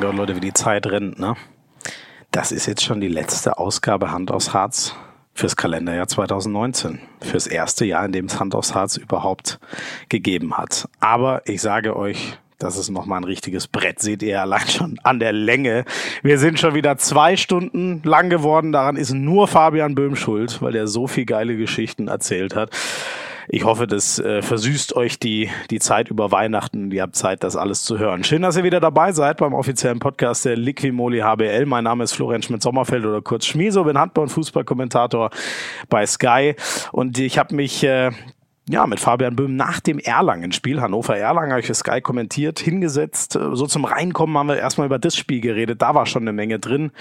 Mein Gott, Leute, wie die Zeit rennt, ne? Das ist jetzt schon die letzte Ausgabe Hand aufs Harz fürs Kalenderjahr 2019. Fürs erste Jahr, in dem es Hand aufs Harz überhaupt gegeben hat. Aber ich sage euch, das ist nochmal ein richtiges Brett. Seht ihr allein schon an der Länge. Wir sind schon wieder zwei Stunden lang geworden. Daran ist nur Fabian Böhm schuld, weil der so viel geile Geschichten erzählt hat. Ich hoffe, das äh, versüßt euch die, die Zeit über Weihnachten. Ihr habt Zeit, das alles zu hören. Schön, dass ihr wieder dabei seid beim offiziellen Podcast der Liquimoli HBL. Mein Name ist Florian Schmidt-Sommerfeld oder kurz Schmieso, bin Handball- und Fußballkommentator bei Sky. Und ich habe mich äh, ja, mit Fabian Böhm nach dem Erlangen-Spiel, Hannover-Erlangen, habe ich für Sky kommentiert, hingesetzt. So zum Reinkommen haben wir erstmal über das Spiel geredet. Da war schon eine Menge drin.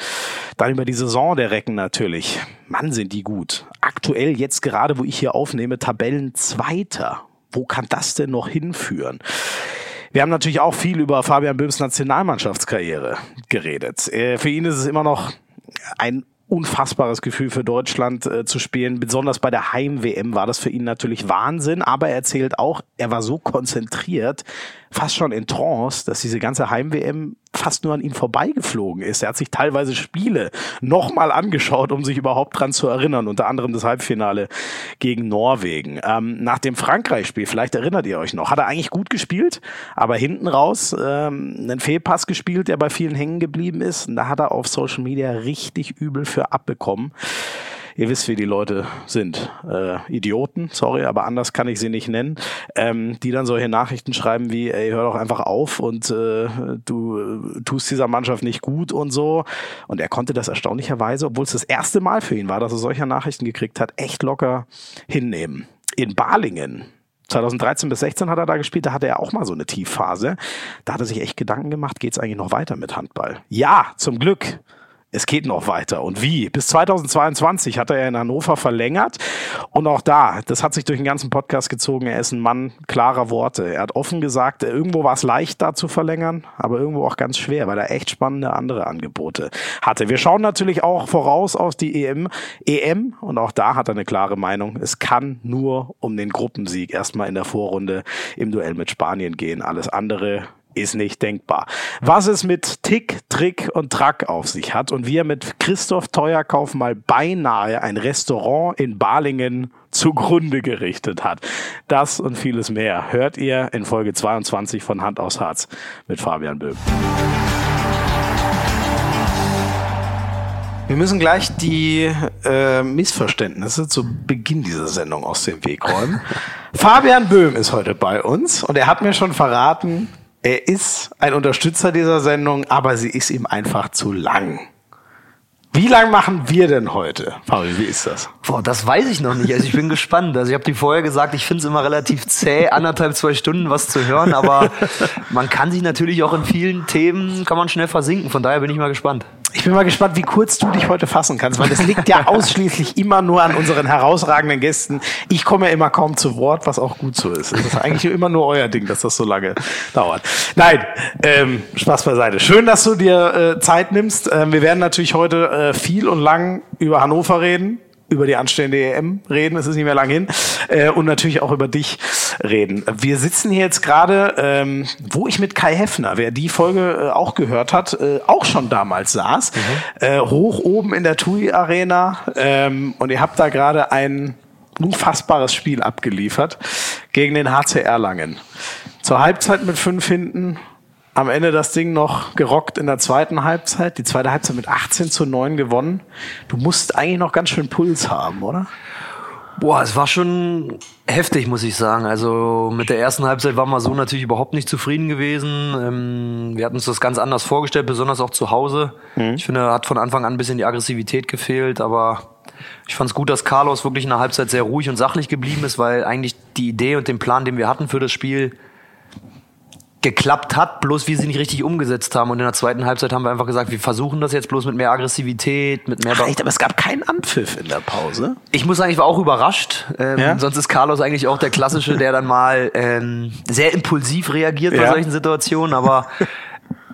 Dann über die Saison der Recken natürlich. Mann, sind die gut. Aktuell jetzt gerade, wo ich hier aufnehme, Tabellenzweiter. Wo kann das denn noch hinführen? Wir haben natürlich auch viel über Fabian Böhms Nationalmannschaftskarriere geredet. Äh, für ihn ist es immer noch ein unfassbares Gefühl für Deutschland äh, zu spielen. Besonders bei der Heim-WM war das für ihn natürlich Wahnsinn. Aber er erzählt auch, er war so konzentriert, fast schon in Trance, dass diese ganze Heim-WM fast nur an ihm vorbeigeflogen ist. Er hat sich teilweise Spiele nochmal angeschaut, um sich überhaupt dran zu erinnern. Unter anderem das Halbfinale gegen Norwegen. Ähm, nach dem Frankreich-Spiel, vielleicht erinnert ihr euch noch, hat er eigentlich gut gespielt, aber hinten raus ähm, einen Fehlpass gespielt, der bei vielen hängen geblieben ist. Und da hat er auf Social Media richtig übel für abbekommen. Ihr wisst, wie die Leute sind. Äh, Idioten, sorry, aber anders kann ich sie nicht nennen, ähm, die dann solche Nachrichten schreiben wie, ey, hör doch einfach auf und äh, du äh, tust dieser Mannschaft nicht gut und so. Und er konnte das erstaunlicherweise, obwohl es das erste Mal für ihn war, dass er solche Nachrichten gekriegt hat, echt locker hinnehmen. In Balingen 2013 bis 16 hat er da gespielt, da hatte er auch mal so eine Tiefphase. Da hat er sich echt Gedanken gemacht, geht es eigentlich noch weiter mit Handball? Ja, zum Glück es geht noch weiter. Und wie? Bis 2022 hat er in Hannover verlängert. Und auch da, das hat sich durch den ganzen Podcast gezogen. Er ist ein Mann klarer Worte. Er hat offen gesagt, irgendwo war es leicht, da zu verlängern, aber irgendwo auch ganz schwer, weil er echt spannende andere Angebote hatte. Wir schauen natürlich auch voraus auf die EM. EM. Und auch da hat er eine klare Meinung. Es kann nur um den Gruppensieg erstmal in der Vorrunde im Duell mit Spanien gehen. Alles andere ist nicht denkbar. Was es mit Tick, Trick und Track auf sich hat und wie er mit Christoph Teuerkauf mal beinahe ein Restaurant in Balingen zugrunde gerichtet hat. Das und vieles mehr hört ihr in Folge 22 von Hand aus Harz mit Fabian Böhm. Wir müssen gleich die äh, Missverständnisse zu Beginn dieser Sendung aus dem Weg räumen. Fabian Böhm ist heute bei uns und er hat mir schon verraten, er ist ein Unterstützer dieser Sendung, aber sie ist ihm einfach zu lang. Wie lang machen wir denn heute? Paul, wie ist das? Boah, das weiß ich noch nicht. Also ich bin gespannt. Also ich habe dir vorher gesagt, ich finde es immer relativ zäh, anderthalb, zwei Stunden was zu hören, aber man kann sich natürlich auch in vielen Themen, kann man schnell versinken. Von daher bin ich mal gespannt. Ich bin mal gespannt, wie kurz du dich heute fassen kannst, weil das liegt ja ausschließlich immer nur an unseren herausragenden Gästen. Ich komme ja immer kaum zu Wort, was auch gut so ist. Das ist eigentlich immer nur euer Ding, dass das so lange dauert. Nein, ähm, Spaß beiseite. Schön, dass du dir äh, Zeit nimmst. Ähm, wir werden natürlich heute äh, viel und lang über Hannover reden über die anstehende EM reden, es ist nicht mehr lang hin, äh, und natürlich auch über dich reden. Wir sitzen hier jetzt gerade, ähm, wo ich mit Kai Heffner, wer die Folge äh, auch gehört hat, äh, auch schon damals saß, mhm. äh, hoch oben in der TUI Arena, ähm, und ihr habt da gerade ein unfassbares Spiel abgeliefert gegen den HC Erlangen. Zur Halbzeit mit fünf hinten, am Ende das Ding noch gerockt in der zweiten Halbzeit. Die zweite Halbzeit mit 18 zu 9 gewonnen. Du musst eigentlich noch ganz schön Puls haben, oder? Boah, es war schon heftig, muss ich sagen. Also mit der ersten Halbzeit waren wir so natürlich überhaupt nicht zufrieden gewesen. Ähm, wir hatten uns das ganz anders vorgestellt, besonders auch zu Hause. Mhm. Ich finde, hat von Anfang an ein bisschen die Aggressivität gefehlt, aber ich fand es gut, dass Carlos wirklich in der Halbzeit sehr ruhig und sachlich geblieben ist, weil eigentlich die Idee und den Plan, den wir hatten für das Spiel, geklappt hat, bloß wir sie nicht richtig umgesetzt haben. Und in der zweiten Halbzeit haben wir einfach gesagt, wir versuchen das jetzt bloß mit mehr Aggressivität, mit mehr. Ach, echt, aber es gab keinen Anpfiff in der Pause. Ich muss sagen, ich war auch überrascht. Ähm, ja? Sonst ist Carlos eigentlich auch der Klassische, der dann mal ähm, sehr impulsiv reagiert ja. bei solchen Situationen, aber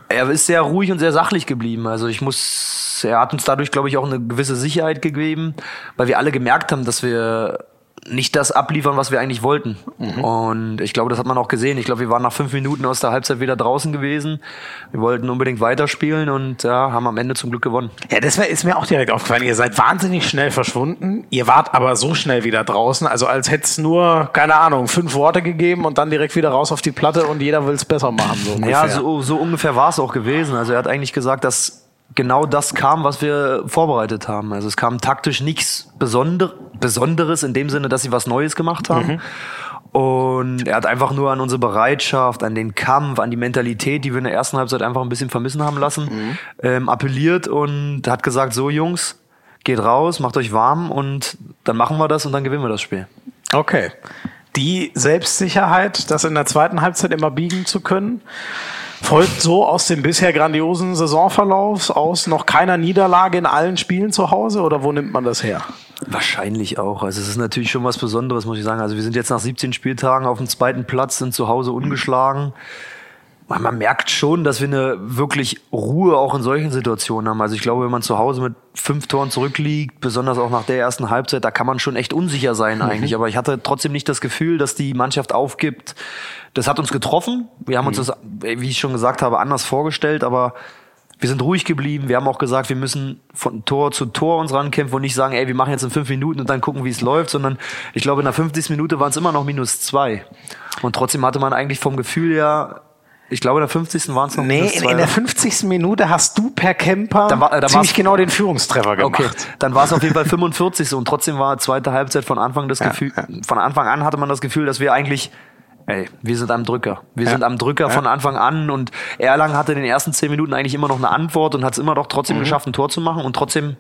er ist sehr ruhig und sehr sachlich geblieben. Also ich muss, er hat uns dadurch, glaube ich, auch eine gewisse Sicherheit gegeben, weil wir alle gemerkt haben, dass wir nicht das abliefern, was wir eigentlich wollten. Mhm. Und ich glaube, das hat man auch gesehen. Ich glaube, wir waren nach fünf Minuten aus der Halbzeit wieder draußen gewesen. Wir wollten unbedingt weiterspielen und ja, haben am Ende zum Glück gewonnen. Ja, das ist mir auch direkt aufgefallen. Ihr seid wahnsinnig schnell verschwunden. Ihr wart aber so schnell wieder draußen, also als hätte es nur, keine Ahnung, fünf Worte gegeben und dann direkt wieder raus auf die Platte und jeder will es besser machen. So ja, so, so ungefähr war es auch gewesen. Also er hat eigentlich gesagt, dass genau das kam, was wir vorbereitet haben. Also es kam taktisch nichts Besonder Besonderes in dem Sinne, dass sie was Neues gemacht haben. Mhm. Und er hat einfach nur an unsere Bereitschaft, an den Kampf, an die Mentalität, die wir in der ersten Halbzeit einfach ein bisschen vermissen haben lassen, mhm. ähm, appelliert und hat gesagt, so Jungs, geht raus, macht euch warm und dann machen wir das und dann gewinnen wir das Spiel. Okay. Die Selbstsicherheit, das in der zweiten Halbzeit immer biegen zu können, folgt so aus dem bisher grandiosen Saisonverlauf aus noch keiner Niederlage in allen Spielen zu Hause oder wo nimmt man das her? Wahrscheinlich auch. Also es ist natürlich schon was Besonderes, muss ich sagen. Also wir sind jetzt nach 17 Spieltagen auf dem zweiten Platz, sind zu Hause ungeschlagen. Man, man merkt schon, dass wir eine wirklich Ruhe auch in solchen Situationen haben. Also ich glaube, wenn man zu Hause mit fünf Toren zurückliegt, besonders auch nach der ersten Halbzeit, da kann man schon echt unsicher sein mhm. eigentlich. Mhm. Aber ich hatte trotzdem nicht das Gefühl, dass die Mannschaft aufgibt. Das hat uns getroffen. Wir haben uns mhm. das, wie ich schon gesagt habe, anders vorgestellt, aber wir sind ruhig geblieben. Wir haben auch gesagt, wir müssen von Tor zu Tor uns rankämpfen und nicht sagen, ey, wir machen jetzt in fünf Minuten und dann gucken, wie es läuft, sondern ich glaube, in der 50. Minute waren es immer noch minus zwei. Und trotzdem hatte man eigentlich vom Gefühl her, ich glaube, in der 50. waren es noch Nee, in, in, der 50. Minute hast du per Camper da war, äh, da ziemlich genau den Führungstreffer gemacht. Okay, dann war es auf jeden Fall 45. und trotzdem war zweite Halbzeit von Anfang das ja, Gefühl, ja. von Anfang an hatte man das Gefühl, dass wir eigentlich Ey, wir sind am Drücker. Wir ja. sind am Drücker ja. von Anfang an und Erlang hatte in den ersten zehn Minuten eigentlich immer noch eine Antwort und hat es immer noch trotzdem mhm. geschafft, ein Tor zu machen und trotzdem,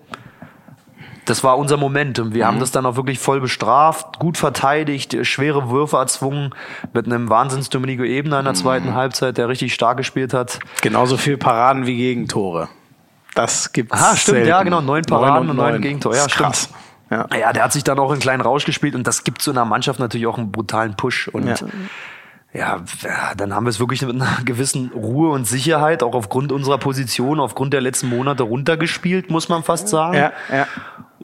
das war unser Moment und wir mhm. haben das dann auch wirklich voll bestraft, gut verteidigt, schwere Würfe erzwungen mit einem Wahnsinns Domenico Ebner in der mhm. zweiten Halbzeit, der richtig stark gespielt hat. Genauso viel Paraden wie Gegentore. Das gibt's Ah, stimmt, selten. ja, genau, neun Paraden neun und neun, neun Gegentore. Ja, stimmt. Krass. Ja. ja, der hat sich dann auch einen kleinen Rausch gespielt und das gibt so einer Mannschaft natürlich auch einen brutalen Push. Und ja. Ja, dann haben wir es wirklich mit einer gewissen Ruhe und Sicherheit, auch aufgrund unserer Position, aufgrund der letzten Monate runtergespielt, muss man fast sagen. Ja, ja.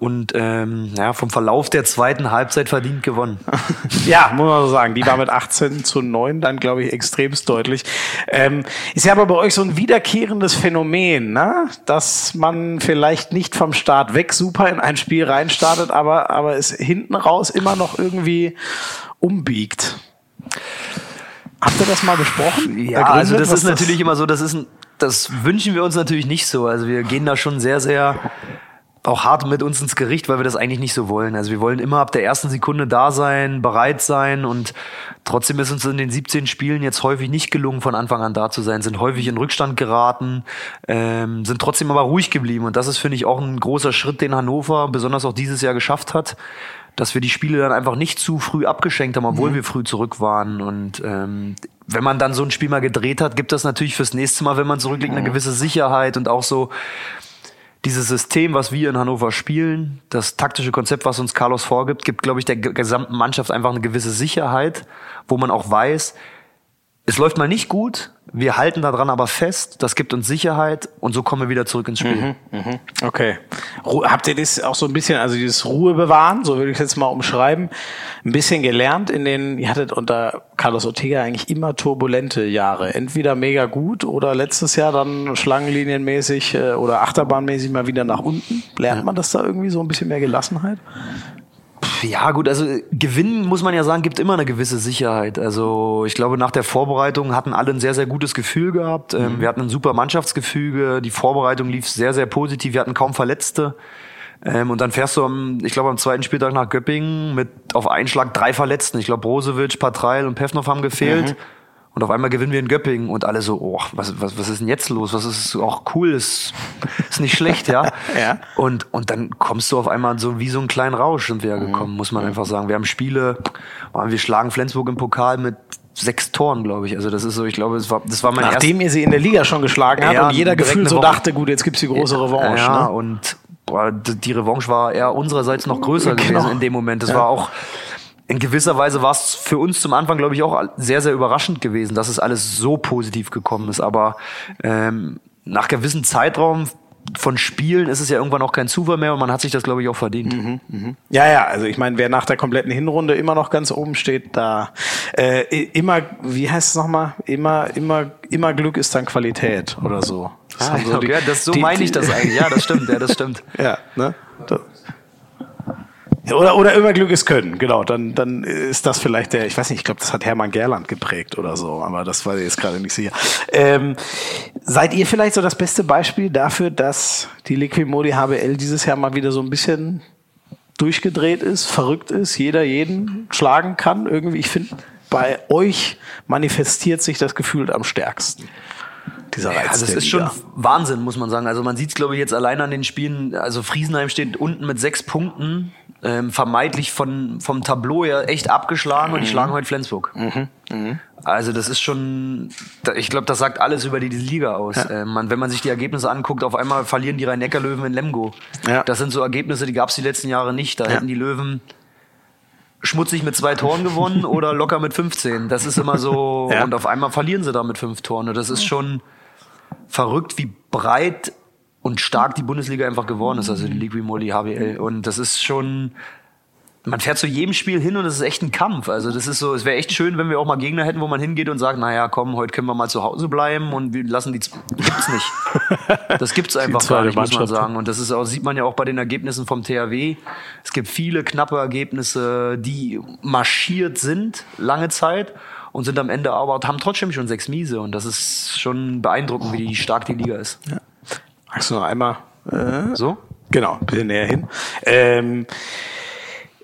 Und ähm, ja, vom Verlauf der zweiten Halbzeit verdient gewonnen. ja, muss man so sagen. Die war mit 18 zu 9 dann, glaube ich, extremst deutlich. Ähm, ist ja aber bei euch so ein wiederkehrendes Phänomen, ne? dass man vielleicht nicht vom Start weg super in ein Spiel reinstartet, aber, aber es hinten raus immer noch irgendwie umbiegt. Habt ihr das mal besprochen? Ja, also das ist natürlich immer so, das ist ein, das wünschen wir uns natürlich nicht so. Also wir gehen da schon sehr, sehr auch hart mit uns ins Gericht, weil wir das eigentlich nicht so wollen. Also wir wollen immer ab der ersten Sekunde da sein, bereit sein und trotzdem ist uns in den 17 Spielen jetzt häufig nicht gelungen, von Anfang an da zu sein, sind häufig in Rückstand geraten, ähm, sind trotzdem aber ruhig geblieben und das ist, finde ich, auch ein großer Schritt, den Hannover besonders auch dieses Jahr geschafft hat, dass wir die Spiele dann einfach nicht zu früh abgeschenkt haben, obwohl mhm. wir früh zurück waren und ähm, wenn man dann so ein Spiel mal gedreht hat, gibt das natürlich fürs nächste Mal, wenn man zurückliegt, eine mhm. gewisse Sicherheit und auch so dieses System, was wir in Hannover spielen, das taktische Konzept, was uns Carlos vorgibt, gibt, glaube ich, der gesamten Mannschaft einfach eine gewisse Sicherheit, wo man auch weiß, es läuft mal nicht gut, wir halten daran aber fest, das gibt uns Sicherheit und so kommen wir wieder zurück ins Spiel. Mhm, mh. Okay. Habt ihr das auch so ein bisschen, also dieses Ruhe bewahren, so würde ich es jetzt mal umschreiben, ein bisschen gelernt in den, ihr hattet unter Carlos Ortega eigentlich immer turbulente Jahre. Entweder mega gut oder letztes Jahr dann schlangenlinienmäßig äh, oder achterbahnmäßig mal wieder nach unten. Lernt man das da irgendwie so ein bisschen mehr Gelassenheit? Ja, gut, also gewinnen muss man ja sagen, gibt immer eine gewisse Sicherheit. Also ich glaube, nach der Vorbereitung hatten alle ein sehr, sehr gutes Gefühl gehabt. Ähm, mhm. Wir hatten ein super Mannschaftsgefüge, die Vorbereitung lief sehr, sehr positiv, wir hatten kaum Verletzte. Ähm, und dann fährst du am, ich glaube, am zweiten Spieltag nach Göppingen mit auf Einschlag drei Verletzten. Ich glaube, Brozovic, Patreil und Pevnov haben gefehlt. Mhm. Und auf einmal gewinnen wir in Göppingen und alle so, oh, was, was, was ist denn jetzt los? Was ist auch cool, ist, ist nicht schlecht, ja. ja. Und, und dann kommst du auf einmal so wie so ein kleinen Rausch sind wir ja mhm. gekommen, mhm. muss man einfach sagen. Wir haben Spiele, wir schlagen Flensburg im Pokal mit sechs Toren, glaube ich. Also das ist so, ich glaube, das war, das war mein Nachdem ihr sie in der Liga schon geschlagen habt ja, und jeder gefühlt so dachte, gut, jetzt gibt's die große Revanche. Ja, ne? und boah, die Revanche war eher unsererseits noch größer genau. gewesen in dem Moment. Das ja. war auch in gewisser Weise war es für uns zum Anfang, glaube ich, auch sehr, sehr überraschend gewesen, dass es alles so positiv gekommen ist. Aber ähm, nach gewissen Zeitraum von Spielen ist es ja irgendwann auch kein Zufall mehr und man hat sich das, glaube ich, auch verdient. Mhm, mh. Ja, ja, also ich meine, wer nach der kompletten Hinrunde immer noch ganz oben steht, da äh, immer, wie heißt es nochmal? Immer, immer, immer Glück ist dann Qualität oder so. Das ah, so, okay, die, das, so meine ich das eigentlich. Ja, das stimmt, ja, das stimmt. ja, ne? Das, oder, oder immer Glück ist Können, genau. Dann, dann ist das vielleicht der, ich weiß nicht, ich glaube, das hat Hermann Gerland geprägt oder so, aber das war jetzt gerade nicht sicher. Ähm, seid ihr vielleicht so das beste Beispiel dafür, dass die Liquimodi HBL dieses Jahr mal wieder so ein bisschen durchgedreht ist, verrückt ist, jeder jeden schlagen kann? Irgendwie, ich finde, bei euch manifestiert sich das Gefühl am stärksten dieser Reiz. Ja, also das ist schon Wahnsinn, muss man sagen. Also man sieht es, glaube ich, jetzt allein an den Spielen. Also Friesenheim steht unten mit sechs Punkten, ähm, vermeintlich von, vom Tableau ja echt abgeschlagen mhm. und die mhm. schlagen heute Flensburg. Mhm. Mhm. Also das ist schon, ich glaube, das sagt alles über die, die Liga aus. Ja. Ähm, man, wenn man sich die Ergebnisse anguckt, auf einmal verlieren die Rhein-Neckar-Löwen in Lemgo. Ja. Das sind so Ergebnisse, die gab es die letzten Jahre nicht. Da ja. hätten die Löwen schmutzig mit zwei Toren gewonnen oder locker mit 15. Das ist immer so. Ja. Und auf einmal verlieren sie da mit fünf Toren. Das ist schon verrückt, wie breit und stark die Bundesliga einfach geworden ist, also die Ligue Moli HBL. Und das ist schon, man fährt zu jedem Spiel hin und es ist echt ein Kampf. Also das ist so, es wäre echt schön, wenn wir auch mal Gegner hätten, wo man hingeht und sagt, naja, komm, heute können wir mal zu Hause bleiben und wir lassen die, gibt's nicht. Das gibt's einfach gar nicht, muss man sagen. Und das ist auch, sieht man ja auch bei den Ergebnissen vom THW. Es gibt viele knappe Ergebnisse, die marschiert sind, lange Zeit und sind am Ende aber, haben trotzdem schon sechs Miese und das ist schon beeindruckend, wie stark die Liga ist. Ja. Magst du noch einmal äh, so? Genau, ein bisschen näher hin. Ähm,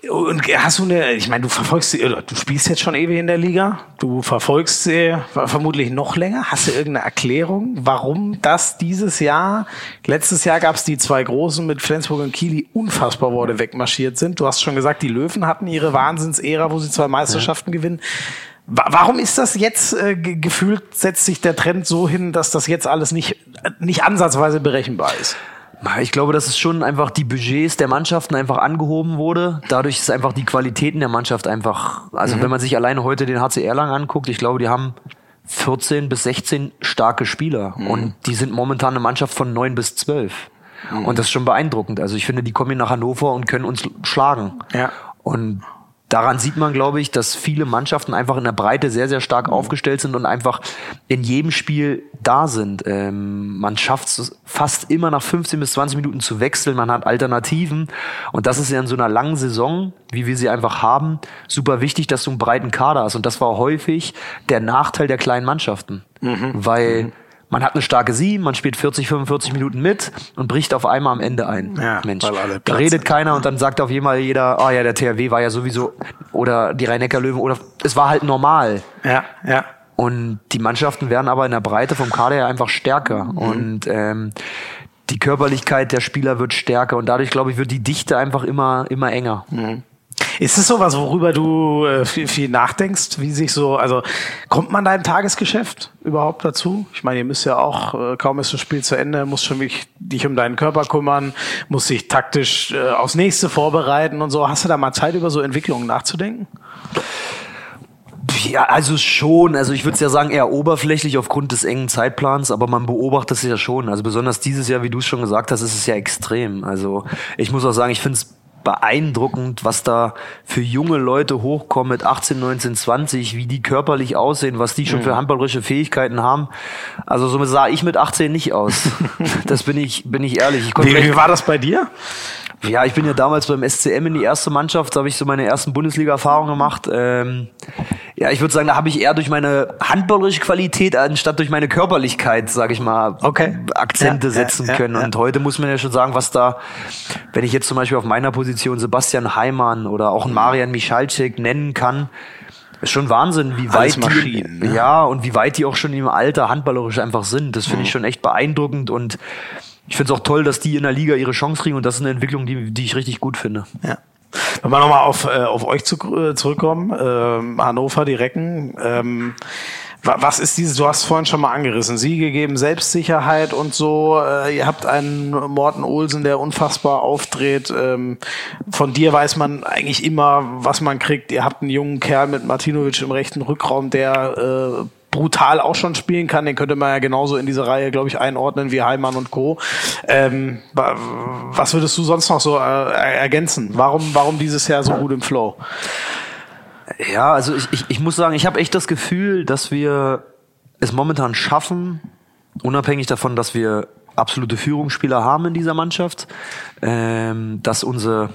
und hast du eine, ich meine, du verfolgst sie, oder du spielst jetzt schon ewig in der Liga, du verfolgst sie vermutlich noch länger. Hast du irgendeine Erklärung, warum das dieses Jahr, letztes Jahr gab es die zwei Großen mit Flensburg und Kiel, die unfassbar wurde wegmarschiert sind. Du hast schon gesagt, die Löwen hatten ihre Wahnsinnsära, wo sie zwei Meisterschaften ja. gewinnen. Warum ist das jetzt äh, gefühlt, setzt sich der Trend so hin, dass das jetzt alles nicht, nicht ansatzweise berechenbar ist? Ich glaube, dass es schon einfach die Budgets der Mannschaften einfach angehoben wurde. Dadurch ist einfach die Qualitäten der Mannschaft einfach, also mhm. wenn man sich alleine heute den HCR lang anguckt, ich glaube, die haben 14 bis 16 starke Spieler mhm. und die sind momentan eine Mannschaft von 9 bis 12. Mhm. Und das ist schon beeindruckend. Also ich finde, die kommen hier nach Hannover und können uns schlagen. Ja. Und daran sieht man, glaube ich, dass viele Mannschaften einfach in der Breite sehr, sehr stark mhm. aufgestellt sind und einfach in jedem Spiel da sind. Ähm, man schafft es fast immer nach 15 bis 20 Minuten zu wechseln. Man hat Alternativen. Und das ist ja in so einer langen Saison, wie wir sie einfach haben, super wichtig, dass du einen breiten Kader hast. Und das war häufig der Nachteil der kleinen Mannschaften. Mhm. Weil mhm man hat eine starke Sieben, man spielt 40, 45 Minuten mit und bricht auf einmal am Ende ein. Ja, Mensch, da redet keiner und dann sagt auf jeden jeder, ah oh ja, der THW war ja sowieso, oder die Rhein-Neckar-Löwen, oder es war halt normal. Ja, ja. Und die Mannschaften werden aber in der Breite vom Kader ja einfach stärker. Mhm. Und ähm, die Körperlichkeit der Spieler wird stärker und dadurch, glaube ich, wird die Dichte einfach immer, immer enger. Mhm. Ist es sowas, worüber du äh, viel, viel nachdenkst, wie sich so, also kommt man da im Tagesgeschäft überhaupt dazu? Ich meine, ihr müsst ja auch, äh, kaum ist das Spiel zu Ende, musst schon wirklich dich um deinen Körper kümmern, musst dich taktisch äh, aufs nächste vorbereiten und so. Hast du da mal Zeit, über so Entwicklungen nachzudenken? Ja, also schon. Also ich würde es ja sagen, eher oberflächlich aufgrund des engen Zeitplans, aber man beobachtet es ja schon. Also besonders dieses Jahr, wie du es schon gesagt hast, ist es ja extrem. Also ich muss auch sagen, ich finde es beeindruckend, was da für junge Leute hochkommen mit 18, 19, 20, wie die körperlich aussehen, was die schon für mhm. handballerische Fähigkeiten haben. Also so sah ich mit 18 nicht aus. das bin ich, bin ich ehrlich. Ich wie, wie war das bei dir? Ja, ich bin ja damals beim SCM in die erste Mannschaft, da habe ich so meine ersten Bundesliga-Erfahrungen gemacht. Ähm, ja, ich würde sagen, da habe ich eher durch meine handballerische Qualität anstatt durch meine Körperlichkeit, sage ich mal, okay. Akzente ja, setzen ja, können. Ja, Und heute muss man ja schon sagen, was da, wenn ich jetzt zum Beispiel auf meiner Position Sebastian Heimann oder auch einen Marian Michalczyk nennen kann, ist schon Wahnsinn, wie weit die, ne? ja, und wie weit die auch schon im Alter handballerisch einfach sind. Das finde ich mhm. schon echt beeindruckend und ich finde es auch toll, dass die in der Liga ihre Chance kriegen und das ist eine Entwicklung, die, die ich richtig gut finde. Ja. Wenn wir nochmal auf, äh, auf euch zu, äh, zurückkommen, äh, Hannover, die Recken, ähm, was ist dieses, du hast vorhin schon mal angerissen, Siege geben Selbstsicherheit und so. Äh, ihr habt einen Morten Olsen, der unfassbar aufdreht. Ähm, von dir weiß man eigentlich immer, was man kriegt. Ihr habt einen jungen Kerl mit Martinovic im rechten Rückraum, der äh, brutal auch schon spielen kann, den könnte man ja genauso in diese Reihe, glaube ich, einordnen wie Heimann und Co. Ähm, was würdest du sonst noch so äh, ergänzen? Warum, warum dieses Jahr so gut im Flow? Ja, also ich, ich, ich muss sagen, ich habe echt das Gefühl, dass wir es momentan schaffen, unabhängig davon, dass wir absolute Führungsspieler haben in dieser Mannschaft, ähm, dass unsere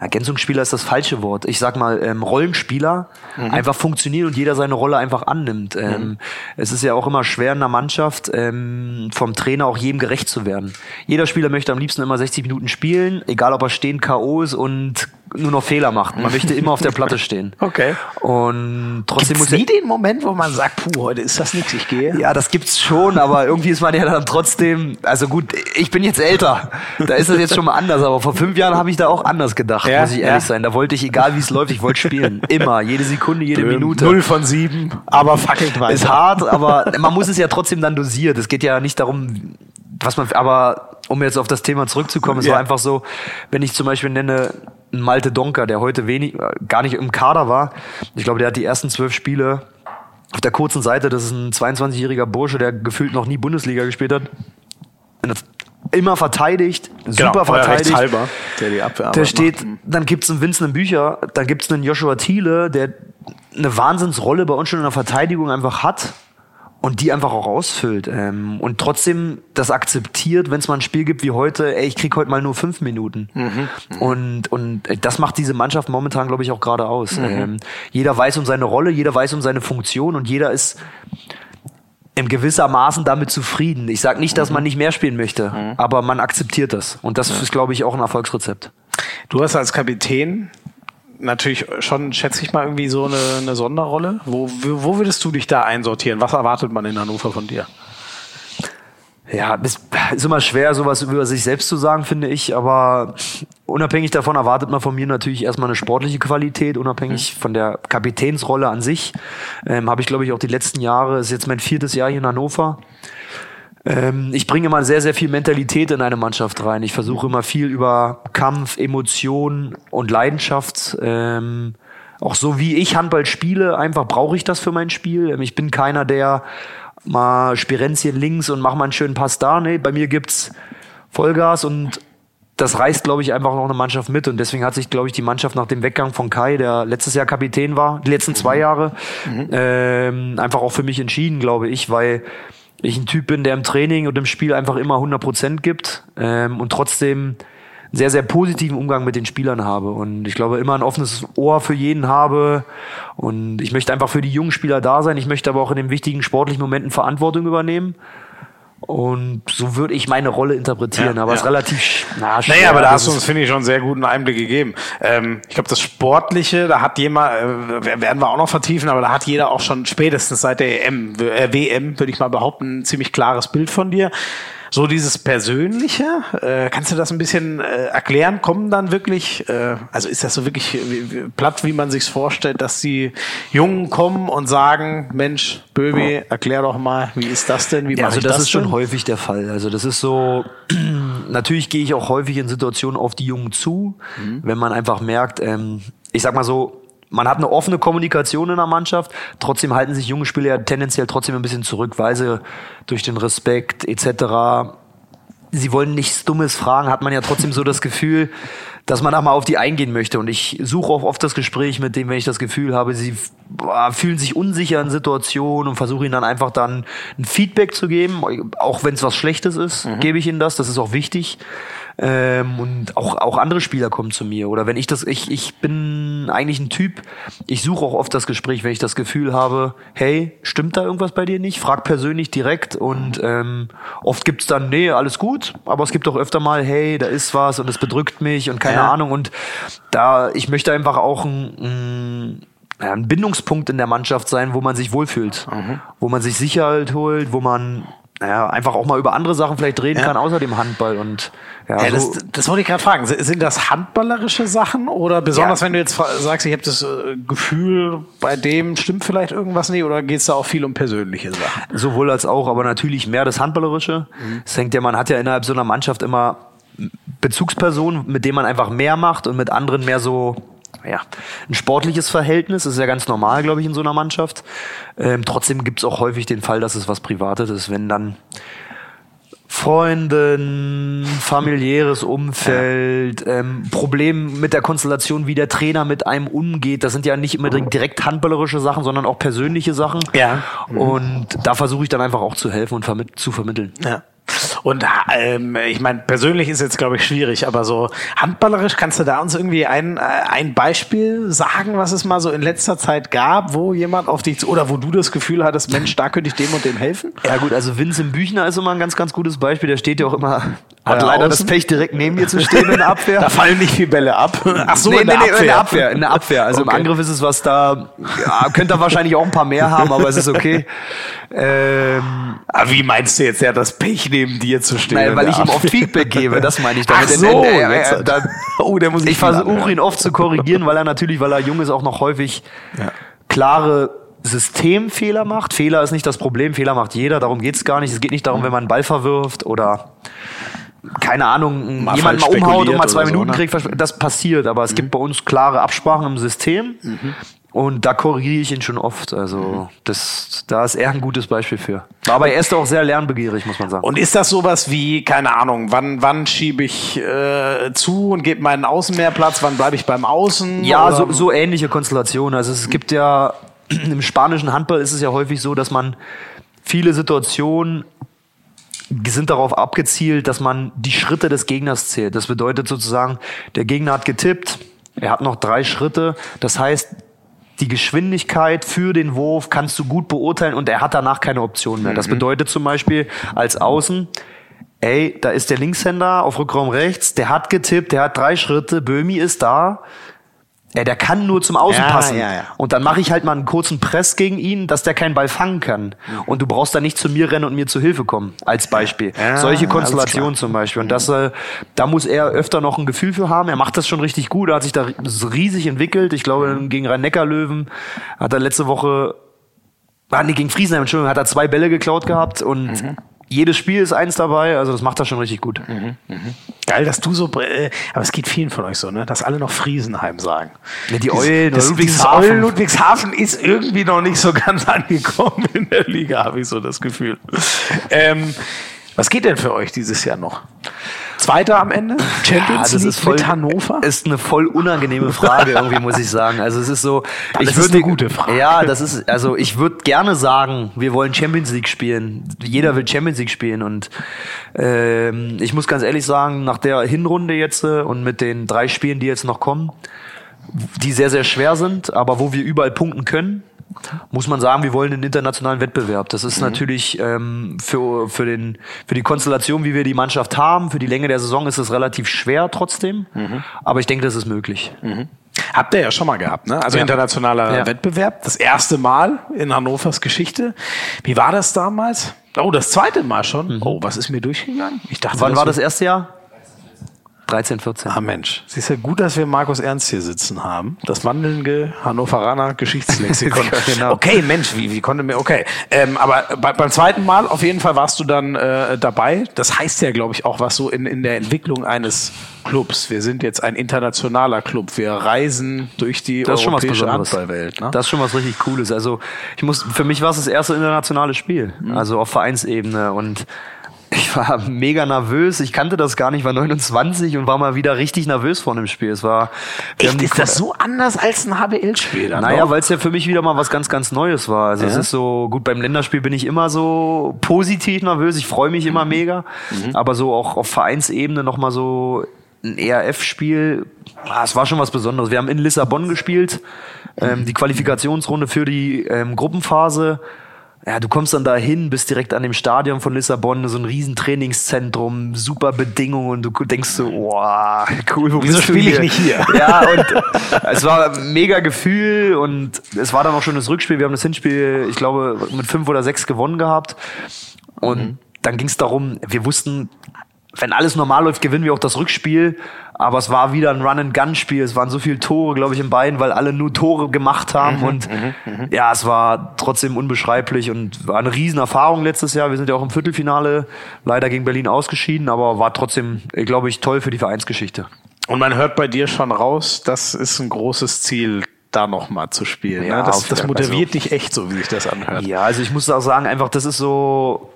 Ergänzungsspieler ist das falsche Wort. Ich sag mal, ähm, Rollenspieler mhm. einfach funktionieren und jeder seine Rolle einfach annimmt. Ähm, mhm. Es ist ja auch immer schwer in der Mannschaft, ähm, vom Trainer auch jedem gerecht zu werden. Jeder Spieler möchte am liebsten immer 60 Minuten spielen, egal ob er stehen K.O. ist und nur noch Fehler macht. Man möchte immer auf der Platte stehen. Okay. Und trotzdem gibt's muss nie den Moment, wo man sagt, puh, heute ist das nichts, ich gehe. Ja, das gibt's schon, aber irgendwie ist man ja dann trotzdem, also gut, ich bin jetzt älter. Da ist das jetzt schon mal anders, aber vor fünf Jahren habe ich da auch anders gedacht, ja, muss ich ehrlich ja. sein. Da wollte ich, egal wie es läuft, ich wollte spielen. Immer, jede Sekunde, jede Blöd. Minute. Null von sieben, aber fucking weiter. Ist hart, aber man muss es ja trotzdem dann dosiert. Es geht ja nicht darum, was man, aber um jetzt auf das Thema zurückzukommen, es ja. war einfach so, wenn ich zum Beispiel nenne, Malte Donker, der heute wenig, gar nicht im Kader war. Ich glaube, der hat die ersten zwölf Spiele auf der kurzen Seite, das ist ein 22-jähriger Bursche, der gefühlt noch nie Bundesliga gespielt hat. Immer verteidigt, super genau, verteidigt. Halber, der die Abwehr Der steht, macht. dann gibt's einen Vincent Bücher, dann gibt's einen Joshua Thiele, der eine Wahnsinnsrolle bei uns schon in der Verteidigung einfach hat und die einfach auch ausfüllt ähm, und trotzdem das akzeptiert, wenn es mal ein Spiel gibt wie heute, ey, ich krieg heute mal nur fünf Minuten mhm. und und das macht diese Mannschaft momentan, glaube ich, auch gerade aus. Mhm. Ähm, jeder weiß um seine Rolle, jeder weiß um seine Funktion und jeder ist im gewissermaßen damit zufrieden. Ich sage nicht, dass man mhm. nicht mehr spielen möchte, mhm. aber man akzeptiert das und das ist, glaube ich, auch ein Erfolgsrezept. Du hast als Kapitän natürlich schon, schätze ich mal, irgendwie so eine, eine Sonderrolle. Wo, wo würdest du dich da einsortieren? Was erwartet man in Hannover von dir? Ja, ist, ist immer schwer, sowas über sich selbst zu sagen, finde ich. Aber unabhängig davon erwartet man von mir natürlich erstmal eine sportliche Qualität, unabhängig mhm. von der Kapitänsrolle an sich. Ähm, Habe ich, glaube ich, auch die letzten Jahre, ist jetzt mein viertes Jahr hier in Hannover. Ähm, ich bringe immer sehr, sehr viel Mentalität in eine Mannschaft rein. Ich versuche immer viel über Kampf, Emotion und Leidenschaft. Ähm, auch so wie ich Handball spiele, einfach brauche ich das für mein Spiel. Ähm, ich bin keiner, der mal Spirenzchen links und mach mal einen schönen Pass da. Nee, bei mir gibt's Vollgas und das reißt, glaube ich, einfach noch eine Mannschaft mit. Und deswegen hat sich, glaube ich, die Mannschaft nach dem Weggang von Kai, der letztes Jahr Kapitän war, die letzten zwei mhm. Jahre, mhm. ähm, einfach auch für mich entschieden, glaube ich, weil ich ein Typ bin, der im Training und im Spiel einfach immer 100 Prozent gibt ähm, und trotzdem sehr, sehr positiven Umgang mit den Spielern habe. Und ich glaube, immer ein offenes Ohr für jeden habe. Und ich möchte einfach für die jungen Spieler da sein. Ich möchte aber auch in den wichtigen sportlichen Momenten Verantwortung übernehmen. Und so würde ich meine Rolle interpretieren, ja, aber es ist relativ na, schwer. Naja, aber da hast du uns, finde ich, schon sehr guten Einblick gegeben. Ähm, ich glaube, das Sportliche, da hat jemand, äh, werden wir auch noch vertiefen, aber da hat jeder auch schon spätestens seit der EM, äh, WM, würde ich mal behaupten, ein ziemlich klares Bild von dir. So dieses Persönliche, äh, kannst du das ein bisschen äh, erklären? Kommen dann wirklich, äh, also ist das so wirklich wie, wie, platt, wie man sich's vorstellt, dass die Jungen kommen und sagen, Mensch, Böbi, erklär doch mal, wie ist das denn? Wie ja, also das, das ist denn? schon häufig der Fall. Also das ist so, natürlich gehe ich auch häufig in Situationen auf die Jungen zu, mhm. wenn man einfach merkt, ähm, ich sag mal so, man hat eine offene Kommunikation in der Mannschaft, trotzdem halten sich junge Spieler ja tendenziell trotzdem ein bisschen zurück, weil sie durch den Respekt etc. Sie wollen nichts Dummes fragen, hat man ja trotzdem so das Gefühl, dass man da mal auf die eingehen möchte. Und ich suche auch oft das Gespräch mit dem, wenn ich das Gefühl habe, sie fühlen sich unsicher in Situationen und versuche ihnen dann einfach dann ein Feedback zu geben. Auch wenn es was Schlechtes ist, mhm. gebe ich ihnen das. Das ist auch wichtig. Ähm, und auch, auch andere Spieler kommen zu mir. Oder wenn ich das, ich, ich bin eigentlich ein Typ, ich suche auch oft das Gespräch, wenn ich das Gefühl habe, hey, stimmt da irgendwas bei dir nicht? Frag persönlich direkt und ähm, oft gibt's dann, nee, alles gut, aber es gibt auch öfter mal, hey, da ist was und es bedrückt mich und keine ja. Ahnung. Und da, ich möchte einfach auch ein, ein ein Bindungspunkt in der Mannschaft sein, wo man sich wohlfühlt, mhm. wo man sich Sicherheit holt, wo man naja, einfach auch mal über andere Sachen vielleicht reden ja. kann, außer dem Handball. Und ja, ja so. das, das wollte ich gerade fragen. Sind das handballerische Sachen oder besonders, ja. wenn du jetzt sagst, ich habe das äh, Gefühl, bei dem stimmt vielleicht irgendwas nicht oder geht es da auch viel um persönliche Sachen? Sowohl als auch, aber natürlich mehr das Handballerische. Mhm. Es hängt ja, man hat ja innerhalb so einer Mannschaft immer Bezugspersonen, mit denen man einfach mehr macht und mit anderen mehr so ja, ein sportliches Verhältnis. Das ist ja ganz normal, glaube ich, in so einer Mannschaft. Ähm, trotzdem gibt es auch häufig den Fall, dass es was Privates ist, wenn dann Freunden, familiäres Umfeld, ähm, Problem mit der Konstellation, wie der Trainer mit einem umgeht. Das sind ja nicht immer direkt handballerische Sachen, sondern auch persönliche Sachen. Ja. Und da versuche ich dann einfach auch zu helfen und vermi zu vermitteln. Ja. Und ähm, ich meine, persönlich ist jetzt, glaube ich, schwierig, aber so handballerisch kannst du da uns irgendwie ein, äh, ein Beispiel sagen, was es mal so in letzter Zeit gab, wo jemand auf dich oder wo du das Gefühl hattest, Mensch, da könnte ich dem und dem helfen? Ja gut, also Vincent Büchner ist immer ein ganz, ganz gutes Beispiel. Der steht ja auch immer, hat äh, leider außen. das Pech, direkt neben mir zu stehen in der Abwehr. da fallen nicht viele Bälle ab. Ach so, nee, in, der nee, Abwehr. in der Abwehr. In der Abwehr. Also okay. im Angriff ist es was da, ja, könnte er wahrscheinlich auch ein paar mehr haben, aber es ist okay. Ähm, aber wie meinst du jetzt, er hat das Pech neben dir zu stehen? Nein, weil ich ihm oft Feedback gebe, das meine ich damit. Ach so, äh, äh, da, oh, der muss ich versuche ihn oft zu korrigieren, weil er natürlich, weil er jung ist, auch noch häufig ja. klare Systemfehler macht. Fehler ist nicht das Problem, Fehler macht jeder, darum geht's gar nicht. Es geht nicht darum, wenn man einen Ball verwirft oder keine Ahnung, mal jemand mal umhaut und mal zwei Minuten so, ne? kriegt, das passiert, aber es mhm. gibt bei uns klare Absprachen im System. Mhm. Und da korrigiere ich ihn schon oft. Also mhm. das, da ist er ein gutes Beispiel für. Aber er ist auch sehr lernbegierig, muss man sagen. Und ist das sowas wie, keine Ahnung, wann, wann schiebe ich äh, zu und gebe meinen Außen mehr Platz, wann bleibe ich beim Außen? Ja, so, so ähnliche Konstellationen. Also es gibt ja, im spanischen Handball ist es ja häufig so, dass man viele Situationen sind darauf abgezielt, dass man die Schritte des Gegners zählt. Das bedeutet sozusagen, der Gegner hat getippt, er hat noch drei Schritte. Das heißt, die Geschwindigkeit für den Wurf kannst du gut beurteilen und er hat danach keine Option mehr. Das mhm. bedeutet zum Beispiel als Außen, ey, da ist der Linkshänder auf Rückraum rechts, der hat getippt, der hat drei Schritte, Böhmi ist da, ja, der kann nur zum Außen ja, passen. Ja, ja. Und dann mache ich halt mal einen kurzen Press gegen ihn, dass der keinen Ball fangen kann. Mhm. Und du brauchst dann nicht zu mir rennen und mir zu Hilfe kommen, als Beispiel. Solche Konstellationen zum Beispiel. Und das, äh, da muss er öfter noch ein Gefühl für haben. Er macht das schon richtig gut. Er hat sich da riesig entwickelt. Ich glaube, mhm. gegen Rhein-Neckar-Löwen hat er letzte Woche, ah, nee, gegen Friesenheim, Entschuldigung, hat er zwei Bälle geklaut gehabt und mhm jedes Spiel ist eins dabei, also das macht er schon richtig gut. Mhm, mh. Geil, dass du so, äh, aber es geht vielen von euch so, ne, dass alle noch Friesenheim sagen. Ja, die Eulen, das, Ludwigshafen. Eulen Ludwigshafen ist irgendwie noch nicht so ganz angekommen in der Liga, habe ich so das Gefühl. Ähm, was geht denn für euch dieses Jahr noch? Zweiter am Ende? Champions ja, League ist voll, mit Hannover? Ist eine voll unangenehme Frage irgendwie, muss ich sagen. Also es ist so, das ich würde eine gute Frage. Ja, das ist also ich würde gerne sagen, wir wollen Champions League spielen. Jeder will Champions League spielen und ähm, ich muss ganz ehrlich sagen, nach der Hinrunde jetzt äh, und mit den drei Spielen, die jetzt noch kommen, die sehr sehr schwer sind, aber wo wir überall punkten können, muss man sagen, wir wollen den internationalen Wettbewerb. Das ist mhm. natürlich ähm, für, für, den, für die Konstellation, wie wir die Mannschaft haben, für die Länge der Saison ist es relativ schwer trotzdem. Mhm. Aber ich denke, das ist möglich. Mhm. Habt ihr ja schon mal gehabt, ne? Also ja. internationaler ja. Wettbewerb. Das erste Mal in Hannovers Geschichte. Wie war das damals? Oh, das zweite Mal schon. Mhm. Oh, was ist mir durchgegangen? Ich dachte, Wann das war das erste Jahr? 13, 14. Ah Mensch, siehst ja gut, dass wir Markus Ernst hier sitzen haben. Das wandelnde Hannoveraner Geschichtslexikon. genau. Okay, Mensch, wie, wie konnte mir, okay. Ähm, aber bei, beim zweiten Mal auf jeden Fall warst du dann äh, dabei. Das heißt ja, glaube ich, auch was so in, in der Entwicklung eines Clubs. Wir sind jetzt ein internationaler Club. Wir reisen durch die das europäische Handballwelt. Ne? Das ist schon was richtig Cooles. Also ich muss, für mich war es das erste internationale Spiel. Mhm. Also auf Vereinsebene und ich war mega nervös. Ich kannte das gar nicht, war 29 und war mal wieder richtig nervös vor dem Spiel. Es war. Echt, ist das so anders als ein HBL-Spiel? Naja, weil es ja für mich wieder mal was ganz, ganz Neues war. Also ja. es ist so, gut, beim Länderspiel bin ich immer so positiv nervös. Ich freue mich immer mhm. mega. Mhm. Aber so auch auf Vereinsebene nochmal so ein ERF-Spiel, ah, es war schon was Besonderes. Wir haben in Lissabon gespielt, ähm, die Qualifikationsrunde für die ähm, Gruppenphase ja, du kommst dann da hin, bist direkt an dem Stadion von Lissabon, so ein riesen Trainingszentrum, super Bedingungen und du denkst so, wow, cool, wo Wieso spiele ich nicht hier? Ja, und es war ein mega Gefühl und es war dann auch schon das Rückspiel. Wir haben das Hinspiel, ich glaube, mit fünf oder sechs gewonnen gehabt. Und mhm. dann ging es darum, wir wussten, wenn alles normal läuft, gewinnen wir auch das Rückspiel. Aber es war wieder ein Run-and-Gun-Spiel. Es waren so viele Tore, glaube ich, in beiden, weil alle nur Tore gemacht haben. Mhm, und mhm, mhm. ja, es war trotzdem unbeschreiblich und war eine Riesenerfahrung letztes Jahr. Wir sind ja auch im Viertelfinale leider gegen Berlin ausgeschieden, aber war trotzdem, glaube ich, toll für die Vereinsgeschichte. Und man hört bei dir schon raus, das ist ein großes Ziel, da nochmal zu spielen. Ja, ne? Das, das motiviert also- dich echt so, wie sich das anhört. Ja, also ich muss auch sagen, einfach, das ist so.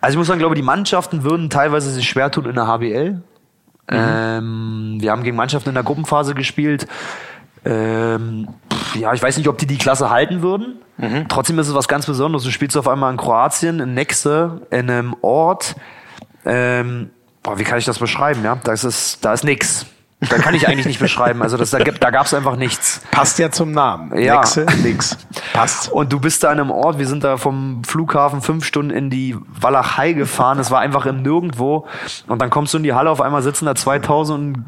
Also ich muss sagen, glaube die Mannschaften würden teilweise sich schwer tun in der HBL. Ähm, wir haben gegen Mannschaften in der Gruppenphase gespielt. Ähm, pff, ja, ich weiß nicht, ob die die Klasse halten würden. Trotzdem ist es was ganz Besonderes. Du spielst auf einmal in Kroatien, in Nexe, in einem Ort. Ähm, boah, wie kann ich das beschreiben? Ja, das ist, da ist nix. Da kann ich eigentlich nicht beschreiben. Also das, da, gab- da gab es einfach nichts. Passt ja zum Namen. Ja. Nexe, nix. Passt. Und du bist da an einem Ort, wir sind da vom Flughafen fünf Stunden in die Walachei gefahren. Es war einfach im Nirgendwo. Und dann kommst du in die Halle, auf einmal sitzen da 2000 und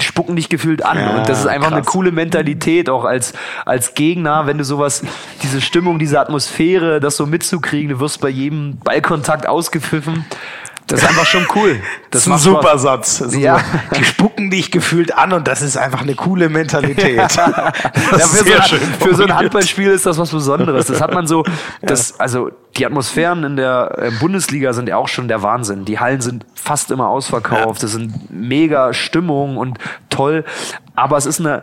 spucken dich gefühlt an. Ja, und das ist einfach eine krass. coole Mentalität, auch als, als Gegner, wenn du sowas, diese Stimmung, diese Atmosphäre, das so mitzukriegen. Du wirst bei jedem Ballkontakt ausgepfiffen. Das ist einfach schon cool. Das ist ein super Spaß. Satz. Das Ja. Die spucken dich gefühlt an und das ist einfach eine coole Mentalität. Das Ja, ist für, so sehr ein, schön für so ein. Handballspiel ist das was Besonderes. Das hat man so, das, also die Atmosphären in der Bundesliga sind ja auch schon der Wahnsinn. Die Hallen sind fast immer ausverkauft. Das sind mega Stimmung und toll. Aber es ist eine,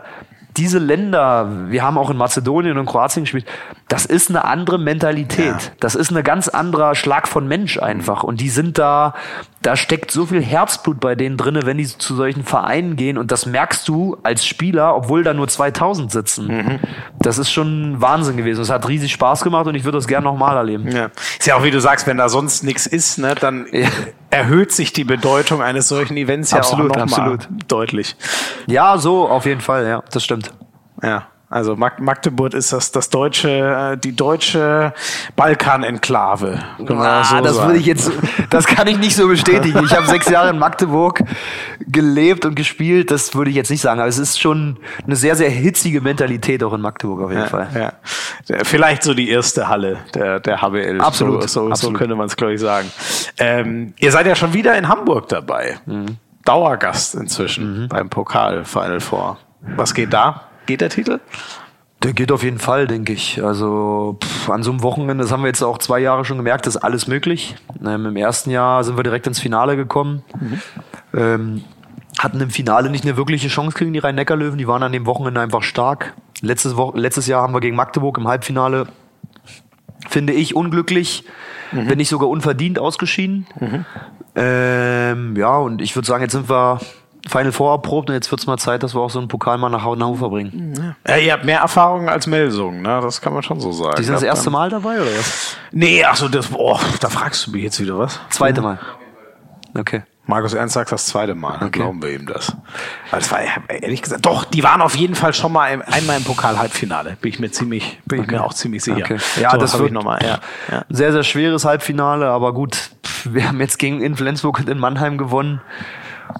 diese Länder, wir haben auch in Mazedonien und Kroatien gespielt, das ist eine andere Mentalität. Ja. Das ist eine ganz anderer Schlag von Mensch einfach. Und die sind da, da steckt so viel Herzblut bei denen drinne, wenn die zu solchen Vereinen gehen. Und das merkst du als Spieler, obwohl da nur 2000 sitzen. Mhm. Das ist schon Wahnsinn gewesen. Es hat riesig Spaß gemacht und ich würde das gerne nochmal erleben. Ja. Ist ja auch, wie du sagst, wenn da sonst nichts ist, ne, dann Ja. erhöht sich die Bedeutung eines solchen Events Absolut, ja auch nochmal absolut. deutlich. Ja, so auf jeden Fall, ja, das stimmt. Ja. Also Mag Magdeburg ist das, das deutsche, äh, die deutsche Balkan-Enklave. Ah, so das würde ich jetzt, das kann ich nicht so bestätigen. Ich habe sechs Jahre in Magdeburg gelebt und gespielt. Das würde ich jetzt nicht sagen. Aber es ist schon eine sehr, sehr hitzige Mentalität auch in Magdeburg auf jeden Fall. Ja, ja. Vielleicht so die erste Halle der, der HBL. Absolut, So, so, so absolut. könnte man es, glaube ich, sagen. Ähm, ihr seid ja schon wieder in Hamburg dabei. Mhm. Dauergast inzwischen beim Pokal Final Four. Was geht da? Geht der Titel? Der geht auf jeden Fall, denke ich. Also pff, an so einem Wochenende, das haben wir jetzt auch zwei Jahre schon gemerkt, ist alles möglich. Ähm, Im ersten Jahr sind wir direkt ins Finale gekommen. Ähm, hatten im Finale nicht eine wirkliche Chance gegen die Rhein-Neckar-Löwen. Die waren an dem Wochenende einfach stark. Letztes, Wo letztes Jahr haben wir gegen Magdeburg im Halbfinale, finde ich, unglücklich, wenn nicht sogar unverdient ausgeschieden. Ähm, ja, und ich würde sagen, jetzt sind wir Final Four erprobt und jetzt wird es mal Zeit, dass wir auch so einen Pokal mal nach Hannover bringen. Ja, ihr habt mehr Erfahrung als Melsung, ne? Das kann man schon so sagen. Die sind das erste dann- Mal dabei, oder was? Nee, ach so, das, boah, da fragst du mich jetzt wieder was. Zweite Mal. Okay. Markus Ernst sagt das zweite Mal, dann glauben wir ihm das. Weil das war ehrlich gesagt, doch, die waren auf jeden Fall schon mal im, einmal im Pokal-Halbfinale. Bin ich mir ziemlich, bin ich mir auch ziemlich sicher. Okay. Ja, So, das wird ich nochmal, ja. ja. sehr, sehr schweres Halbfinale, aber gut, wir haben jetzt gegen in Flensburg und in Mannheim gewonnen.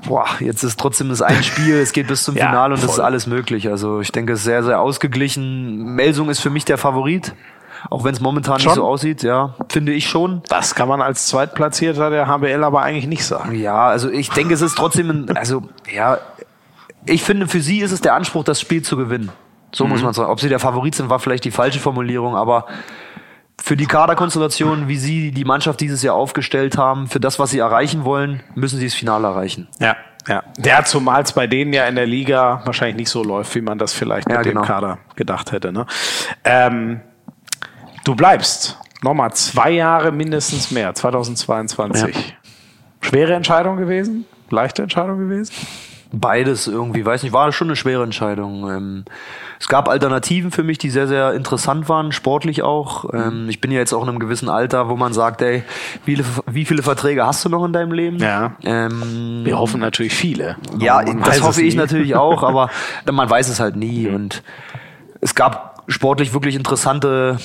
Boah, jetzt ist trotzdem das ein Spiel, es geht bis zum Ja, Finale und es ist alles möglich. Also ich denke, es ist sehr, sehr ausgeglichen. Melsung ist für mich der Favorit, auch wenn es momentan Schon? nicht so aussieht, ja, finde ich schon. Das kann man als Zweitplatzierter der HBL aber eigentlich nicht sagen. Ja, also ich denke, es ist trotzdem, ein, also ja, ich finde, für sie ist es der Anspruch, das Spiel zu gewinnen. So muss man sagen. Ob sie der Favorit sind, war vielleicht die falsche Formulierung, aber für die Kaderkonstellation, wie sie die Mannschaft dieses Jahr aufgestellt haben, für das, was sie erreichen wollen, müssen sie das Finale erreichen. Ja, ja. Der zumal es bei denen ja in der Liga wahrscheinlich nicht so läuft, wie man das vielleicht Ja, mit genau. dem Kader gedacht hätte. Ne? Ähm, du bleibst nochmal zwei Jahre mindestens mehr, 2022. Schwere Entscheidung gewesen? Leichte Entscheidung gewesen? Beides irgendwie, weiß nicht, war schon eine schwere Entscheidung. Ähm, es gab Alternativen für mich, die sehr, sehr interessant waren, sportlich auch. Ähm, ich bin ja jetzt auch in einem gewissen Alter, wo man sagt, ey, wie viele, wie viele Verträge hast du noch in deinem Leben? Ja. Ähm, Wir hoffen natürlich viele. Ja, das hoffe ich nie. natürlich auch, aber man weiß es halt nie. Und es gab sportlich wirklich interessante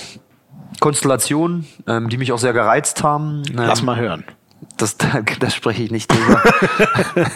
Konstellationen, ähm, die mich auch sehr gereizt haben. Lass mal hören. Das, das spreche ich nicht drüber.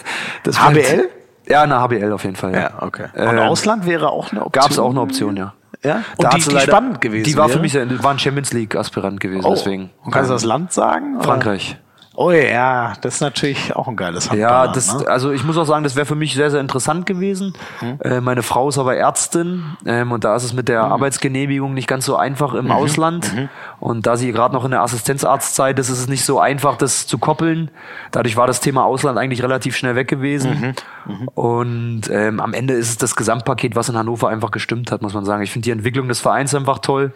HBL? Ja, eine HBL auf jeden Fall. Ja, Ja, okay. Und Ähm, Ausland wäre auch eine Option? Gab es auch eine Option, ja. Ja? Da Und hat die, die leider- spannend gewesen Die war für mich, sehr- war ein Champions League Aspirant gewesen, Oh. deswegen. Und kannst du das Land sagen? oder? Frankreich. Oh ja, das ist natürlich auch ein geiles Handball. Ja, das, ne? also ich muss auch sagen, das wäre für mich sehr, sehr interessant gewesen. Äh, meine Frau ist aber Ärztin ähm, und da ist es mit der Arbeitsgenehmigung nicht ganz so einfach im Ausland. Und da sie gerade noch in der Assistenzarztzeit ist, ist es nicht so einfach, das zu koppeln. Dadurch war das Thema Ausland eigentlich relativ schnell weg gewesen. Mhm. Mhm. Und ähm, am Ende ist es das Gesamtpaket, was in Hannover einfach gestimmt hat, muss man sagen. Ich finde die Entwicklung des Vereins einfach toll.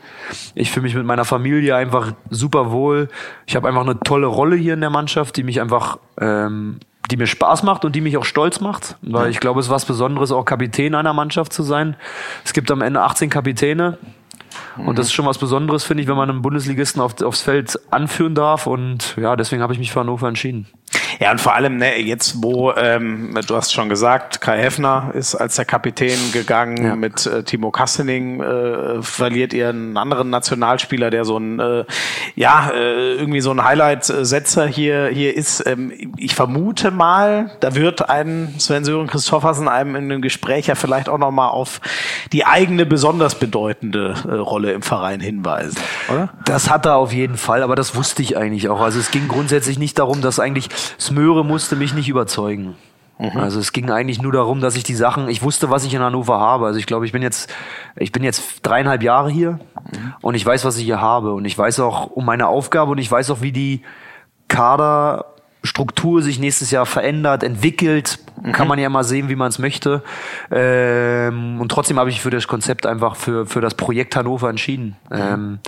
Ich fühle mich mit meiner Familie einfach super wohl. Ich habe einfach eine tolle Rolle hier in der Mannschaft, die mich einfach ähm, die mir Spaß macht und die mich auch stolz macht, weil ich glaube, es ist was Besonderes, auch Kapitän einer Mannschaft zu sein. Es gibt am Ende 18 Kapitäne und das ist schon was Besonderes, finde ich, wenn man einen Bundesligisten auf, aufs Feld anführen darf. Und ja, deswegen habe ich mich für Hannover entschieden. Ja, und vor allem ne, jetzt, wo, ähm, du hast schon gesagt, Kai Heffner ist als der Kapitän gegangen, ja. mit äh, Timo Kassening äh, verliert ihr einen anderen Nationalspieler, der so ein, äh, ja, äh, irgendwie so ein Highlight-Setzer hier, hier ist. Ähm, ich vermute mal, da wird ein Sven-Sören Christoffersen einem in einem Gespräch ja vielleicht auch nochmal auf die eigene besonders bedeutende äh, Rolle im Verein hinweisen, oder? Das hat er auf jeden Fall, aber das wusste ich eigentlich auch. Also es ging grundsätzlich nicht darum, dass eigentlich Smöre musste mich nicht überzeugen. Mhm. Also es ging eigentlich nur darum, dass ich die Sachen, ich wusste, was ich in Hannover habe. Also ich glaube, ich bin jetzt, ich bin jetzt dreieinhalb Jahre hier mhm. und ich weiß, was ich hier habe und ich weiß auch um meine Aufgabe und ich weiß auch, wie die Kaderstruktur sich nächstes Jahr verändert, entwickelt. Mhm. Kann man ja mal sehen, wie man es möchte. Ähm, und trotzdem habe ich für das Konzept einfach für, für das Projekt Hannover entschieden. Mhm. Ähm,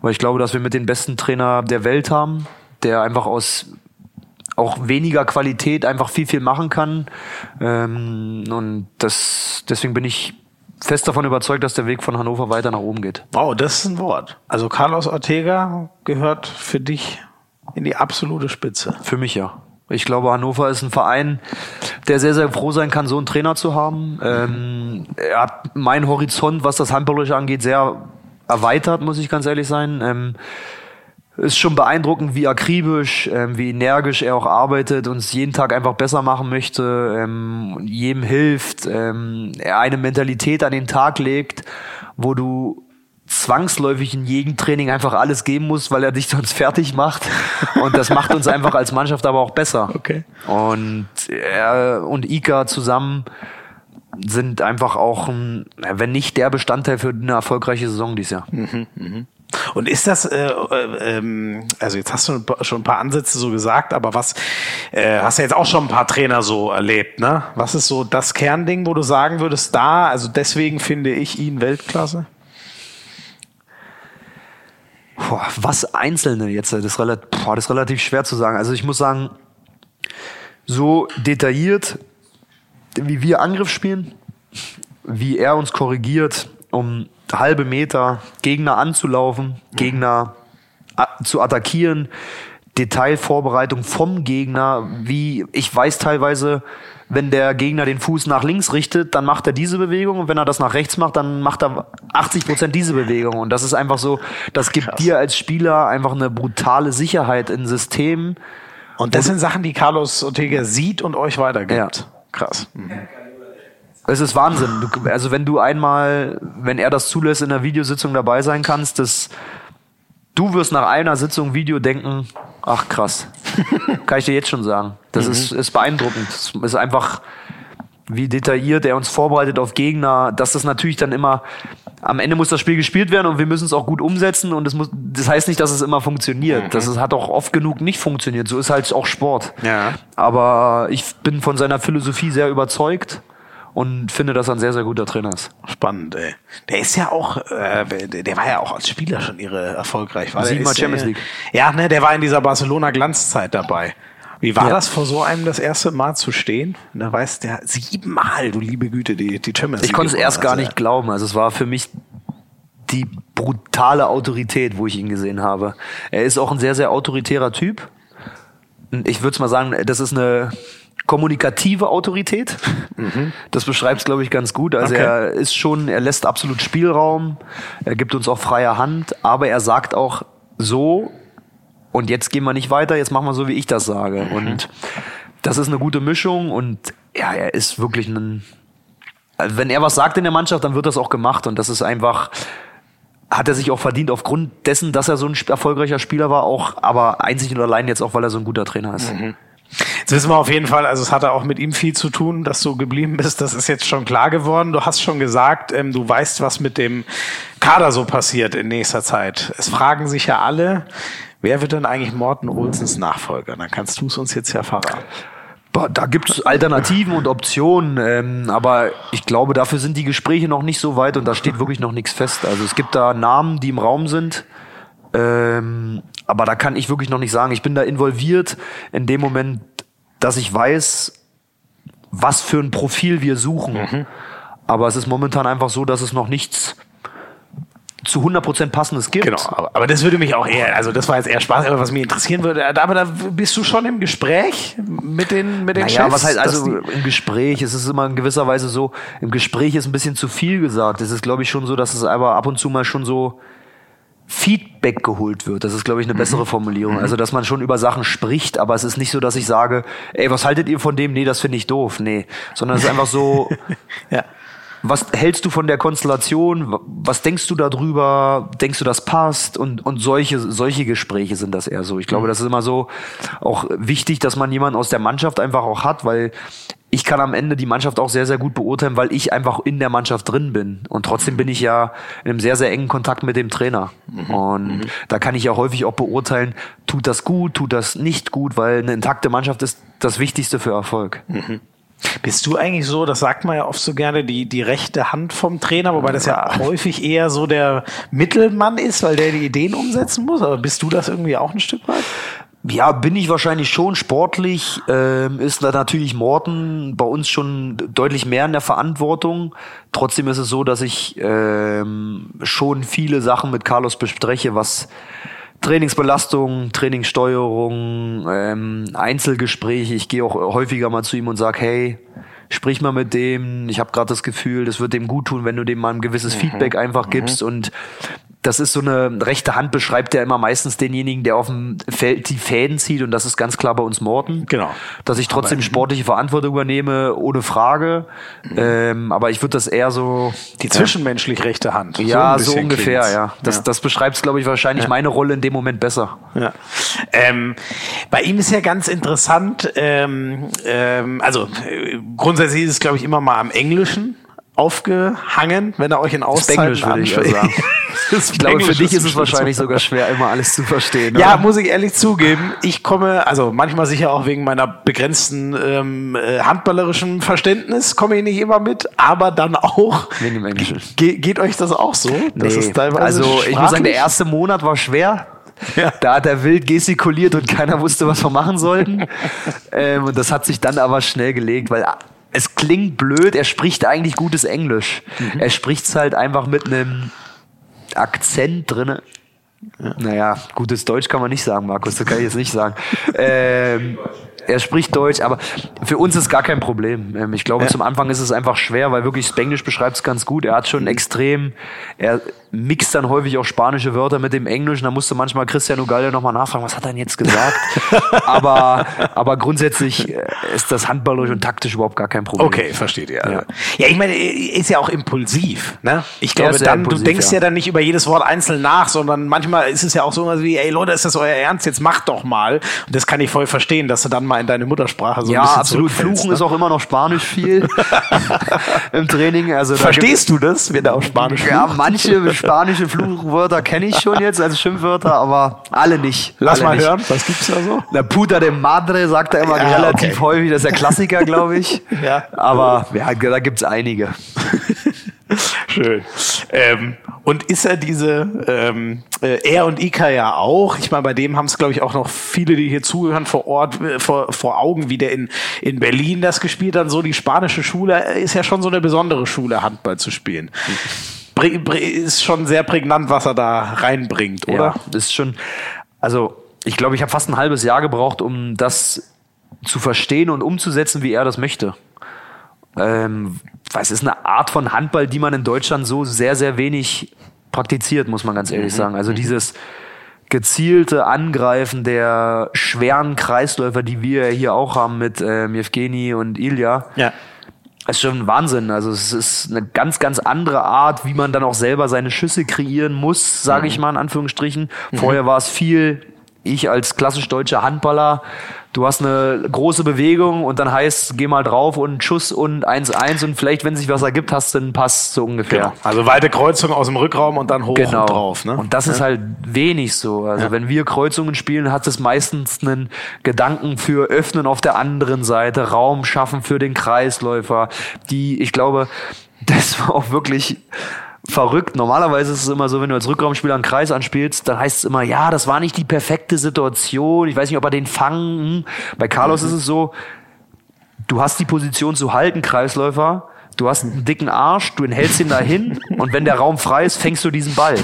weil ich glaube, dass wir mit den besten Trainer der Welt haben, der einfach aus auch weniger Qualität einfach viel, viel machen kann. Ähm, und das, deswegen bin ich fest davon überzeugt, dass der Weg von Hannover weiter nach oben geht. Wow, das ist ein Wort. Also Carlos Ortega gehört für dich in die absolute Spitze. Für mich ja. Ich glaube, Hannover ist ein Verein, der sehr, sehr froh sein kann, so einen Trainer zu haben. Ähm, er hat meinen Horizont, was das Handballische angeht, sehr erweitert, muss ich ganz ehrlich sein. Ähm, ist schon beeindruckend, wie akribisch, ähm, wie energisch er auch arbeitet und es jeden Tag einfach besser machen möchte, ähm, jedem hilft, ähm, er eine Mentalität an den Tag legt, wo du zwangsläufig in jedem Training einfach alles geben musst, weil er dich sonst fertig macht. Und das macht uns einfach als Mannschaft aber auch besser. Okay. Und er und Ika zusammen sind einfach auch, ein, wenn nicht der Bestandteil für eine erfolgreiche Saison dieses Jahr. Mhm, mh. Und ist das, äh, äh, ähm, also jetzt hast du schon ein paar Ansätze so gesagt, aber was, äh, hast ja jetzt auch schon ein paar Trainer so erlebt, ne? Was ist so das Kernding, wo du sagen würdest, da, also deswegen finde ich ihn Weltklasse? Boah, was Einzelne jetzt, das ist, relativ, boah, das ist relativ schwer zu sagen. Also ich muss sagen, so detailliert, wie wir Angriff spielen, wie er uns korrigiert, um halbe Meter Gegner anzulaufen, Gegner zu attackieren, Detailvorbereitung vom Gegner, wie ich weiß teilweise, wenn der Gegner den Fuß nach links richtet, dann macht er diese Bewegung und wenn er das nach rechts macht, dann macht er 80 Prozent diese Bewegung und das ist einfach so, das gibt Krass. dir als Spieler einfach eine brutale Sicherheit in Systemen. Und das sind Sachen, die Carlos Ortega sieht und euch weitergibt. Ja. Krass. Mhm. Es ist Wahnsinn. Du, also wenn du einmal, wenn er das zulässt, in der Videositzung dabei sein kannst, dass du wirst nach einer Sitzung Video denken, ach krass. Kann ich dir jetzt schon sagen. Das mhm. ist, ist beeindruckend. Es ist einfach, wie detailliert er uns vorbereitet auf Gegner, dass das natürlich dann immer, am Ende muss das Spiel gespielt werden und wir müssen es auch gut umsetzen und das muss, das heißt nicht, dass es immer funktioniert. Mhm. Das ist, hat auch oft genug nicht funktioniert. So ist halt auch Sport. Ja. Aber ich bin von seiner Philosophie sehr überzeugt und finde, dass er ein sehr, sehr guter Trainer ist. Spannend, ey. Der ist ja auch, äh, der war ja auch als Spieler schon irre erfolgreich. War Siebenmal Champions League. Ja, ne, der war in dieser Barcelona-Glanzzeit dabei. Wie war ja. das vor so einem das erste Mal zu stehen? Da weiß der siebenmal, du liebe Güte, die, die Champions League. Ich konnte es erst gar nicht glauben. Also es war für mich die brutale Autorität, wo ich ihn gesehen habe. Er ist auch ein sehr, sehr autoritärer Typ. Ich würde mal sagen, das ist eine kommunikative Autorität. Mhm. Das beschreibt es, glaube ich, ganz gut. Also okay. er ist schon, er lässt absolut Spielraum, er gibt uns auch freie Hand, aber er sagt auch so, und jetzt gehen wir nicht weiter, jetzt machen wir so, wie ich das sage. Mhm. Und das ist eine gute Mischung und ja, er ist wirklich ein, wenn er was sagt in der Mannschaft, dann wird das auch gemacht und das ist einfach, hat er sich auch verdient aufgrund dessen, dass er so ein erfolgreicher Spieler war, auch, aber einzig und allein jetzt auch, weil er so ein guter Trainer ist. Mhm. Jetzt wissen wir auf jeden Fall, also es hatte auch mit ihm viel zu tun, dass du geblieben bist. Das ist jetzt schon klar geworden. Du hast schon gesagt, ähm, du weißt, was mit dem Kader so passiert in nächster Zeit. Es fragen sich ja alle, wer wird denn eigentlich Morten Olsens Nachfolger? Dann kannst du es uns jetzt ja verraten. Da gibt es Alternativen und Optionen, ähm, aber ich glaube, dafür sind die Gespräche noch nicht so weit und da steht wirklich noch nichts fest. Also es gibt da Namen, die im Raum sind, ähm, aber da kann ich wirklich noch nicht sagen. Ich bin da involviert in dem Moment, dass ich weiß, was für ein Profil wir suchen. Mhm. Aber es ist momentan einfach so, dass es noch nichts zu 100% passendes gibt. Genau, aber das würde mich auch eher, also das war jetzt eher Spaß, aber was mich interessieren würde, aber da bist du schon im Gespräch mit den, mit den naja, Chefs? was heißt also im Gespräch, es ist immer in gewisser Weise so, im Gespräch ist ein bisschen zu viel gesagt. Es ist glaube ich schon so, dass es aber ab und zu mal schon so Feedback geholt wird. Das ist, glaube ich, eine mhm. bessere Formulierung. Mhm. Also, dass man schon über Sachen spricht, aber es ist nicht so, dass ich sage, ey, was haltet ihr von dem? Nee, das finde ich doof. Nee. Sondern es ist einfach so, ja. Was hältst du von der Konstellation? Was denkst du darüber? Denkst du, das passt? Und, und solche, solche Gespräche sind das eher so. Ich glaube, mhm. das ist immer so auch wichtig, dass man jemanden aus der Mannschaft einfach auch hat, weil ich kann am Ende die Mannschaft auch sehr, sehr gut beurteilen, weil ich einfach in der Mannschaft drin bin. Und trotzdem bin ich ja in einem sehr, sehr engen Kontakt mit dem Trainer. Mhm. Und mhm. da kann ich ja häufig auch beurteilen, tut das gut, tut das nicht gut, weil eine intakte Mannschaft ist das Wichtigste für Erfolg. Mhm. Bist du eigentlich so, das sagt man ja oft so gerne, die, die rechte Hand vom Trainer, wobei das ja häufig eher so der Mittelmann ist, weil der die Ideen umsetzen muss. Aber bist du das irgendwie auch ein Stück weit? Ja, bin ich wahrscheinlich schon sportlich. Ähm, ist da natürlich Morten bei uns schon deutlich mehr in der Verantwortung. Trotzdem ist es so, dass ich ähm, schon viele Sachen mit Carlos bespreche, was Trainingsbelastung, Trainingssteuerung, ähm, Einzelgespräche. Ich gehe auch häufiger mal zu ihm und sage, hey, sprich mal mit dem. Ich habe gerade das Gefühl, das wird dem gut tun, wenn du dem mal ein gewisses mhm. Feedback einfach gibst. Mhm. Und das ist so eine rechte Hand, beschreibt ja immer meistens denjenigen, der auf dem Feld die Fäden zieht und das ist ganz klar bei uns Morten. Genau. Dass ich trotzdem sportliche Verantwortung übernehme, ohne Frage. Ähm, aber ich würde das eher so. Die zwischenmenschlich rechte Hand. Ja, so, so ungefähr, klingt's. ja. Das, ja. das beschreibt, glaube ich, wahrscheinlich ja. meine Rolle in dem Moment besser. Ja. Ähm, bei ihm ist ja ganz interessant, ähm, ähm, also äh, grundsätzlich ist es, glaube ich, immer mal am Englischen aufgehangen, wenn er euch in Auszeiten anspricht. ich glaube, für dich ist es wahrscheinlich sogar schwer, immer alles zu verstehen. Ja, oder? muss ich ehrlich zugeben. Ich komme, also manchmal sicher auch wegen meiner begrenzten ähm, äh, handballerischen Verständnis, komme ich nicht immer mit, aber dann auch. Wegen dem Englischen. Ge geht euch das auch so? Das nee. also ich muss sagen, der erste Monat war schwer. Ja. Da hat er wild gestikuliert und keiner wusste, was wir machen sollten. ähm, und das hat sich dann aber schnell gelegt, weil es klingt blöd, er spricht eigentlich gutes Englisch. Mhm. Er spricht es halt einfach mit einem Akzent drin. Ja. Naja, gutes Deutsch kann man nicht sagen, Markus, das kann ich jetzt nicht sagen. ähm, er spricht Deutsch, aber für uns ist gar kein Problem. Ähm, ich glaube, ja. zum Anfang ist es einfach schwer, weil wirklich Spanglisch beschreibt es ganz gut. Er hat schon mhm. extrem, er mixt dann häufig auch spanische Wörter mit dem Englischen. Da musste manchmal Christian Ugalde nochmal nachfragen, was hat er denn jetzt gesagt? aber, aber grundsätzlich äh, ist das handballerisch und taktisch überhaupt gar kein Problem. Okay, versteht ihr. Ja. ja, ich meine, ist ja auch impulsiv. Ne? Ich glaube, dann, impulsiv, du denkst ja. ja. dann nicht über jedes Wort einzeln nach, sondern manchmal ist es ja auch so wie, ey Leute, ist das euer Ernst? Jetzt macht doch mal. Und das kann ich voll verstehen, dass du dann mal in deine Muttersprache so ja, ein bisschen absolut. Fluchen ne? ist auch immer noch Spanisch viel im Training. Also Verstehst du das, wenn da auch Spanisch Ja, manche spanische Fluchwörter kenne ich schon jetzt als Schimpfwörter, aber alle nicht. Lass alle mal nicht. hören, was gibt's da so? La puta de madre sagt er immer ja, relativ okay. häufig, das ist der Klassiker, glaube ich. ja. Aber ja, da gibt's einige. Schön. Ähm, und ist er diese, ähm, äh, er und Ika ja auch, ich meine, bei dem haben es, glaube ich, auch noch viele, die hier zuhören, vor Ort, äh, vor, vor Augen, wie der in, in Berlin das gespielt hat. So die spanische Schule ist ja schon so eine besondere Schule, Handball zu spielen ist schon sehr prägnant, was er da reinbringt, oder? Ja, ist schon, also ich glaube, ich habe fast ein halbes Jahr gebraucht, um das zu verstehen und umzusetzen, wie er das möchte. Ähm, es ist eine Art von Handball, die man in Deutschland so sehr, sehr wenig praktiziert, muss man ganz ehrlich mhm. sagen. Also mhm. dieses gezielte Angreifen der schweren Kreisläufer, die wir hier auch haben mit ähm, und Ilya. Ja ist schon Wahnsinn. Also es ist eine ganz, ganz andere Art, wie man dann auch selber seine Schüsse kreieren muss, sage mhm. ich mal in Anführungsstrichen. Mhm. Vorher war es viel, ich als klassisch deutscher Handballer du hast eine große Bewegung und dann heißt, geh mal drauf und Schuss und 1-1 und vielleicht, wenn sich was ergibt, hast du einen Pass so ungefähr. Genau. Also weite Kreuzung aus dem Rückraum und dann hoch genau. und drauf. Ne? Und das ja. ist halt wenig so. Also ja. wenn wir Kreuzungen spielen, hat es meistens einen Gedanken für Öffnen auf der anderen Seite, Raum schaffen für den Kreisläufer, die, ich glaube, das war auch wirklich verrückt. Normalerweise ist es immer so, wenn du als Rückraumspieler einen Kreis anspielst, dann heißt es immer, ja, das war nicht die perfekte Situation. Ich weiß nicht, ob er den fangen. Bei Carlos mhm. ist es so, du hast die Position zu halten, Kreisläufer. Du hast einen dicken Arsch, du enthältst ihn dahin und wenn der Raum frei ist, fängst du diesen Ball.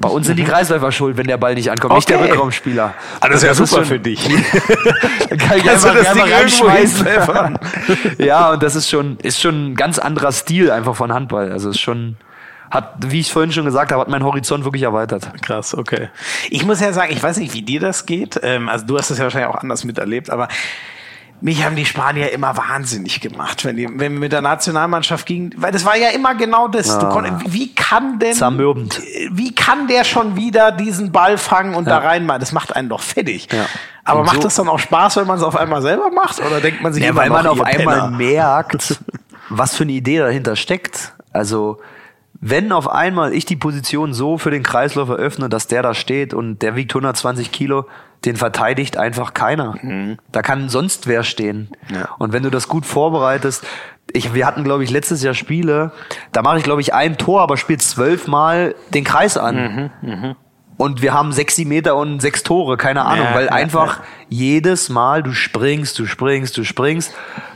Bei uns sind die Kreisläufer schuld, wenn der Ball nicht ankommt, okay. nicht der Rückraumspieler. Ah, das ist ja super ist für dich. kann ich einfach, das Ding reinschmeißen. ja, und das ist schon, ist schon ein ganz anderer Stil einfach von Handball. Also ist schon, hat, wie ich vorhin schon gesagt habe, hat mein Horizont wirklich erweitert. Krass, okay. Ich muss ja sagen, ich weiß nicht, wie dir das geht. Ähm, also du hast es ja wahrscheinlich auch anders miterlebt, aber mich haben die Spanier immer wahnsinnig gemacht, wenn, die, wenn wir mit der Nationalmannschaft gingen, weil das war ja immer genau das. Ah. Konntest, wie kann denn, Zermürbend. wie kann der schon wieder diesen Ball fangen und ja. da reinmachen? Das macht einen doch fertig. Ja. Aber und macht so das dann auch Spaß, wenn man es auf einmal selber macht? Oder denkt man sich ja, immer weil man auf einmal Penner? merkt, was für eine Idee dahinter steckt. Also, wenn auf einmal ich die Position so für den Kreislauf eröffne, dass der da steht und der wiegt 120 Kilo, den verteidigt einfach keiner. Mhm. Da kann sonst wer stehen. Ja. Und wenn du das gut vorbereitest, ich, wir hatten, glaube ich, letztes Jahr Spiele, da mache ich, glaube ich, ein Tor, aber spiele zwölfmal den Kreis an. Mhm, mh. Und wir haben sechs Meter und sechs Tore, keine Ahnung, ja, weil ja, einfach jedes Mal du springst, du springst, du springst,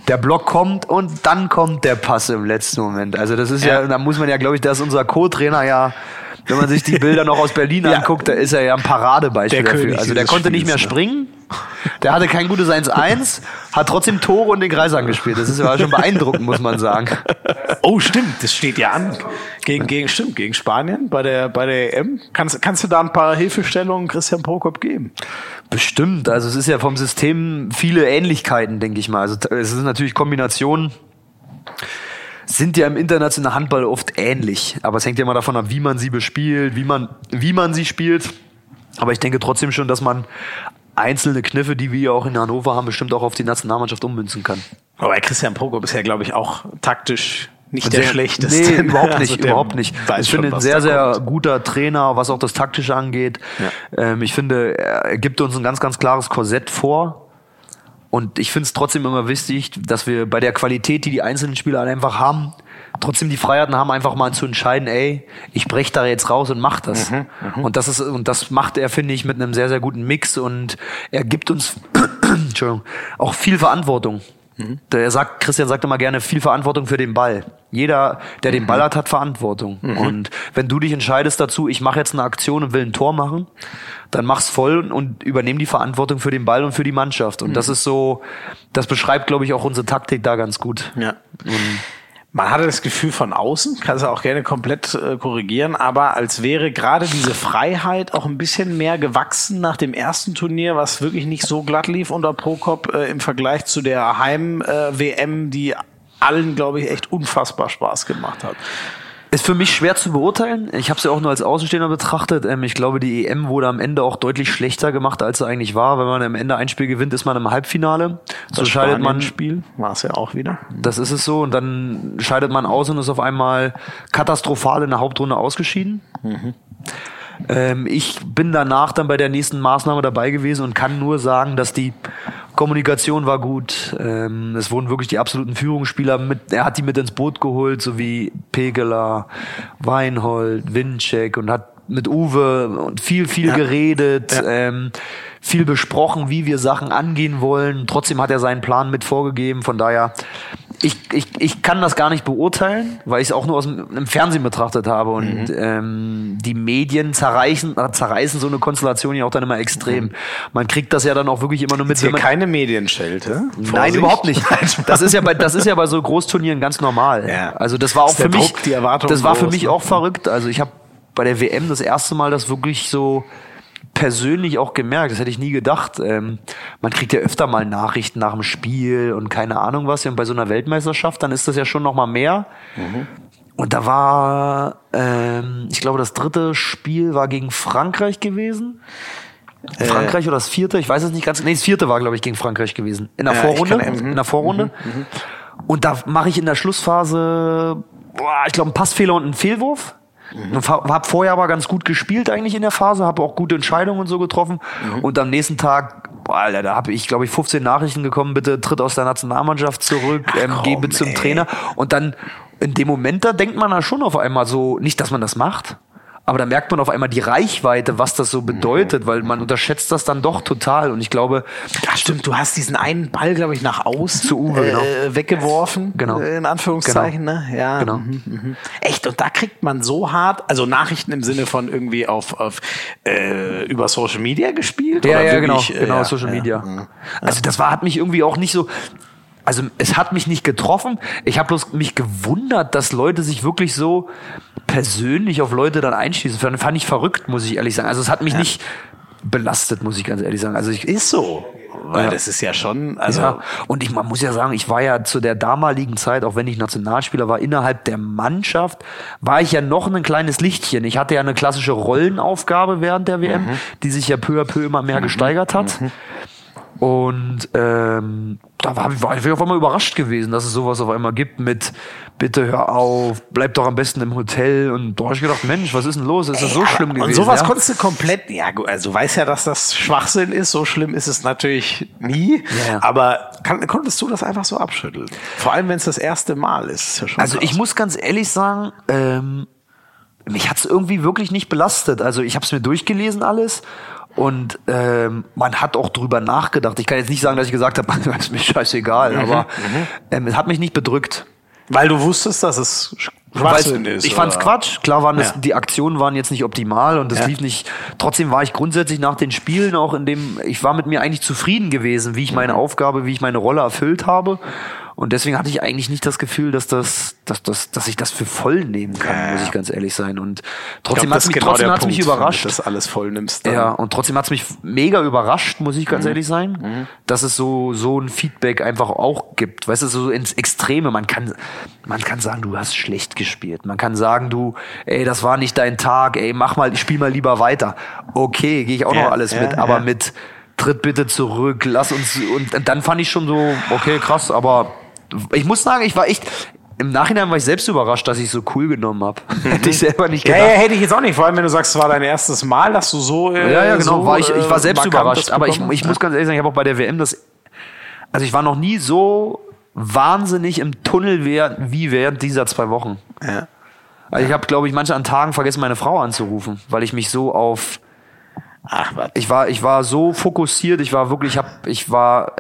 der Block kommt und dann kommt der Pass im letzten Moment. Also das ist ja, da muss man ja, glaube ich, da ist unser Co-Trainer ja wenn man sich die Bilder noch aus Berlin ja. anguckt, da ist er ja ein Paradebeispiel dafür. Also der konnte Spiels, nicht mehr ne? springen. Der hatte kein gutes 1-1, hat trotzdem Tore und den Kreis angespielt. Das ist ja schon beeindruckend, muss man sagen. Oh, stimmt, das steht ja an. Gegen, gegen, stimmt, gegen Spanien bei der, bei der EM. Kannst, kannst du da ein paar Hilfestellungen Christian Prokop geben? Bestimmt. Also es ist ja vom System viele Ähnlichkeiten, denke ich mal. Also es ist natürlich Kombinationen sind ja im internationalen Handball oft ähnlich. Aber es hängt ja immer davon ab, wie man sie bespielt, wie man, wie man sie spielt. Aber ich denke trotzdem schon, dass man einzelne Kniffe, die wir auch in Hannover haben, bestimmt auch auf die Nationalmannschaft ummünzen kann. Aber Christian Prokop ist ja, glaube ich, auch taktisch nicht sehr, der schlechteste. Nee, überhaupt nicht, also überhaupt nicht. Ich finde, ein sehr, sehr guter Trainer, was auch das Taktische angeht. Ja. Ähm, ich finde, er gibt uns ein ganz, ganz klares Korsett vor, und ich finde es trotzdem immer wichtig, dass wir bei der Qualität, die die einzelnen Spieler einfach haben, trotzdem die Freiheiten haben, einfach mal zu entscheiden, ey, ich brech da jetzt raus und mach das. Mhm, mh. Und das ist, und das macht er, finde ich, mit einem sehr, sehr guten Mix und er gibt uns, Entschuldigung, auch viel Verantwortung. Mhm. Der sagt, Christian sagt immer gerne, viel Verantwortung für den Ball. Jeder, der den Ball mhm. hat, hat Verantwortung. Mhm. Und wenn du dich entscheidest dazu, ich mache jetzt eine Aktion und will ein Tor machen, dann mach's voll und übernehm die Verantwortung für den Ball und für die Mannschaft. Und mhm. das ist so, das beschreibt, glaube ich, auch unsere Taktik da ganz gut. Ja. Und man hatte das Gefühl von außen, kannst du auch gerne komplett äh, korrigieren, aber als wäre gerade diese Freiheit auch ein bisschen mehr gewachsen nach dem ersten Turnier, was wirklich nicht so glatt lief unter Prokop äh, im Vergleich zu der Heim-WM, äh, die allen, glaube ich, echt unfassbar Spaß gemacht hat. Ist für mich schwer zu beurteilen. Ich habe es ja auch nur als Außenstehender betrachtet. Ähm, ich glaube, die EM wurde am Ende auch deutlich schlechter gemacht, als sie eigentlich war. Wenn man am Ende ein Spiel gewinnt, ist man im Halbfinale. So das scheidet man. Spiel war es ja auch wieder. Das ist es so. Und dann scheidet man aus und ist auf einmal katastrophal in der Hauptrunde ausgeschieden. Mhm. Ähm, ich bin danach dann bei der nächsten Maßnahme dabei gewesen und kann nur sagen, dass die Kommunikation war gut. Ähm, es wurden wirklich die absoluten Führungsspieler mit, er hat die mit ins Boot geholt, so wie Pegeler, Weinhold, Winczek und hat mit Uwe und viel, viel ja. geredet, ja. Ähm, viel besprochen, wie wir Sachen angehen wollen. Trotzdem hat er seinen Plan mit vorgegeben. Von daher ich, ich, ich kann das gar nicht beurteilen, weil ich es auch nur aus dem Fernsehen betrachtet habe. Und mhm. ähm, die Medien zerreißen, zerreißen so eine Konstellation ja auch dann immer extrem. Mhm. Man kriegt das ja dann auch wirklich immer nur mit. Ist hier keine Medienschelte? Nein, überhaupt nicht. Das ist ja bei, das ist ja bei so Großturnieren ganz normal. Ja. Also das war auch für mich, Druck, das war für mich ne? auch verrückt. Also ich habe bei der WM das erste Mal das wirklich so persönlich auch gemerkt, das hätte ich nie gedacht. Ähm, man kriegt ja öfter mal Nachrichten nach dem Spiel und keine Ahnung was. Und bei so einer Weltmeisterschaft, dann ist das ja schon noch mal mehr. Mhm. Und da war, ähm, ich glaube, das dritte Spiel war gegen Frankreich gewesen. Äh, Frankreich oder das vierte, ich weiß es nicht ganz. Nee, das vierte war, glaube ich, gegen Frankreich gewesen. In der Ja, Vorrunde. kann- mhm, in der Vorrunde. Und da mache ich in der Schlussphase, boah, ich glaube, einen Passfehler und einen Fehlwurf. Und Hab vorher aber ganz gut gespielt eigentlich in der Phase, habe auch gute Entscheidungen und so getroffen. Und am nächsten Tag, boah, Alter, da habe ich, glaube ich, 15 Nachrichten gekommen, bitte tritt aus der Nationalmannschaft zurück, ähm, geh bitte zum ey. Trainer. Und dann in dem Moment, da denkt man da schon auf einmal so, nicht, dass man das macht, aber da merkt man auf einmal die Reichweite, was das so bedeutet, weil man unterschätzt das dann doch total. Und ich glaube, Ja, stimmt, du hast diesen einen Ball, glaube ich, nach außen Zu Uwe, genau. äh, weggeworfen. Genau. In Anführungszeichen, Genau. ne? Ja. Genau. mhm, mhm. Echt, und da kriegt man so hart, also Nachrichten im Sinne von irgendwie auf, auf äh, über Social Media gespielt? Ja, oder ja, genau, wirklich, äh, genau, ja, Social Media. ja. Also das war, hat mich irgendwie auch nicht so, also es hat mich nicht getroffen. Ich habe bloß mich gewundert, dass Leute sich wirklich so persönlich auf Leute dann einschießen. Fand, fand ich verrückt, muss ich ehrlich sagen. Also es hat mich nicht belastet, muss ich ganz ehrlich sagen. Also ich, Ist so. Weil Ja. das ist ja schon, also ja, und ich man muss ja sagen, ich war ja zu der damaligen Zeit, auch wenn ich Nationalspieler war, innerhalb der Mannschaft, war ich ja noch ein kleines Lichtchen. Ich hatte ja eine klassische Rollenaufgabe während der WM, die sich ja peu à peu immer mehr gesteigert hat. Und ähm, da war, war ich auf einmal überrascht gewesen, dass es sowas auf einmal gibt mit bitte hör auf, bleib doch am besten im Hotel. Und da habe ich gedacht, Mensch, was ist denn los? Ist das so schlimm gewesen? Und sowas ja? konntest du komplett, ja, gut, also du weißt ja, dass das Schwachsinn ist, so schlimm ist es natürlich nie. Ja. Aber kann, konntest du das einfach so abschütteln? Vor allem, wenn es das erste Mal ist. ist ja Also krass. ich muss ganz ehrlich sagen, ähm, mich hat's irgendwie wirklich nicht belastet. Also ich habe es mir durchgelesen alles und ähm, man hat auch drüber nachgedacht. Ich kann jetzt nicht sagen, dass ich gesagt habe, ist mir scheißegal, aber ähm, es hat mich nicht bedrückt. Weil du wusstest, dass es Sch- Schwachsinn ist. ich fand's oder? Quatsch. Klar waren es, Ja. die Aktionen waren jetzt nicht optimal und das Ja. lief nicht. Trotzdem war ich grundsätzlich nach den Spielen auch in dem, ich war mit mir eigentlich zufrieden gewesen, wie ich Mhm. meine Aufgabe, wie ich meine Rolle erfüllt habe. Und deswegen hatte ich eigentlich nicht das Gefühl, dass das, dass das, dass ich das für voll nehmen kann, Ja, muss ich ganz ehrlich sein. Und trotzdem hat's ist mich, genau trotzdem hat's mich Punkt, überrascht. das alles voll nimmst. dann. Ja, und trotzdem hat's mich mega überrascht, muss ich Mhm. ganz ehrlich sein, dass es so, so ein Feedback einfach auch gibt. Weißt du, so ins Extreme. Man kann, man kann sagen, du hast schlecht gespielt. Man kann sagen, du, ey, das war nicht dein Tag, ey, mach mal, spiel mal lieber weiter. Okay, gehe ich auch Ja, noch alles ja, mit, aber mit tritt bitte zurück, lass uns, und dann fand ich schon so, okay, krass, aber ich muss sagen, ich war echt, im Nachhinein war ich selbst überrascht, dass ich so cool genommen habe. Hätte ich selber nicht Ja, gedacht. ja, hätte ich jetzt auch nicht. Vor allem, wenn du sagst, es war dein erstes Mal, dass du so. Äh, Ja, ja, genau. So, war ich, ich war äh, selbst überrascht. Aber ich, ich muss ganz ehrlich sagen, ich habe auch bei der WM das. Also ich war noch nie so wahnsinnig im Tunnel während, wie während dieser zwei Wochen. Ja. Also ich habe, glaube ich, manche an Tagen vergessen, meine Frau anzurufen, weil ich mich so auf. Ach, was. Ich war, ich war so fokussiert. Ich war wirklich, ich hab, ich war.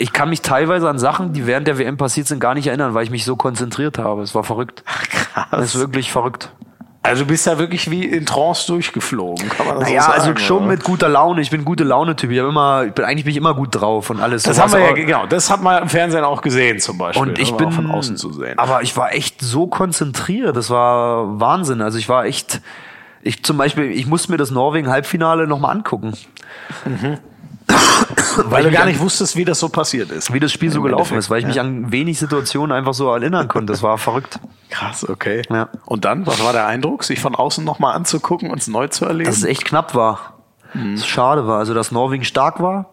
Ich kann mich teilweise an Sachen, die während der WM passiert sind, gar nicht erinnern, weil ich mich so konzentriert habe. Es war verrückt. Krass. Das ist wirklich verrückt. Also du bist ja wirklich wie in Trance durchgeflogen, kann man das Naja, so sagen? also schon oder? mit guter Laune. Ich bin gute Laune-Typ. Ich, hab immer, ich bin eigentlich bin ich immer gut drauf und alles. Das So haben wir was, ja, genau, das hat man im Fernsehen auch gesehen zum Beispiel. Und ich ne, bin auch von außen zu sehen. Aber ich war echt so konzentriert. Das war Wahnsinn. Also ich war echt. Ich zum Beispiel, ich musste mir das Norwegen-Halbfinale nochmal angucken. weil du gar nicht wusstest, wie das so passiert ist. Wie das Spiel so gelaufen Endeffekt, ist, weil ich mich ja. an wenig Situationen einfach so erinnern konnte. Das war verrückt. Krass, okay. Ja. Und dann, was war der Eindruck, sich von außen nochmal anzugucken und es neu zu erleben? Dass es echt knapp war. Dass es schade war. Also, dass Norwegen stark war.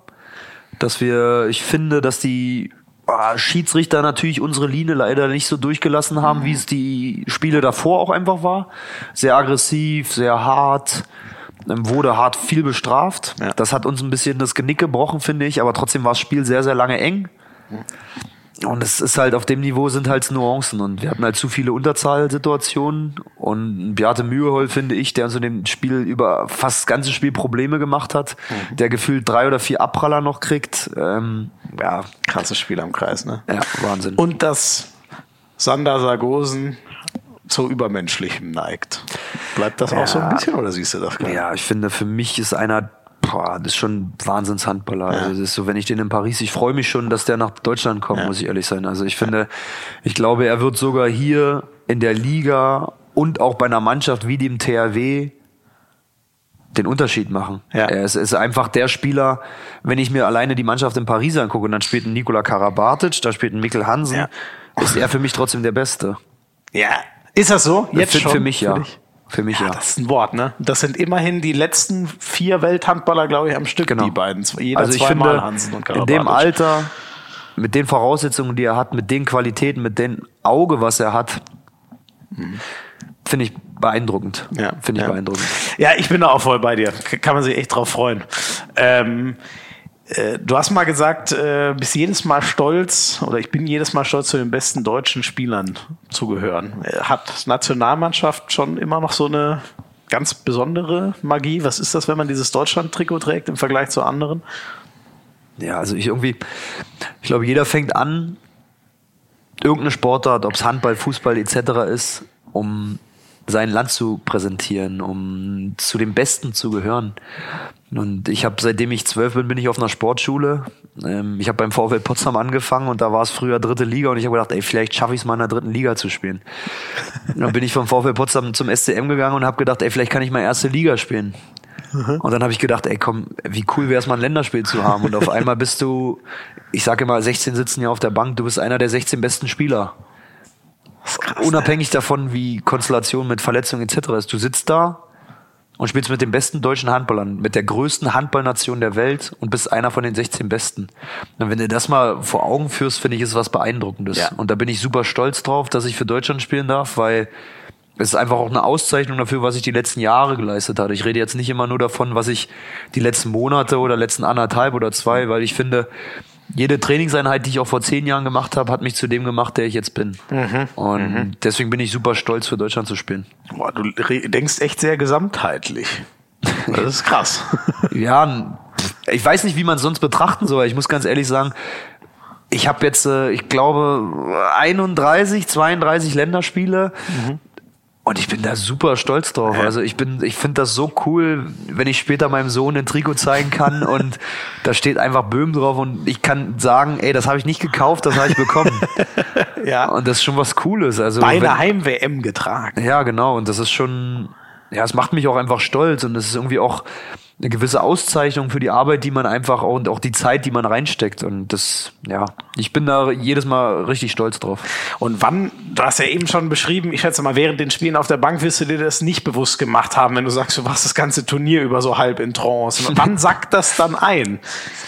Dass wir, ich finde, dass die ah, Schiedsrichter natürlich unsere Linie leider nicht so durchgelassen haben, wie es die Spiele davor auch einfach war. Sehr aggressiv, sehr hart. Wurde hart viel bestraft. Ja. Das hat uns ein bisschen das Genick gebrochen, finde ich. Aber trotzdem war das Spiel sehr, sehr lange eng. Und es ist halt auf dem Niveau sind halt Nuancen und wir hatten halt zu viele Unterzahlsituationen und Beate Mühehold finde ich, der uns in dem Spiel über fast das ganze Spiel Probleme gemacht hat, der gefühlt drei oder vier Abpraller noch kriegt. Ähm, ja, Krasses Spiel am Kreis, ne? ja, Wahnsinn. Und dass Sander Sargosen zu Übermenschlichem neigt. Bleibt das auch so ein bisschen oder siehst du das gar nicht? Ja, ich finde, für mich ist einer, boah, das ist schon Wahnsinnshandballer. Also das ist so, wenn ich den in Paris, ich freue mich schon, dass der nach Deutschland kommt, muss ich ehrlich sein. Also ich finde, ich glaube, er wird sogar hier in der Liga und auch bei einer Mannschaft wie dem THW den Unterschied machen. Ja. Er ist, ist einfach der Spieler, wenn ich mir alleine die Mannschaft in Paris angucke und dann spielt ein Nikola Karabatic, da spielt ein Mikkel Hansen, Ja. ist er für mich trotzdem der Beste. Ja. Ist das so? Jetzt für, schon? für mich ja. dich? Für mich ja. Das ist ein Wort, ne? Das sind immerhin die letzten vier Welthandballer, glaube ich, am Stück, Genau. die beiden. Jeder also ich finde, Hansen und in dem. Alter, mit den Voraussetzungen, die er hat, mit den Qualitäten, mit dem Auge, was er hat, finde ich beeindruckend. Ja, Finde ich ja. beeindruckend. Ja, ich bin da auch voll bei dir. Kann man sich echt drauf freuen. Ähm, äh, du hast mal gesagt, äh, bist jedes Mal stolz, oder ich bin jedes Mal stolz, zu den besten deutschen Spielern zu gehören. Äh, Hat Nationalmannschaft schon immer noch so eine ganz besondere Magie? Was ist das, wenn man dieses Deutschland-Trikot trägt im Vergleich zu anderen? Ja, also ich irgendwie, ich glaube, jeder fängt an, irgendeine Sportart, ob es Handball, Fußball etc. ist, um sein Land zu präsentieren, um zu den Besten zu gehören. Und ich habe, seitdem ich zwölf bin, bin ich auf einer Sportschule. Ähm, ich habe beim VfL Potsdam angefangen und da war es früher dritte Liga und ich habe gedacht, ey, vielleicht schaffe ich es mal in der dritten Liga zu spielen. dann bin ich vom VfL Potsdam zum SCM gegangen und habe gedacht, ey, vielleicht kann ich mal erste Liga spielen. Und dann habe ich gedacht, ey, komm, wie cool wäre es mal ein Länderspiel zu haben. Und auf einmal bist du, ich sage immer, 16 sitzen ja auf der Bank, du bist einer der 16 besten Spieler. Krass. Unabhängig davon, wie Konstellation mit Verletzungen etc. ist. Du sitzt da und spielst mit den besten deutschen Handballern, mit der größten Handballnation der Welt und bist einer von den 16 Besten. Und wenn du das mal vor Augen führst, finde ich, ist was Beeindruckendes. Ja. Und da bin ich super stolz drauf, dass ich für Deutschland spielen darf, weil es ist einfach auch eine Auszeichnung dafür, was ich die letzten Jahre geleistet habe. Ich rede jetzt nicht immer nur davon, was ich die letzten Monate oder letzten anderthalb oder zwei, weil ich finde, jede Trainingseinheit, die ich auch vor zehn Jahren gemacht habe, hat mich zu dem gemacht, der ich jetzt bin. Und deswegen bin ich super stolz, für Deutschland zu spielen. Boah, du denkst echt sehr gesamtheitlich. Das ist krass. Ja, ich weiß nicht, wie man es sonst betrachten soll. Ich muss ganz ehrlich sagen, ich habe jetzt, äh, ich glaube, 31, 32 Länderspiele. Und ich bin da super stolz drauf. Also ich bin, ich finde das so cool, wenn ich später meinem Sohn ein Trikot zeigen kann und da steht einfach Böhm drauf und ich kann sagen, ey, das habe ich nicht gekauft, das habe ich bekommen. ja. Und das ist schon was Cooles. Also Bei einer Heim-WM getragen. ja, genau. Und das ist schon, ja, es macht mich auch einfach stolz und es ist irgendwie auch eine gewisse Auszeichnung für die Arbeit, die man einfach auch und auch die Zeit, die man reinsteckt. Und das, ja, ich bin da jedes Mal richtig stolz drauf. Und wann, du hast ja eben schon beschrieben, ich schätze mal, während den Spielen auf der Bank wirst du dir das nicht bewusst gemacht haben, wenn du sagst, du warst das ganze Turnier über so halb in Trance. Und wann sackt das dann ein?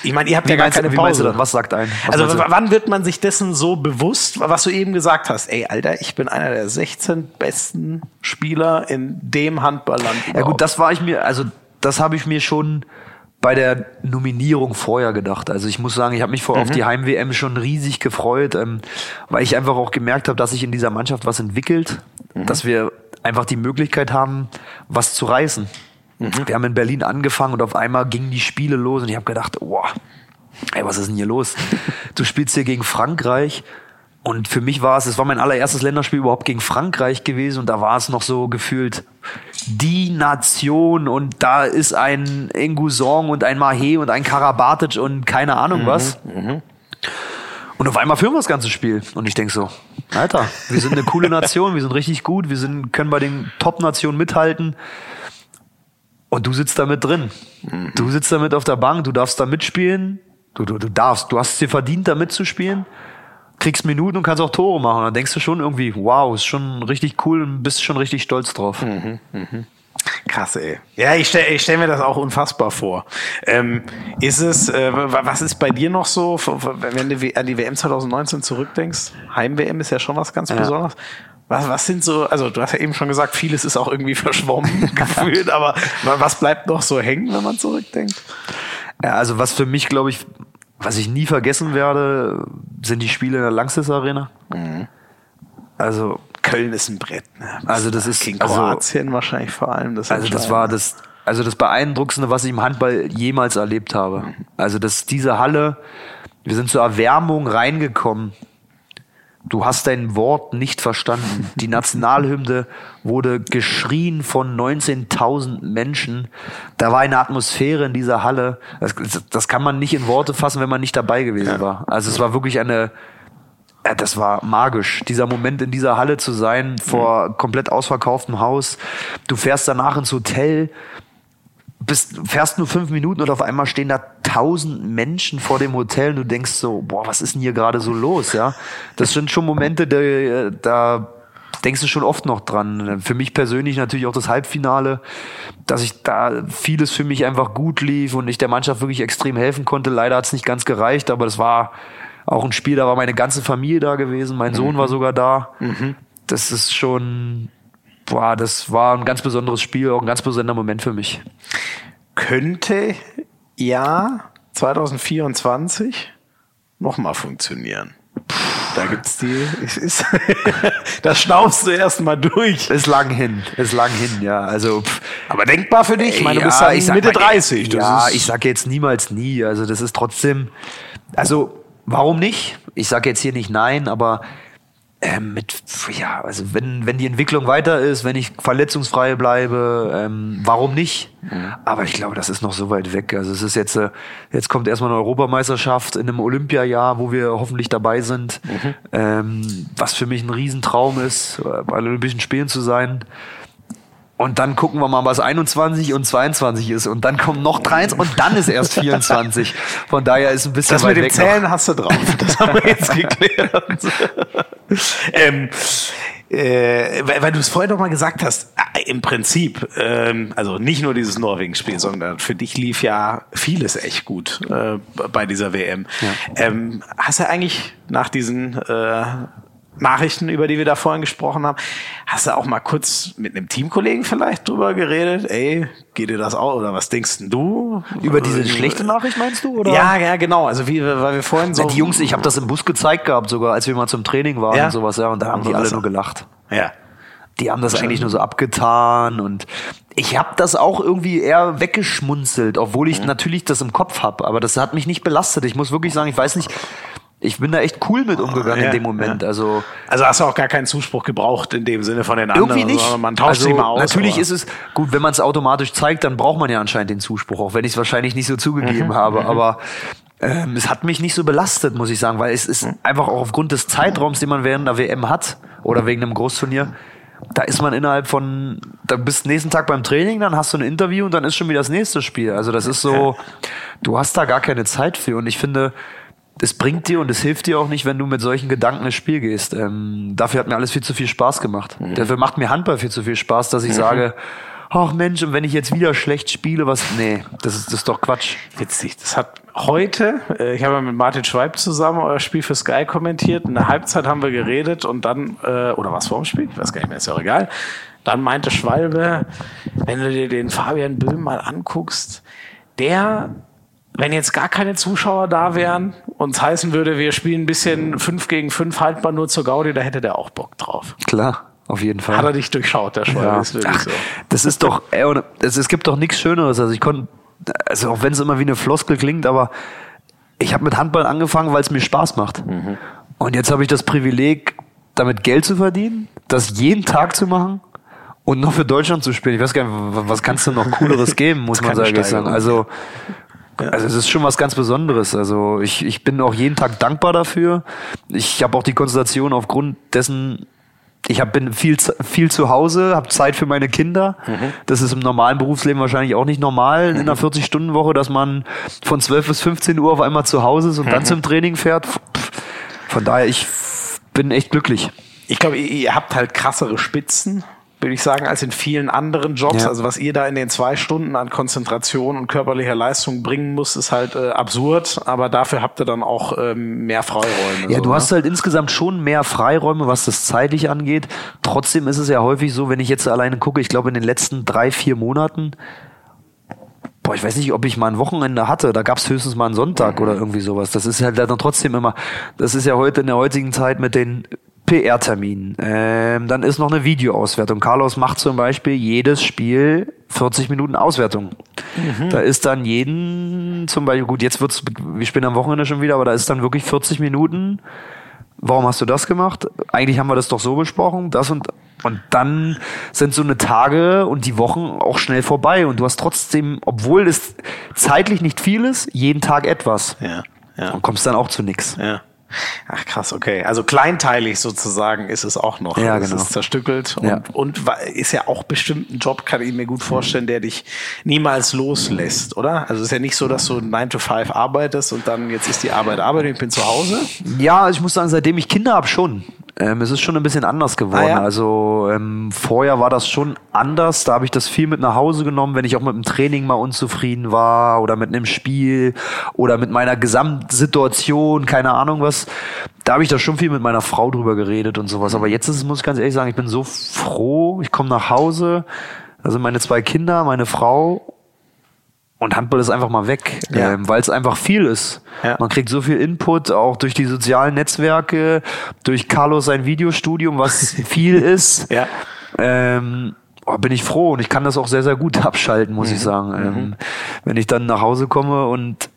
Ich meine, ihr habt ja gar keine wie Pause. Was sagt ein? Was also wann wird man sich dessen so bewusst, was du eben gesagt hast? Ey, Alter, ich bin einer der 16 besten Spieler in dem Handballland. Ja gut, das war ich mir, also das habe ich mir schon bei der Nominierung vorher gedacht. Also ich muss sagen, ich habe mich vor auf die Heim-WM schon riesig gefreut, ähm, weil ich einfach auch gemerkt habe, dass sich in dieser Mannschaft was entwickelt, dass wir einfach die Möglichkeit haben, was zu reißen. Wir haben in Berlin angefangen und auf einmal gingen die Spiele los und ich habe gedacht, boah, ey, was ist denn hier los? Du spielst hier gegen Frankreich und für mich war es, es war mein allererstes Länderspiel überhaupt gegen Frankreich gewesen und da war es noch so gefühlt die Nation und da ist ein Engusong und ein Mahé und ein Karabatic und keine Ahnung was. Und auf einmal führen wir das ganze Spiel. Und ich denk so, Alter, wir sind eine coole Nation, wir sind richtig gut, wir sind, können bei den Top-Nationen mithalten. Und du sitzt da mit drin. Du sitzt da mit auf der Bank, du darfst da mitspielen. Du, du, du darfst, du hast es dir verdient, da mitzuspielen. Kriegst Minuten und kannst auch Tore machen. Dann denkst du schon irgendwie, wow, ist schon richtig cool und bist schon richtig stolz drauf. Krass, ey. Ja, ich stelle ich stell mir das auch unfassbar vor. Ähm, ist es, äh, wa- was ist bei dir noch so, wenn du an die WM 2019 zurückdenkst? Heim-WM ist ja schon was ganz Besonderes. Was, was sind so, also du hast ja eben schon gesagt, vieles ist auch irgendwie verschwommen gefühlt, aber wa- was bleibt noch so hängen, wenn man zurückdenkt? Ja, also was für mich, glaube ich, was ich nie vergessen werde, sind die Spiele in der Langsys Arena. Also, Köln ist ein Brett. Ne? Also das ist- gegen also- Kroatien wahrscheinlich vor allem. Das also das war das, also das beeindruckendste, was ich im Handball jemals erlebt habe. Also das, diese Halle, wir sind zur Erwärmung reingekommen. Du hast dein Wort nicht verstanden. Die Nationalhymne wurde geschrien von 19.000 Menschen. Da war eine Atmosphäre in dieser Halle. Das, das kann man nicht in Worte fassen, wenn man nicht dabei gewesen war. Also es war wirklich eine, das war magisch, dieser Moment in dieser Halle zu sein, vor komplett ausverkauftem Haus. Du fährst danach ins Hotel, bist, fährst nur fünf Minuten und auf einmal stehen da tausend Menschen vor dem Hotel und du denkst so, boah, was ist denn hier gerade so los, ja? Das sind schon Momente, da, da denkst du schon oft noch dran. Für mich persönlich natürlich auch das Halbfinale, dass ich da vieles für mich einfach gut lief und ich der Mannschaft wirklich extrem helfen konnte. Leider hat es nicht ganz gereicht, aber das war auch ein Spiel, da war meine ganze Familie da gewesen. Mein Sohn war sogar da. Das ist schon, boah, das war ein ganz besonderes Spiel, auch ein ganz besonderer Moment für mich. Könnte ja 2024 nochmal funktionieren. Da gibt's die. Es ist, das schnaufst du erst mal durch. Ist lang hin, ist lang hin, ja. Also, pff, Aber denkbar für dich. Ich meine, du bist ja, ja Mitte mal, 30. Das Ja, ich sage jetzt niemals nie. Also das ist trotzdem, also warum nicht? Ich sage jetzt hier nicht nein, aber ähm, mit, ja, also wenn, wenn die Entwicklung weiter ist, wenn ich verletzungsfrei bleibe, ähm, warum nicht? Aber ich glaube, das ist noch so weit weg. Also es ist jetzt, äh, jetzt kommt erstmal eine Europameisterschaft in einem Olympiajahr, wo wir hoffentlich dabei sind, ähm, was für mich ein Riesentraum ist, bei den Olympischen Spielen zu sein. Und dann gucken wir mal, was 21 und 22 ist. Und dann kommen noch 23 und dann ist erst 24. Von daher ist ein bisschen Das weit mit dem Zählen hast du drauf. Das haben wir jetzt geklärt. ähm, äh, weil, weil du es vorher doch mal gesagt hast, äh, im Prinzip, ähm, also nicht nur dieses Norwegen-Spiel, sondern für dich lief ja vieles echt gut äh, bei dieser WM. Ähm, hast du eigentlich nach diesen äh, Nachrichten, über die wir da vorhin gesprochen haben, hast du auch mal kurz mit einem Teamkollegen vielleicht drüber geredet? Ey, geht dir das auch? Oder was denkst denn du? Über diese schlechte Nachricht meinst du? Oder? Ja, ja, genau. Also wie, weil wir vorhin so. Ja, die Jungs, ich habe das im Bus gezeigt gehabt sogar, als wir mal zum Training waren Ja? und sowas, ja. Und da haben die alle nur gelacht. Ja. Die haben das eigentlich nur so abgetan und ich habe das auch irgendwie eher weggeschmunzelt, obwohl ich natürlich das im Kopf habe, aber das hat mich nicht belastet. Ich muss wirklich sagen, ich weiß nicht, ich bin da echt cool mit umgegangen Ja, in dem Moment. ja. Also Also hast du auch gar keinen Zuspruch gebraucht in dem Sinne von den anderen. irgendwie nicht. Man tauscht also, sich mal aus. Natürlich aber- ist es gut, wenn man es automatisch zeigt, dann braucht man ja anscheinend den Zuspruch, auch wenn ich es wahrscheinlich nicht so Mhm. zugegeben habe. Aber ähm, es hat mich nicht so belastet, muss ich sagen, weil es ist Mhm. einfach auch aufgrund des Zeitraums, den man während der WM hat oder wegen einem Großturnier. Da ist man innerhalb von, da bist nächsten Tag beim Training, dann hast du ein Interview und dann ist schon wieder das nächste Spiel. Also das ist so, du hast da gar keine Zeit für. Und ich finde, es bringt dir und es hilft dir auch nicht, wenn du mit solchen Gedanken ins Spiel gehst. Ähm, dafür hat mir alles viel zu viel Spaß gemacht. Dafür macht mir Handball viel zu viel Spaß, dass ich sage, ach Mensch, und wenn ich jetzt wieder schlecht spiele, was, nee, das ist, das ist doch Quatsch. Witzig. Das hat heute, äh, ich habe ja mit Martin Schweib zusammen euer Spiel für Sky kommentiert. In der Halbzeit haben wir geredet und dann, äh, oder was vor dem Spiel? Ich weiß gar nicht mehr, ist ja auch egal. Dann meinte Schwalbe, wenn du dir den Fabian Böhm mal anguckst, der, wenn jetzt gar keine Zuschauer da wären und es heißen würde, wir spielen ein bisschen 5 gegen 5 haltbar nur zur Gaudi, da hätte der auch Bock drauf. Klar, auf jeden Fall. Hat er dich durchschaut, der Schwalbe, Ja. ist wirklich Ach, so. Das ist doch, ey, und es, es gibt doch nichts Schöneres. Also ich konnte, also auch wenn es immer wie eine Floskel klingt, aber ich habe mit Handball angefangen, weil es mir Spaß macht. Mhm. Und jetzt habe ich das Privileg, damit Geld zu verdienen, das jeden Tag zu machen und noch für Deutschland zu spielen. Ich weiß gar nicht, wa- was kannst du noch cooleres geben, muss man sagen. sagen. Also es ist schon was ganz Besonderes. Also ich, ich bin auch jeden Tag dankbar dafür. Ich habe auch die Konstellation aufgrund dessen, ich hab, bin viel, zu- viel zu Hause, habe Zeit für meine Kinder. Das ist im normalen Berufsleben wahrscheinlich auch nicht normal in einer 40-Stunden-Woche, dass man von 12 bis 15 Uhr auf einmal zu Hause ist und dann zum Training fährt. Von daher, ich bin echt glücklich. Ich glaube, ihr habt halt krassere Spitzen, würde ich sagen, als in vielen anderen Jobs. Ja. Also was ihr da in den zwei Stunden an Konzentration und körperlicher Leistung bringen müsst, ist halt äh, absurd. Aber dafür habt ihr dann auch ähm, mehr Freiräume. Ja, so, du ne? hast halt insgesamt schon mehr Freiräume, was das zeitlich angeht. Trotzdem ist es ja häufig so, wenn ich jetzt alleine gucke, ich glaube in den letzten drei, vier Monaten, boah, ich weiß nicht, ob ich mal ein Wochenende hatte, da gab es höchstens mal einen Sonntag oder irgendwie sowas. Das ist halt dann trotzdem immer, das ist ja heute in der heutigen Zeit mit den PR-Terminen. Ähm, dann ist noch eine Videoauswertung. Carlos macht zum Beispiel jedes Spiel 40 Minuten Auswertung. Da ist dann jeden, zum Beispiel, gut, jetzt wird's, wir spielen am Wochenende schon wieder, aber da ist dann wirklich 40 Minuten warum hast du das gemacht? Eigentlich haben wir das doch so besprochen, das und und dann sind so eine Tage und die Wochen auch schnell vorbei und du hast trotzdem, obwohl es zeitlich nicht viel ist, jeden Tag etwas Ja, ja, und kommst dann auch zu nix. ja. Ach krass, okay. Also kleinteilig sozusagen ist es auch noch. Ja, Es genau. ist zerstückelt und, Ja. und ist ja auch bestimmt ein Job, kann ich mir gut vorstellen, der dich niemals loslässt, oder? Also es ist ja nicht so, dass du 9 to 5 arbeitest und dann jetzt ist die Arbeit Arbeit und ich bin zu Hause. Ja, ich muss sagen, seitdem ich Kinder habe schon. Ähm, es ist schon ein bisschen anders geworden. Ah, ja? Also ähm, vorher war das schon anders. Da habe ich das viel mit nach Hause genommen, wenn ich auch mit dem Training mal unzufrieden war oder mit einem Spiel oder mit meiner Gesamtsituation, keine Ahnung was. Da habe ich da schon viel mit meiner Frau drüber geredet und sowas. Aber jetzt ist muss ich ganz ehrlich sagen, ich bin so froh. Ich komme nach Hause, da sind meine zwei Kinder, meine Frau und Handball ist einfach mal weg, Ja. ähm, weil es einfach viel ist. Ja. Man kriegt so viel Input, auch durch die sozialen Netzwerke, durch Carlos sein Videostudium, was viel ist. Ja. Ähm, oh, bin ich froh und ich kann das auch sehr, sehr gut abschalten, muss Mhm. ich sagen. Ähm, wenn ich dann nach Hause komme und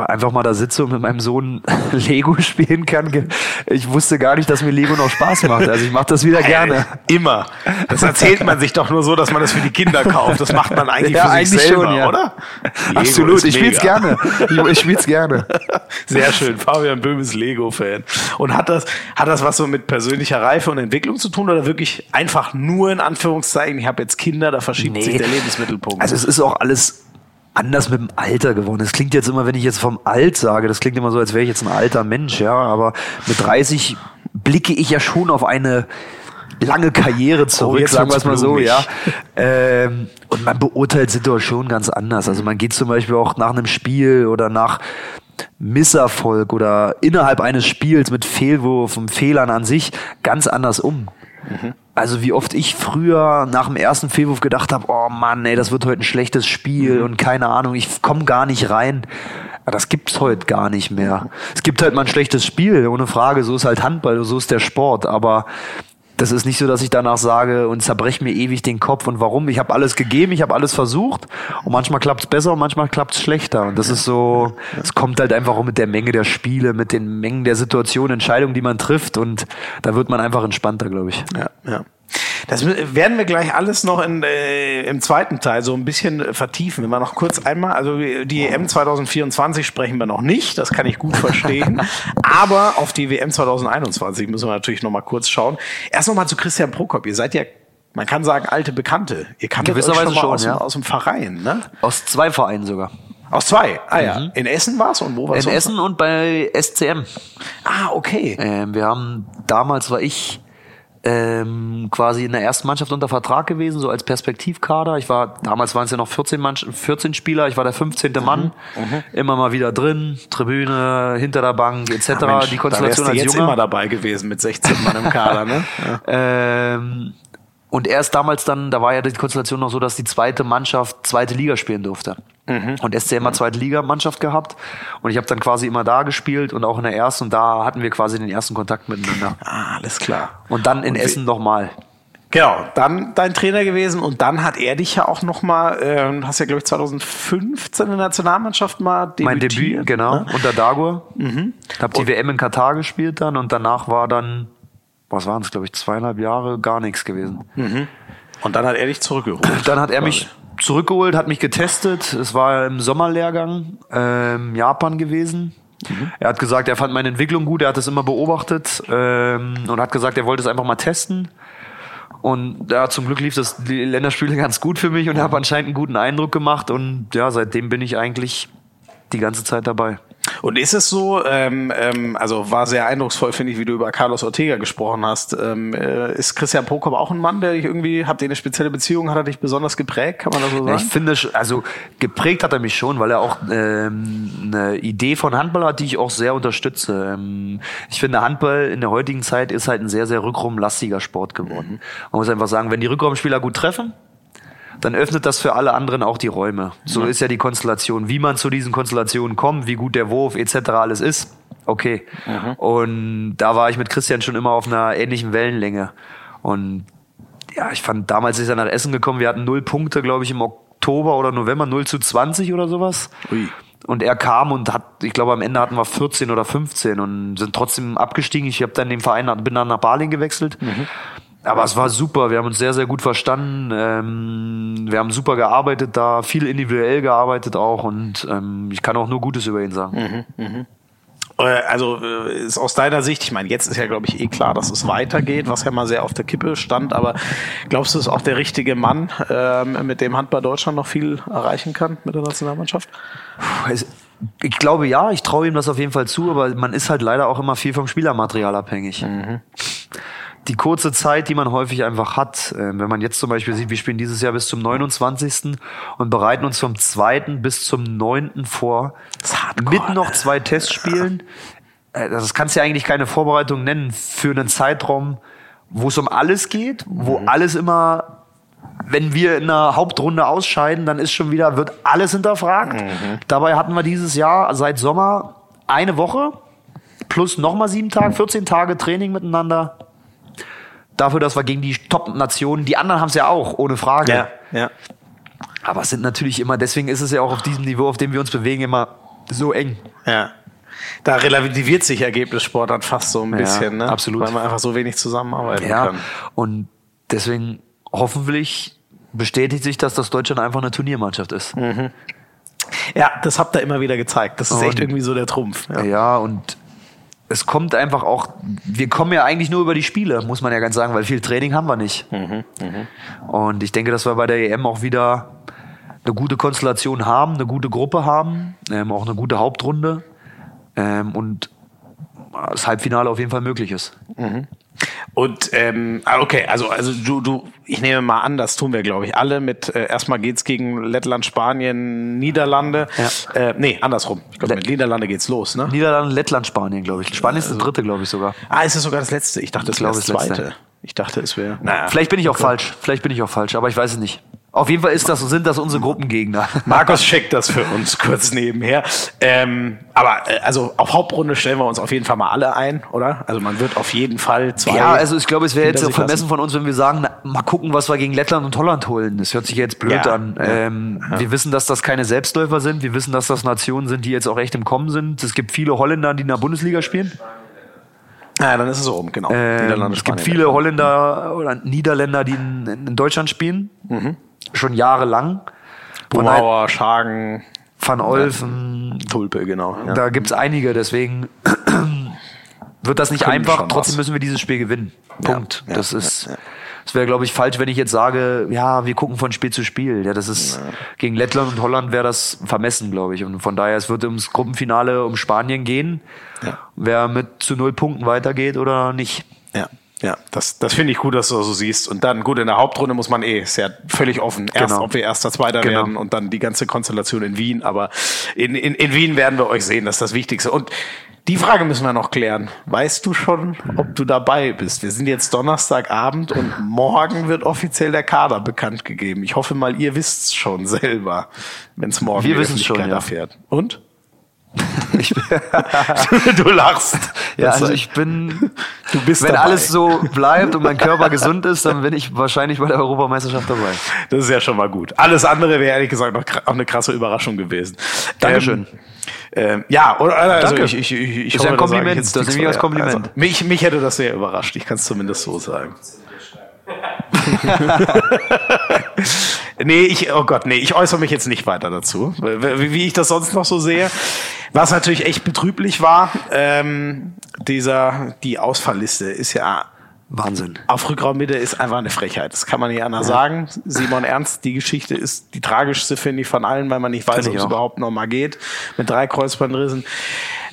einfach mal da sitze und mit meinem Sohn Lego spielen kann. Ich wusste gar nicht, dass mir Lego noch Spaß macht. Also ich mache das wieder gerne. Immer. Das erzählt man sich doch nur so, dass man das für die Kinder kauft. Das macht man eigentlich Ja, für sich eigentlich selber, schon, ja. oder? Lego Absolut, ich spiel's gerne. Ich, ich spiel's gerne. Sehr schön. Fabian Böhm ist Lego-Fan. Und hat das, hat das was so mit persönlicher Reife und Entwicklung zu tun oder wirklich einfach nur in Anführungszeichen, ich habe jetzt Kinder, da verschiebt sich der Lebensmittelpunkt? Also es ist auch alles anders mit dem Alter geworden. Es klingt jetzt immer, wenn ich jetzt vom Alt sage, das klingt immer so, als wäre ich jetzt ein alter Mensch, ja. Aber mit 30 blicke ich ja schon auf eine lange Karriere zurück, Oh, jetzt sagen wir es mal so, ja. Ähm, und man beurteilt Situationen ganz anders. Also man geht zum Beispiel auch nach einem Spiel oder nach Misserfolg oder innerhalb eines Spiels mit Fehlwurfen, Fehlern an sich ganz anders um. Also wie oft ich früher nach dem ersten Fehlwurf gedacht habe, oh Mann, ey, das wird heute ein schlechtes Spiel und keine Ahnung, ich komme gar nicht rein. Aber das gibt's heute gar nicht mehr. Es gibt halt mal ein schlechtes Spiel, ohne Frage. So ist halt Handball, so ist der Sport. Aber das ist nicht so, dass ich danach sage und zerbreche mir ewig den Kopf. Und warum? Ich habe alles gegeben, ich habe alles versucht. Und manchmal klappt's besser und manchmal klappt's schlechter. Und das ist so, es kommt halt einfach auch mit der Menge der Spiele, mit den Mengen der Situationen, Entscheidungen, die man trifft. Und da wird man einfach entspannter, glaube ich. Ja, ja. Das werden wir gleich alles noch in, äh, im zweiten Teil so ein bisschen äh, vertiefen. Wenn wir noch kurz einmal, also die EM 2024 sprechen wir noch nicht, das kann ich gut verstehen. Aber auf die WM 2021 müssen wir natürlich noch mal kurz schauen. Erst noch mal zu Christian Prokop. Ihr seid ja, man kann sagen, alte Bekannte. Ihr kanntet euch Gewisserweise schon mal schon, aus, dem- ja. aus dem Verein, ne? Aus zwei Vereinen sogar. Aus zwei. Ah ja. In Essen war's und wo war's? In Essen und bei SCM. Ah, okay. Ähm, wir haben, damals war ich ähm, quasi in der ersten Mannschaft unter Vertrag gewesen, so als Perspektivkader. Ich war, damals waren es ja noch 14, Mann, 14 Spieler, ich war der 15. Mann, immer mal wieder drin, Tribüne, hinter der Bank, etc. Ja, Mensch, die da Konstellation wärst du als jetzt Junger. immer dabei gewesen mit 16 Mann im Kader, ne? Ja. Ähm, und erst damals dann, da war ja die Konstellation noch so, dass die zweite Mannschaft zweite Liga spielen durfte. Und SCM hat zweite Liga-Mannschaft gehabt. Und ich habe dann quasi immer da gespielt und auch in der ersten. Und da hatten wir quasi den ersten Kontakt miteinander. Ah, alles klar. Und dann in Und Essen nochmal. Genau, dann dein Trainer gewesen und dann hat er dich ja auch noch mal, äh, hast ja glaube ich 2015 in der Nationalmannschaft mal debütiert. Mein Debüt, genau, ne? unter Dagur. Hab die WM in Katar gespielt dann und danach war dann, was waren es, glaube ich, zweieinhalb Jahre gar nichts gewesen. Und dann hat er dich zurückgeholt. Dann hat er mich zurückgeholt, hat mich getestet. Es war im Sommerlehrgang ähm, Japan gewesen. Er hat gesagt, er fand meine Entwicklung gut, er hat es immer beobachtet ähm, und hat gesagt, er wollte es einfach mal testen. Und ja, zum Glück lief das die Länderspiele ganz gut für mich und habe anscheinend einen guten Eindruck gemacht. Und ja, seitdem bin ich eigentlich die ganze Zeit dabei. Und ist es so, ähm, ähm, also war sehr eindrucksvoll, finde ich, wie du über Carlos Ortega gesprochen hast. Ähm, äh, ist Christian Prokop auch ein Mann, der dich irgendwie, habt ihr eine spezielle Beziehung, hat er dich besonders geprägt, kann man das so Ja, sagen? ich finde, also geprägt hat er mich schon, weil er auch ähm, eine Idee von Handball hat, die ich auch sehr unterstütze. Ähm, ich finde, Handball in der heutigen Zeit ist halt ein sehr, sehr rückraumlastiger Sport geworden. Man muss einfach sagen, wenn die Rückraumspieler gut treffen, dann öffnet das für alle anderen auch die Räume. So ist ja die Konstellation. Wie man zu diesen Konstellationen kommt, wie gut der Wurf etc. alles ist, okay. Und da war ich mit Christian schon immer auf einer ähnlichen Wellenlänge. Und ja, ich fand, damals ist er nach Essen gekommen, wir hatten null Punkte, glaube ich, im Oktober oder November, 0 zu 20 oder sowas. Ui. Und er kam und hat, ich glaube, am Ende hatten wir 14 oder 15 und sind trotzdem abgestiegen. Ich habe dann den Verein, bin dann nach Berlin gewechselt. Aber es war super, wir haben uns sehr, sehr gut verstanden. Ähm, wir haben super gearbeitet da, viel individuell gearbeitet auch und ähm, ich kann auch nur Gutes über ihn sagen. Äh, Also äh, ist aus deiner Sicht, ich meine, jetzt ist ja, glaube ich, eh klar, dass es weitergeht, was ja mal sehr auf der Kippe stand, aber glaubst du, es ist auch der richtige Mann, ähm, mit dem Handball Deutschland noch viel erreichen kann mit der Nationalmannschaft? Ich glaube ja, ich traue ihm das auf jeden Fall zu, aber man ist halt leider auch immer viel vom Spielermaterial abhängig. Die kurze Zeit, die man häufig einfach hat, äh, wenn man jetzt zum Beispiel sieht, wir spielen dieses Jahr bis zum 29. und bereiten uns vom 2. bis zum 9. vor, mit noch zwei Testspielen. Äh, das kannst du ja eigentlich keine Vorbereitung nennen für einen Zeitraum, wo es um alles geht, wo mhm. alles immer wenn wir in der Hauptrunde ausscheiden, dann ist schon wieder, wird alles hinterfragt. Mhm. Dabei hatten wir dieses Jahr seit Sommer eine Woche plus nochmal sieben Tage, 14 Tage Training miteinander. Dafür, dass wir gegen die Top-Nationen, die anderen haben es ja auch, ohne Frage. Ja, ja. Aber es sind natürlich immer, deswegen ist es ja auch auf diesem Niveau, auf dem wir uns bewegen, immer so eng. Ja. Da relativiert sich Ergebnissport dann fast so ein bisschen, ja, ne? Absolut. Weil man einfach so wenig zusammenarbeiten ja. kann. Und deswegen hoffentlich bestätigt sich, dass das Deutschland einfach eine Turniermannschaft ist. Mhm. Ja, das habt ihr immer wieder gezeigt. Das ist und, echt irgendwie so der Trumpf. Ja. ja, und es kommt einfach auch, wir kommen ja eigentlich nur über die Spiele, muss man ja ganz sagen, weil viel Training haben wir nicht. Mhm, mh. Und ich denke, dass wir bei der EM auch wieder eine gute Konstellation haben, eine gute Gruppe haben, ähm, auch eine gute Hauptrunde ähm, und das Halbfinale auf jeden Fall möglich ist. Mhm. Und ähm, ah, okay, also also du du ich nehme mal an, das tun wir glaube ich alle mit äh, erstmal geht's gegen Lettland, Spanien, Niederlande. Ja. Äh, nee, andersrum. Ich glaube mit Niederlande geht's los, ne? Niederlande, Lettland, Spanien, glaube ich. Spanien ist das dritte, glaube ich sogar. Ah, ist es sogar das letzte? Ich dachte, es wäre das zweite. Ich dachte, es wäre. Naja. Vielleicht bin ich auch okay. falsch. Vielleicht bin ich auch falsch, aber ich weiß es nicht. Auf jeden Fall ist das, sind das unsere Gruppengegner. Markus checkt das für uns kurz nebenher. Ähm, aber äh, also auf Hauptrunde stellen wir uns auf jeden Fall mal alle ein, oder? Also man wird auf jeden Fall zwei. Ja, also ich glaube, es wäre jetzt vermessen von uns, wenn wir sagen, na, mal gucken, was wir gegen Lettland und Holland holen. Das hört sich jetzt blöd ja, an. Ähm, ja. Wir wissen, dass das keine Selbstläufer sind. Wir wissen, dass das Nationen sind, die jetzt auch echt im Kommen sind. Es gibt viele Holländer, die in der Bundesliga spielen. Ja, dann ist es oben, genau. Ähm, es gibt viele Holländer oder Niederländer, die in, in Deutschland spielen. Mhm schon jahrelang. Bonauer, halt Schagen. Van Olfen. Ja, Tulpe, genau. Ja. Da gibt's einige, deswegen wird das nicht Können einfach. Trotzdem müssen wir dieses Spiel gewinnen. Punkt. Ja, das ist, es wäre, glaube ich, falsch, wenn ich jetzt sage, ja, wir gucken von Spiel zu Spiel. Ja, das ist, gegen Lettland und Holland wäre das vermessen, glaube ich. Und von daher, es wird ums Gruppenfinale um Spanien gehen. Wer mit zu null Punkten weitergeht oder nicht. Ja. Ja, das, das finde ich gut, dass du das so siehst. Und dann, gut, in der Hauptrunde muss man eh, ist ja völlig offen. Erst, genau. ob wir Erster, Zweiter genau. werden und dann die ganze Konstellation in Wien. Aber in, in, in Wien werden wir euch sehen, das ist das Wichtigste. Und die Frage müssen wir noch klären. Weißt du schon, ob du dabei bist? Wir sind jetzt Donnerstagabend und morgen wird offiziell der Kader bekannt gegeben. Ich hoffe mal, ihr wisst es schon selber, wenn es morgen wir wissen schon, ja. erfährt. Und? du lachst. Ja, also ich bin, du bist wenn dabei. alles so bleibt und mein Körper gesund ist, dann bin ich wahrscheinlich bei der Europameisterschaft dabei. Das ist ja schon mal gut. Alles andere wäre ehrlich gesagt noch auch eine krasse Überraschung gewesen. Dankeschön. Ähm, ähm, ja, oder, also Danke. ich, ich, ich, ich ist hoffe, ja ein Kompliment. Das, das nehme ich als Kompliment. Also, mich, mich hätte das sehr überrascht. Ich kann es zumindest so sagen. nee, ich, oh Gott, nee, ich äußere mich jetzt nicht weiter dazu, wie, ich das sonst noch so sehe. Was natürlich echt betrüblich war, ähm, dieser, die Ausfallliste ist ja Wahnsinn. Auf Rückraummitte ist einfach eine Frechheit. Das kann man nicht anders ja. sagen. Simon Ernst, die Geschichte ist die tragischste, finde ich, von allen, weil man nicht weiß, ob es überhaupt noch mal geht. Mit drei Kreuzbandrissen.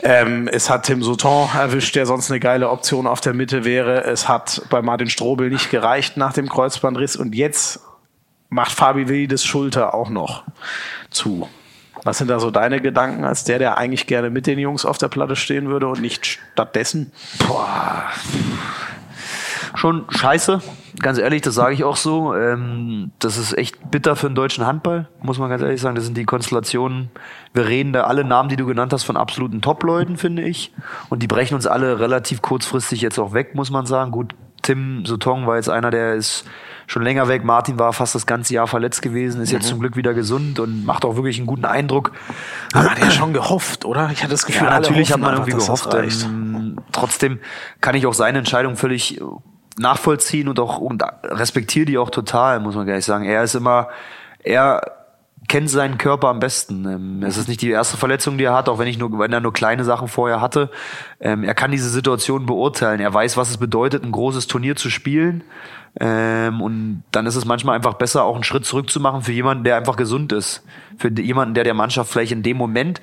Ähm, es hat Tim Souton erwischt, der sonst eine geile Option auf der Mitte wäre. Es hat bei Martin Strobel nicht gereicht nach dem Kreuzbandriss. Und jetzt macht Fabi Wildes Schulter auch noch zu. Was sind da so deine Gedanken als der, der eigentlich gerne mit den Jungs auf der Platte stehen würde und nicht stattdessen? Boah schon scheiße. Ganz ehrlich, das sage ich auch so. Ähm, das ist echt bitter für den deutschen Handball, muss man ganz ehrlich sagen. Das sind die Konstellationen. Wir reden da alle Namen, die du genannt hast, von absoluten Top-Leuten, finde ich. Und die brechen uns alle relativ kurzfristig jetzt auch weg, muss man sagen. Gut, Tim Sotong war jetzt einer, der ist schon länger weg. Martin war fast das ganze Jahr verletzt gewesen, ist mhm. jetzt zum Glück wieder gesund und macht auch wirklich einen guten Eindruck. Man hat ja schon gehofft, oder? Ich hatte das Gefühl, ja, natürlich hat man irgendwie gehofft. Ähm, trotzdem kann ich auch seine Entscheidung völlig nachvollziehen und auch und respektiere die auch total, muss man gleich sagen. Er ist immer, er kennt seinen Körper am besten. Ähm, es ist nicht die erste Verletzung, die er hat, auch wenn ich nur, wenn er nur kleine Sachen vorher hatte. Ähm, er kann diese Situation beurteilen. Er weiß, was es bedeutet, ein großes Turnier zu spielen. Ähm, und dann ist es manchmal einfach besser, auch einen Schritt zurück zu machen für jemanden, der einfach gesund ist. Für jemanden, der der Mannschaft vielleicht in dem Moment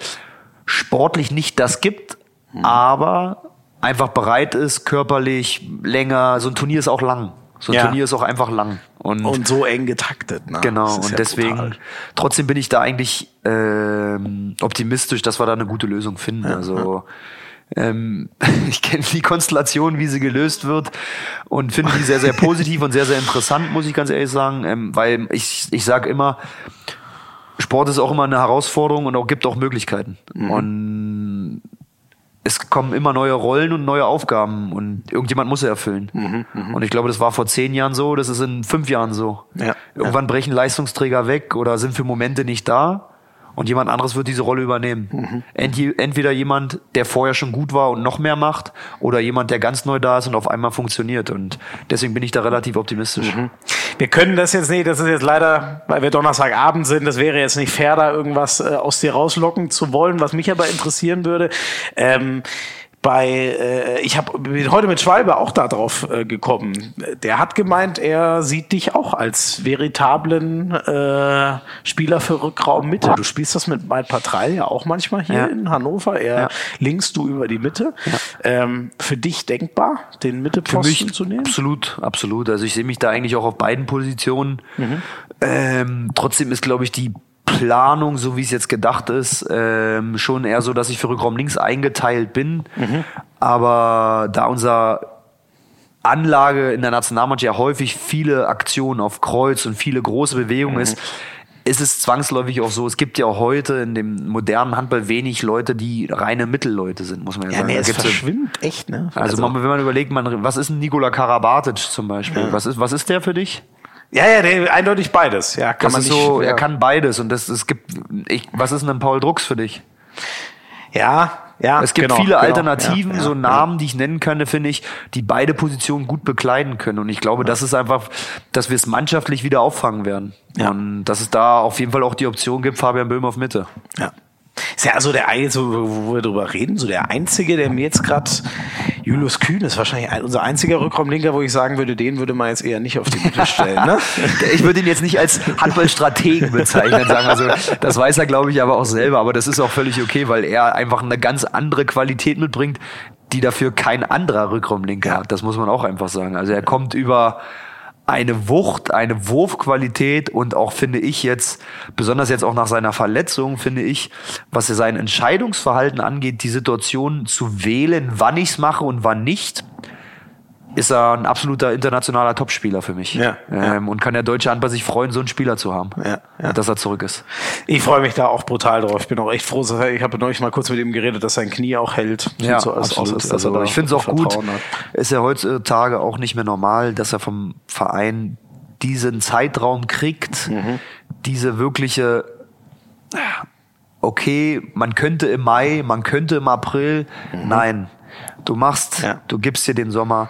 sportlich nicht das gibt, mhm. aber einfach bereit ist, körperlich länger. So ein Turnier ist auch lang. So ein Ja. Turnier ist auch einfach lang. Und, Und so eng getaktet. Ne? genau, und ja deswegen, brutal. trotzdem bin ich da eigentlich ähm, optimistisch, dass wir da eine gute Lösung finden. also ähm, ich kenne die Konstellation, wie sie gelöst wird und finde die sehr, sehr positiv und sehr, sehr interessant, muss ich ganz ehrlich sagen. Ähm, weil ich, ich sage immer, Sport ist auch immer eine Herausforderung und auch gibt auch Möglichkeiten. Und es kommen immer neue Rollen und neue Aufgaben und irgendjemand muss sie erfüllen. und ich glaube, das war vor zehn Jahren so, das ist in fünf Jahren so. Ja, Irgendwann brechen Leistungsträger weg oder sind für Momente nicht da und jemand anderes wird diese Rolle übernehmen. Ent- Entweder jemand, der vorher schon gut war und noch mehr macht oder jemand, der ganz neu da ist und auf einmal funktioniert. Und deswegen bin ich da relativ optimistisch. Wir können das jetzt nicht, das ist jetzt leider, weil wir Donnerstagabend sind, das wäre jetzt nicht fair, da irgendwas äh, aus dir rauslocken zu wollen. Was mich aber interessieren würde, ähm, bei, äh, ich hab, bin heute mit Schwalbe auch da drauf äh, gekommen. Der hat gemeint, er sieht dich auch als veritablen äh, Spieler für Rückraum Mitte. Du spielst das mit Mike Patrall ja auch manchmal hier Ja. in Hannover. Er Ja. links, du über die Mitte. Ähm, für dich denkbar, den Für Mitteposten zu nehmen? absolut, absolut. Also ich sehe mich da eigentlich auch auf beiden Positionen. Ähm, trotzdem ist, glaube ich, die Planung, so wie es jetzt gedacht ist, ähm, schon eher so, dass ich für Rückraum links eingeteilt bin. Aber da unser Anlage in der Nationalmannschaft ja häufig viele Aktionen auf Kreuz und viele große Bewegungen ist, ist es zwangsläufig auch so. Es gibt ja auch heute in dem modernen Handball wenig Leute, die reine Mittelleute sind, muss man ja, Ja, sagen. nee, es ja- verschwimmt echt, ne? also, man, wenn man überlegt, man, was ist ein Nikola Karabatic zum Beispiel? Was ist, was ist der für dich? Ja, ja, der, eindeutig beides. Ja, kann Das man nicht, so, ja. er kann beides und das, es gibt, ich, was ist denn ein Paul Drucks für dich? Ja, ja. Es gibt genau, viele genau, Alternativen, ja, so ja, Namen, die ich nennen könnte, finde ich, die beide Positionen gut bekleiden können. Und ich glaube, das ist einfach, dass wir es mannschaftlich wieder auffangen werden. Ja. Und dass es da auf jeden Fall auch die Option gibt, Fabian Böhm auf Mitte. Ja. Ist ja also der eine, so, wo wir drüber reden, so der einzige, der mir jetzt gerade Julius Kühn ist wahrscheinlich ein, unser einziger Rückraumlinker, wo ich sagen würde, den würde man jetzt eher nicht auf die Mitte stellen. Ne? Ich würde ihn jetzt nicht als Handballstrategen bezeichnen, sagen wir so. Das weiß er, glaube ich, aber auch selber. Aber das ist auch völlig okay, weil er einfach eine ganz andere Qualität mitbringt, die dafür kein anderer Rückraumlinker hat. Das muss man auch einfach sagen. Also er kommt über eine Wucht, eine Wurfqualität und auch finde ich jetzt, besonders jetzt auch nach seiner Verletzung, finde ich, was sein Entscheidungsverhalten angeht, die Situation zu wählen, wann ich es mache und wann nicht, ist er ein absoluter internationaler Topspieler für mich. Ja, ja. ähm, Und kann der deutsche Handball sich freuen, so einen Spieler zu haben. Ja, ja. Dass er zurück ist. Ich freue mich da auch brutal drauf. Ich bin auch echt froh. dass er- Ich habe neulich mal kurz mit ihm geredet, dass sein Knie auch hält. Sieht so als dass er Also, da ich finde es auch gut. Hat. Ist ja heutzutage auch nicht mehr normal, dass er vom Verein diesen Zeitraum kriegt, Mhm. diese wirkliche, okay, man könnte im Mai, man könnte im April, nein, du machst, Mhm. Ja. du gibst dir den Sommer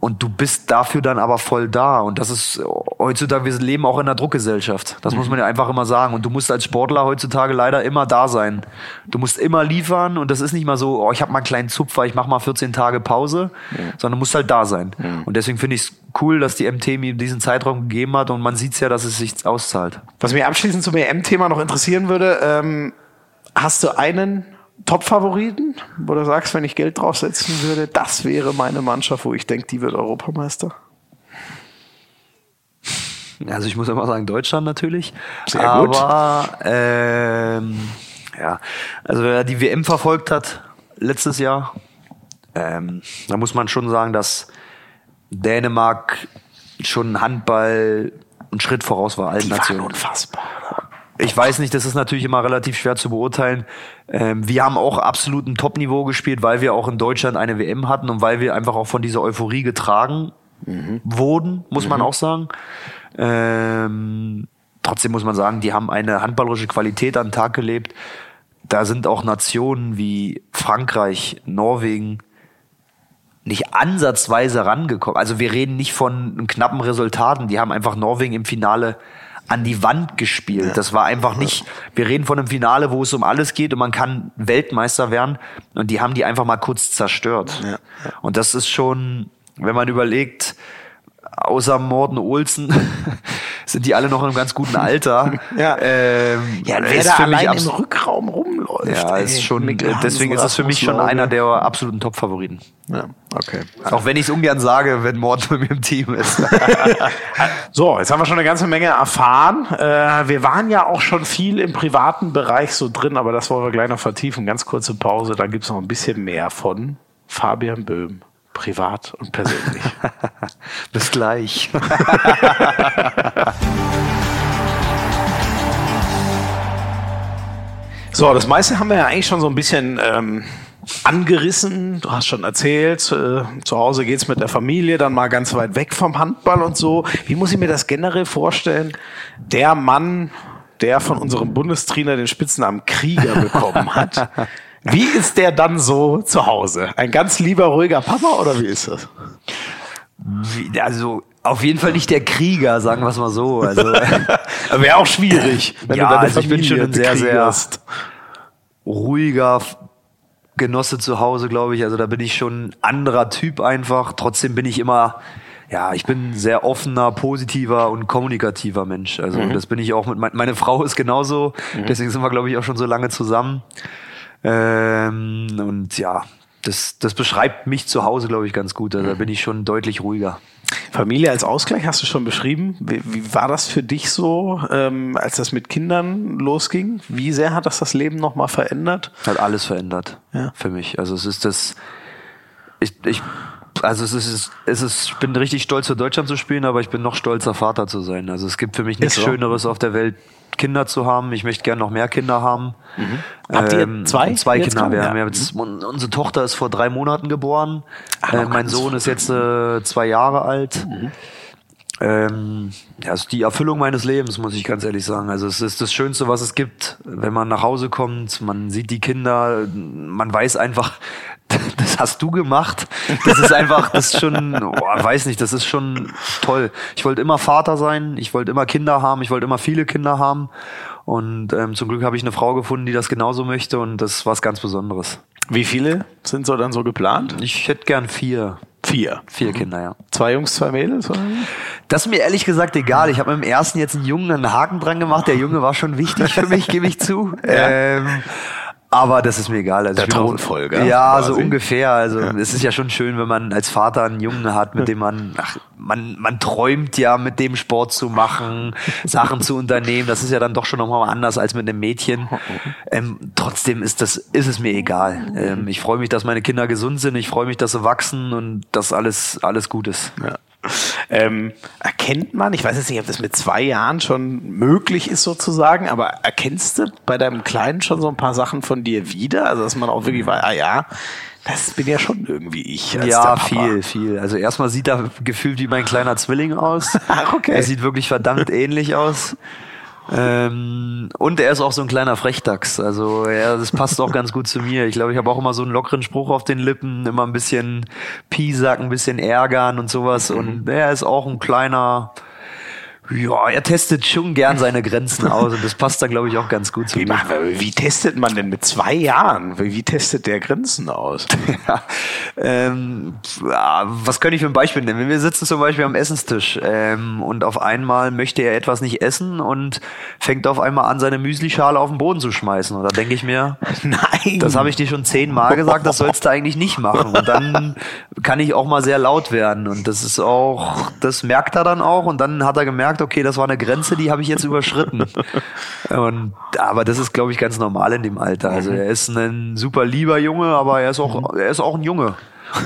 und du bist dafür dann aber voll da. Und das ist heutzutage, wir leben auch in einer Druckgesellschaft. Das muss man ja einfach immer sagen. Und du musst als Sportler heutzutage leider immer da sein. Du musst immer liefern und das ist nicht mal so, oh, ich habe mal einen kleinen Zupfer, ich mache mal 14 Tage Pause, sondern du musst halt da sein. Und deswegen finde ich es cool, dass die MT mir diesen Zeitraum gegeben hat und man sieht ja, dass es sich auszahlt. Was mich abschließend zum EM-Thema noch interessieren würde, ähm, hast du einen Top-Favoriten, wo du sagst, wenn ich Geld draufsetzen würde, das wäre meine Mannschaft, wo ich denke, die wird Europameister? Also ich muss immer sagen, Deutschland natürlich. Sehr gut. Aber ähm, ja, also wer die WM verfolgt hat letztes Jahr, ähm, da muss man schon sagen, dass Dänemark schon Handball einen Schritt voraus war allen Die waren Nationen. unfassbar. Ich weiß nicht, das ist natürlich immer relativ schwer zu beurteilen. Ähm, wir haben auch absolut ein Top-Niveau gespielt, weil wir auch in Deutschland eine WM hatten und weil wir einfach auch von dieser Euphorie getragen wurden, muss man auch sagen. Ähm, trotzdem muss man sagen, die haben eine handballerische Qualität an den Tag gelebt. Da sind auch Nationen wie Frankreich, Norwegen, nicht ansatzweise rangekommen. Also wir reden nicht von knappen Resultaten. Die haben einfach Norwegen im Finale an die Wand gespielt. Das war einfach nicht, wir reden von einem Finale, wo es um alles geht und man kann Weltmeister werden und die haben die einfach mal kurz zerstört. Ja, Und das ist schon, wenn man überlegt, außer Morten Olsen sind die alle noch in einem ganz guten Alter. ja. Ähm, ja, ist wer da für mich allein im Rückraum rumläuft. ja, ey, ist schon, Mikkel deswegen ist es für mich schon einer Lauge. der absoluten Top-Favoriten. Ja, okay. Auch wenn ich es ungern sage, wenn Mord mit mir im Team ist. So, jetzt haben wir schon eine ganze Menge erfahren. Äh, wir waren ja auch schon viel im privaten Bereich so drin, aber das wollen wir gleich noch vertiefen. Ganz kurze Pause, dann gibt's noch ein bisschen mehr von Fabian Böhm. Privat und persönlich. Bis gleich. So, das meiste haben wir ja eigentlich schon so ein bisschen ähm, angerissen. Du hast schon erzählt, äh, zu Hause geht's mit der Familie dann mal ganz weit weg vom Handball und so. Wie muss ich mir das generell vorstellen? Der Mann, der von unserem Bundestrainer den Spitznamen Krieger bekommen hat. Wie ist der dann so zu Hause? Ein ganz lieber, ruhiger Papa oder wie ist das? Wie- Also auf jeden Fall nicht der Krieger, sagen wir es mal so. Also Wäre auch schwierig, wenn Ja, du also ich bin schon ein sehr, sehr- ruhiger Genosse zu Hause, glaube ich. Also da bin ich schon ein anderer Typ einfach. Trotzdem bin ich immer, ja, ich bin ein sehr offener, positiver und kommunikativer Mensch. Also das bin ich auch mit, mein, meine Frau ist genauso. Deswegen sind wir, glaube ich, auch schon so lange zusammen. Ähm, und ja, das, das beschreibt mich zu Hause, glaube ich, ganz gut. Also da bin ich schon deutlich ruhiger. Familie als Ausgleich hast du schon beschrieben. Wie, wie war das für dich so, ähm, als das mit Kindern losging? Wie sehr hat das das Leben nochmal verändert? Hat alles verändert Ja. für mich. Also es ist das, ich, ich, also es ist, es ist, ich bin richtig stolz für Deutschland zu spielen, aber ich bin noch stolzer Vater zu sein. Also es gibt für mich nichts so. Schöneres auf der Welt, Kinder zu haben. Ich möchte gerne noch mehr Kinder haben. Mhm. Habt ihr zwei Zwei Kinder. gerade? Wir Ja. haben jetzt, un- unsere Tochter ist vor drei Monaten geboren. Ach, äh, mein Sohn ist jetzt äh, zwei Jahre alt. Mhm. Ähm, ja, ist die Erfüllung meines Lebens, muss ich ganz ehrlich sagen. Also es ist das Schönste, was es gibt, wenn man nach Hause kommt, man sieht die Kinder, man weiß einfach, das hast du gemacht. Das ist einfach, das ist schon, oh, weiß nicht, das ist schon toll. Ich wollte immer Vater sein, ich wollte immer Kinder haben, ich wollte immer viele Kinder haben. Und ähm, zum Glück habe ich eine Frau gefunden, die das genauso möchte und das ist was ganz Besonderes. Wie viele sind so dann so geplant? Ich hätte gern vier, Vier. vier Kinder, ja. Zwei Jungs, zwei Mädels? Oder? Das ist mir ehrlich gesagt egal. Ich habe dem ersten jetzt einen Jungen einen Haken dran gemacht. Der Junge war schon wichtig für mich, gebe ich zu. Ähm, aber das ist mir egal. Also Der Thronfolger Ja, so quasi. ungefähr. Also es ist ja schon schön, wenn man als Vater einen Jungen hat, mit dem man, ach, man, man träumt ja, mit dem Sport zu machen, Sachen zu unternehmen. Das ist ja dann doch schon nochmal anders als mit einem Mädchen. Ähm, trotzdem ist das, ist es mir egal. Ähm, ich freue mich, dass meine Kinder gesund sind. Ich freue mich, dass sie wachsen und dass alles, alles gut ist. Ja. Ähm, erkennt man, ich weiß jetzt nicht, ob das mit zwei Jahren schon möglich ist sozusagen, aber erkennst du bei deinem Kleinen schon so ein paar Sachen von dir wieder? Also, dass man auch wirklich weiß, ah ja, das bin ja schon irgendwie ich. Ja, viel, viel. Also erstmal sieht er gefühlt wie mein kleiner Zwilling aus. Ach, okay. Er sieht wirklich verdammt ähnlich aus. Ähm, und er ist auch so ein kleiner Frechdachs. Also ja, das passt auch ganz gut zu mir. Ich glaube, ich habe auch immer so einen lockeren Spruch auf den Lippen, immer ein bisschen Piesacken, ein bisschen ärgern und sowas. Und er ist auch ein kleiner. Ja, er testet schon gern seine Grenzen aus und das passt dann, glaube ich, auch ganz gut zu Wie, mir. wie testet man denn mit zwei Jahren? Wie, wie testet der Grenzen aus? Ja, ähm, ja, was könnte ich für ein Beispiel nennen? Wenn wir sitzen zum Beispiel am Essenstisch ähm, und auf einmal möchte er etwas nicht essen und fängt auf einmal an, seine Müslischale auf den Boden zu schmeißen. Und da denke ich mir, Nein. das habe ich dir schon zehnmal gesagt, das sollst du eigentlich nicht machen. Und dann kann ich auch mal sehr laut werden. Und das ist auch, das merkt er dann auch. Und dann hat er gemerkt, okay, das war eine Grenze, die habe ich jetzt überschritten. Und, aber das ist, glaube ich, ganz normal in dem Alter. Also er ist ein super lieber Junge, aber er ist auch, er ist auch ein Junge.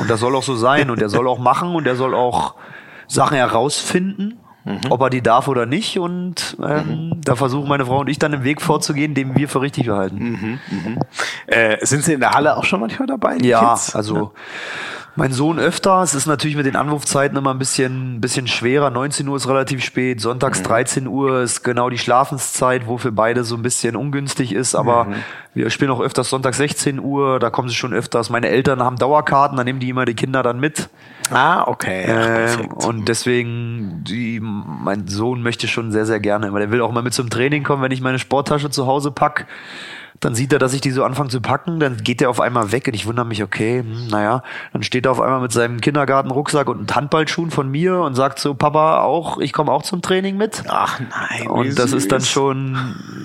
Und das soll auch so sein. Und er soll auch machen und er soll auch Sachen herausfinden. Ob er die darf oder nicht. Und ähm, da versuchen meine Frau und ich dann einen Weg vorzugehen, den wir für richtig halten. Äh, sind Sie in der Halle auch schon manchmal dabei? Ja, Kids? also mein Sohn öfter. Es ist natürlich mit den Anrufzeiten immer ein bisschen, bisschen schwerer. 19 Uhr ist relativ spät, sonntags 13 Uhr ist genau die Schlafenszeit, wo für beide so ein bisschen ungünstig ist. Aber wir spielen auch öfters sonntags 16 Uhr, da kommen sie schon öfters. Meine Eltern haben Dauerkarten, da nehmen die immer die Kinder dann mit. Ah, okay. Ach, Ähm, und deswegen, die, mein Sohn möchte schon sehr, sehr gerne, weil der will auch mal mit zum Training kommen, wenn ich meine Sporttasche zu Hause pack. Dann sieht er, dass ich die so anfange zu packen, dann geht der auf einmal weg und ich wundere mich, okay, hm, naja, dann steht er auf einmal mit seinem Kindergartenrucksack und Handballschuhen von mir und sagt so, Papa, auch, ich komme auch zum Training mit. Ach nein. Und das süß. ist dann schon,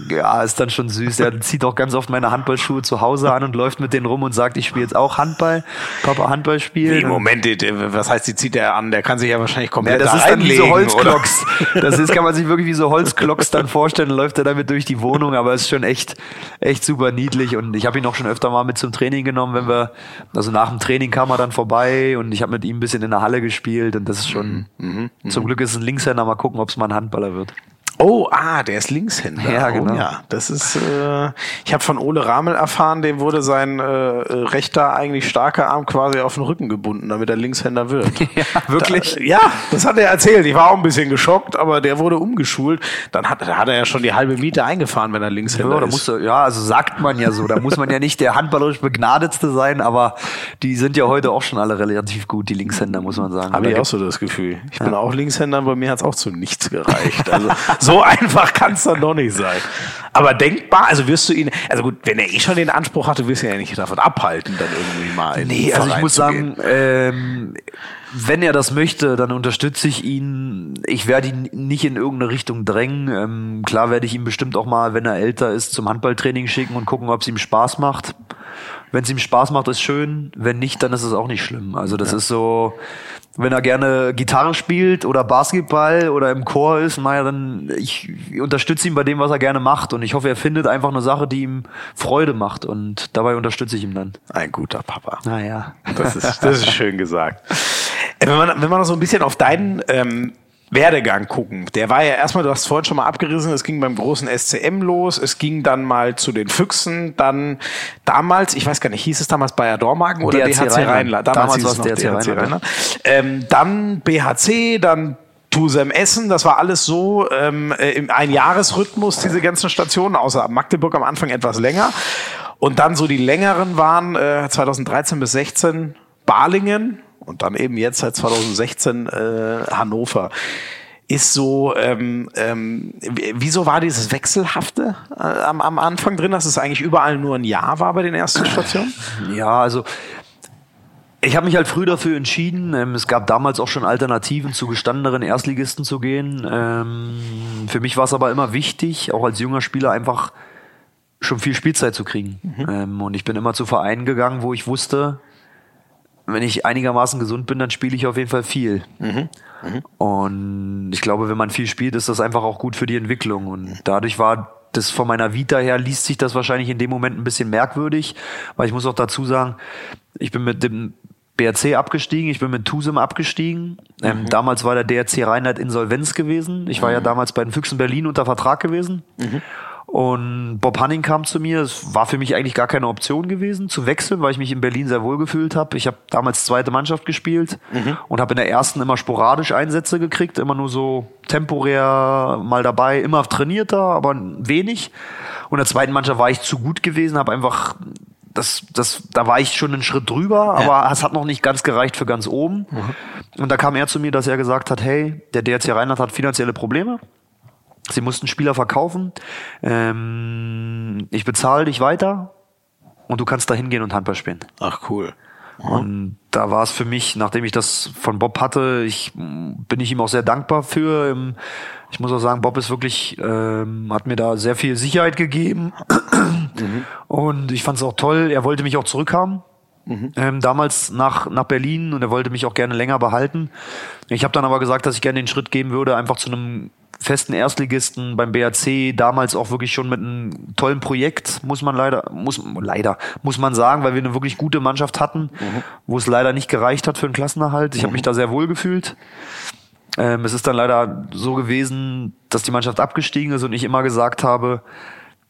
ja, ist dann schon süß. Er zieht auch ganz oft meine Handballschuhe zu Hause an und läuft mit denen rum und sagt, ich spiele jetzt auch Handball. Papa Handball spielen. Wie, Moment, was heißt, die zieht er an? Der kann sich ja wahrscheinlich komplett ja, das da ist dann wie so Holzklocks. Das ist, kann man sich wirklich wie so Holzklocks dann vorstellen, läuft er damit durch die Wohnung, aber es ist schon echt, echt super niedlich und ich habe ihn auch schon öfter mal mit zum Training genommen, wenn wir, also nach dem Training kam er dann vorbei und ich habe mit ihm ein bisschen in der Halle gespielt und das ist schon, mhm, mhm zum mhm. Glück ist es ein Linkshänder, mal gucken, ob es mal ein Handballer wird. Oh, ah, der ist Linkshänder. Ja, genau. Oh, ja, das ist. Äh, ich habe von Ole Ramel erfahren, dem wurde sein äh, rechter eigentlich starker Arm quasi auf den Rücken gebunden, damit er Linkshänder wird. ja, wirklich? Da, ja, das hat er erzählt. Ich war auch ein bisschen geschockt, aber der wurde umgeschult. Dann hat, da hat er ja schon die halbe Miete eingefahren, wenn er Linkshänder ja, ist. Musste, ja, also sagt man ja so. Da muss man ja nicht der handballerisch begnadetste sein, aber die sind ja heute auch schon alle relativ gut, die Linkshänder, muss man sagen. Habe ich auch so das Gefühl. Ich ja. bin auch Linkshänder, bei mir hat es auch zu nichts gereicht. Also so einfach kann es dann doch nicht sein. Aber denkbar, also wirst du ihn, also gut, wenn er eh schon den Anspruch hatte, wirst du ja nicht davon abhalten, dann irgendwie mal. Nee, also ich muss sagen, ähm, wenn er das möchte, dann unterstütze ich ihn. Ich werde ihn nicht in irgendeine Richtung drängen. Ähm, klar werde ich ihn bestimmt auch mal, wenn er älter ist, zum Handballtraining schicken und gucken, ob es ihm Spaß macht. Wenn es ihm Spaß macht, ist schön. Wenn nicht, dann ist es auch nicht schlimm. Also das ja. ist so, wenn er gerne Gitarre spielt oder Basketball oder im Chor ist, naja, dann ich unterstütze ihn bei dem, was er gerne macht und ich hoffe, er findet einfach eine Sache, die ihm Freude macht und dabei unterstütze ich ihn dann. Ein guter Papa. Naja. Das ist, das ist schön gesagt. Wenn man, wenn man noch so ein bisschen auf deinen ähm, Werdegang gucken. Der war ja erstmal, du hast vorhin schon mal abgerissen, es ging beim großen SCM los, es ging dann mal zu den Füchsen, dann damals, ich weiß gar nicht, hieß es damals Bayer Dormagen oder DHC, DHC Rheinland? Rheinland. Damals, damals war es DHC, DHC Rheinland. Rheinland. Ähm, dann BHC, dann Tusem Essen, das war alles so ähm, im Einjahresrhythmus, diese ganzen Stationen, außer Magdeburg am Anfang etwas länger. Und dann so die längeren waren äh, 2013 bis 16 Balingen, und dann eben jetzt seit 2016 äh, Hannover. Ist so, ähm, ähm, wieso war dieses Wechselhafte äh, am, am Anfang drin, dass es eigentlich überall nur ein Jahr war bei den ersten Stationen? Ja, also ich habe mich halt früh dafür entschieden. Ähm, es gab damals auch schon Alternativen zu gestandeneren Erstligisten zu gehen. Ähm, für mich war es aber immer wichtig, auch als junger Spieler einfach schon viel Spielzeit zu kriegen. Mhm. Ähm, und ich bin immer zu Vereinen gegangen, wo ich wusste, wenn ich einigermaßen gesund bin, dann spiele ich auf jeden Fall viel. Mhm. Mhm. Und ich glaube, wenn man viel spielt, ist das einfach auch gut für die Entwicklung. Und dadurch war das von meiner Vita her liest sich das wahrscheinlich in dem Moment ein bisschen merkwürdig, weil ich muss auch dazu sagen, ich bin mit dem BRC abgestiegen, ich bin mit Tusem abgestiegen. Ähm, mhm. Damals war der DRC Rheinland Insolvenz gewesen. Ich war ja mhm. damals bei den Füchsen Berlin unter Vertrag gewesen. Und Bob Hanning kam zu mir. Es war für mich eigentlich gar keine Option gewesen, zu wechseln, weil ich mich in Berlin sehr wohl gefühlt habe. Ich habe damals zweite Mannschaft gespielt mhm. und habe in der ersten immer sporadisch Einsätze gekriegt, immer nur so temporär mal dabei, immer trainierter, aber wenig. Und in der zweiten Mannschaft war ich zu gut gewesen, habe einfach das, das, da war ich schon einen Schritt drüber, aber ja. es hat noch nicht ganz gereicht für ganz oben. Mhm. Und da kam er zu mir, dass er gesagt hat, hey, der DRC Rheinland hat finanzielle Probleme. Sie mussten Spieler verkaufen. Ähm, ich bezahle dich weiter und du kannst da hingehen und Handball spielen. Ach cool. Mhm. Und da war es für mich, nachdem ich das von Bob hatte, ich bin ich ihm auch sehr dankbar für. Ähm, ich muss auch sagen, Bob ist wirklich, ähm, hat mir da sehr viel Sicherheit gegeben. Mhm. Und ich fand es auch toll. Er wollte mich auch zurückhaben. Mhm. Ähm, damals nach, nach Berlin und er wollte mich auch gerne länger behalten. Ich habe dann aber gesagt, dass ich gerne den Schritt gehen würde, einfach zu einem festen Erstligisten beim BAC, damals auch wirklich schon mit einem tollen Projekt, muss man leider, muss, leider, muss man sagen, weil wir eine wirklich gute Mannschaft hatten, mhm. wo es leider nicht gereicht hat für einen Klassenerhalt. Ich mhm. habe mich da sehr wohl gefühlt. Ähm, es ist dann leider so gewesen, dass die Mannschaft abgestiegen ist und ich immer gesagt habe,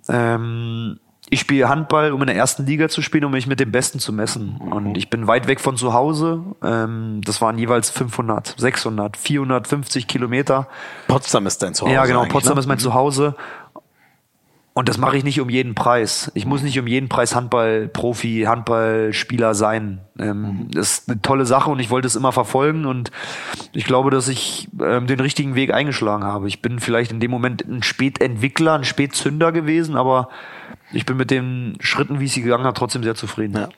ähm, ich spiele Handball, um in der ersten Liga zu spielen, um mich mit dem Besten zu messen. Und ich bin weit weg von zu Hause. Ähm, das waren jeweils 500, 600, 450 Kilometer. Potsdam ist dein Zuhause. Ja, genau. Potsdam ne? ist mein Zuhause. Und das mache ich nicht um jeden Preis. Ich muss nicht um jeden Preis Handballprofi, Handballspieler sein. Ähm, mhm. Das ist eine tolle Sache und ich wollte es immer verfolgen und ich glaube, dass ich ähm, den richtigen Weg eingeschlagen habe. Ich bin vielleicht in dem Moment ein Spätentwickler, ein Spätzünder gewesen, aber ich bin mit den Schritten, wie ich sie gegangen habe, trotzdem sehr zufrieden. Ja.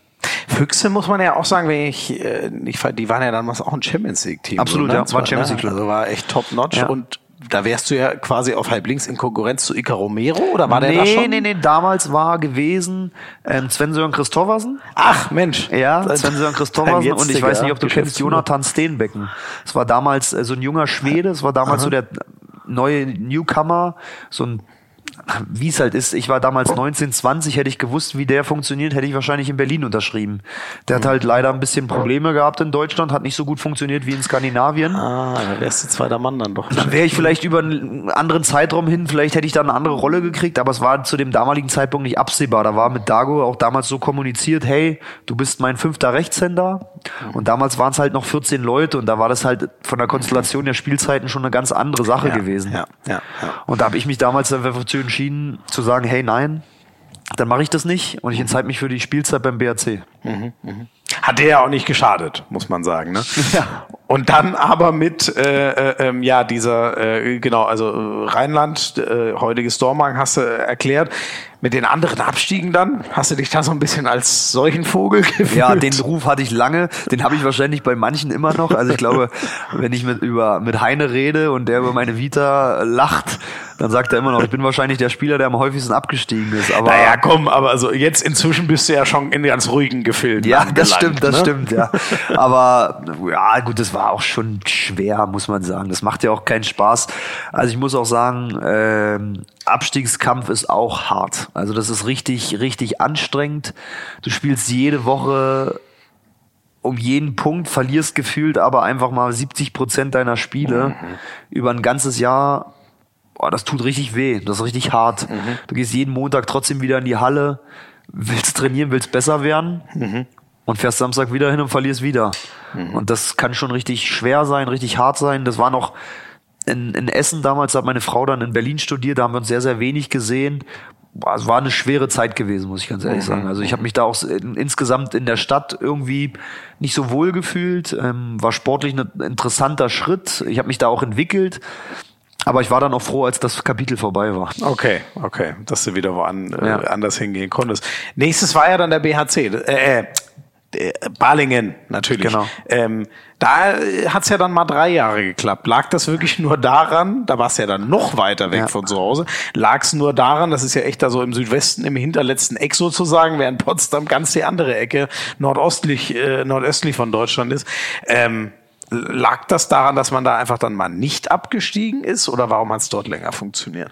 Füchse muss man ja auch sagen, wenn ich, äh, ich die waren ja damals auch ein Champions League Team. Absolut, so, ne? ja, war Champions League. Also war echt top notch ja. und da wärst du ja quasi auf halb links in Konkurrenz zu Ica Romero oder war nee, der da schon? Nee, nee, nee, damals war gewesen ähm, Sven Sören Christoffersen. Ach, Mensch. Ja, Sven Sören Christoffersen und ich weiß nicht, ob du kennst Jonathan Steenbecken. Es war damals äh, so ein junger Schwede, es war damals Aha. so der neue Newcomer, so ein wie es halt ist, ich war damals 19, 20, hätte ich gewusst, wie der funktioniert, hätte ich wahrscheinlich in Berlin unterschrieben. Der hat halt leider ein bisschen Probleme gehabt in Deutschland, hat nicht so gut funktioniert wie in Skandinavien. Ah, da wärst du zweiter Mann dann doch. Dann wäre ich vielleicht über einen anderen Zeitraum hin, vielleicht hätte ich da eine andere Rolle gekriegt, aber es war zu dem damaligen Zeitpunkt nicht absehbar. Da war mit Dago auch damals so kommuniziert, hey, du bist mein fünfter Rechtshänder. Und damals waren es halt noch 14 Leute und da war das halt von der Konstellation der Spielzeiten schon eine ganz andere Sache ja, gewesen. Ja, ja, ja. Und da habe ich mich damals dafür entschieden, entschieden zu sagen, hey nein, dann mache ich das nicht und ich entscheide mich für die Spielzeit beim BAC. Mhm, mh. Hat der ja auch nicht geschadet, muss man sagen. Ne? Ja. Und dann aber mit äh, äh, ähm, ja dieser äh, genau also äh, Rheinland äh, heutiges Dormagen hast du erklärt mit den anderen Abstiegen dann hast du dich da so ein bisschen als solchen Vogel gefühlt? Ja, den Ruf hatte ich lange, den habe ich wahrscheinlich bei manchen immer noch. Also ich glaube, wenn ich mit über mit Heine rede und der über meine Vita lacht, dann sagt er immer noch, ich bin wahrscheinlich der Spieler, der am häufigsten abgestiegen ist. Aber naja, komm, aber also jetzt inzwischen bist du ja schon in ganz ruhigen Gefilden. Ja, das stimmt, das ne? stimmt, ja. Aber ja, gut, das war auch schon schwer, muss man sagen. Das macht ja auch keinen Spaß. Also ich muss auch sagen, ähm, Abstiegskampf ist auch hart. Also das ist richtig, richtig anstrengend. Du spielst jede Woche um jeden Punkt, verlierst gefühlt aber einfach mal 70 Prozent deiner Spiele mhm. über ein ganzes Jahr boah, das tut richtig weh, das ist richtig hart. Mhm. Du gehst jeden Montag trotzdem wieder in die Halle, willst trainieren, willst besser werden mhm. und fährst Samstag wieder hin und verlierst wieder. Mhm. Und das kann schon richtig schwer sein, richtig hart sein. Das war noch in, in Essen damals, hat meine Frau dann in Berlin studiert, da haben wir uns sehr, sehr wenig gesehen. Boah, es war eine schwere Zeit gewesen, muss ich ganz ehrlich mhm. sagen. Also ich habe mich da auch in, insgesamt in der Stadt irgendwie nicht so wohl gefühlt. Ähm, war sportlich ein interessanter Schritt. Ich habe mich da auch entwickelt. Aber ich war dann auch froh, als das Kapitel vorbei war. Okay, okay, dass du wieder woan, äh, ja. äh, anders hingehen konntest. Nächstes war ja dann der BHC, äh, äh, Balingen natürlich. Genau. Ähm, da hat's ja dann mal drei Jahre geklappt. Lag das wirklich nur daran, da war's ja dann noch weiter weg ja. von zu Hause, lag's nur daran, das ist ja echt da so im Südwesten, im hinterletzten Eck sozusagen, während Potsdam ganz die andere Ecke nordostlich, äh, nordöstlich von Deutschland ist. Ähm, Lag das daran, dass man da einfach dann mal nicht abgestiegen ist oder warum hat es dort länger funktioniert?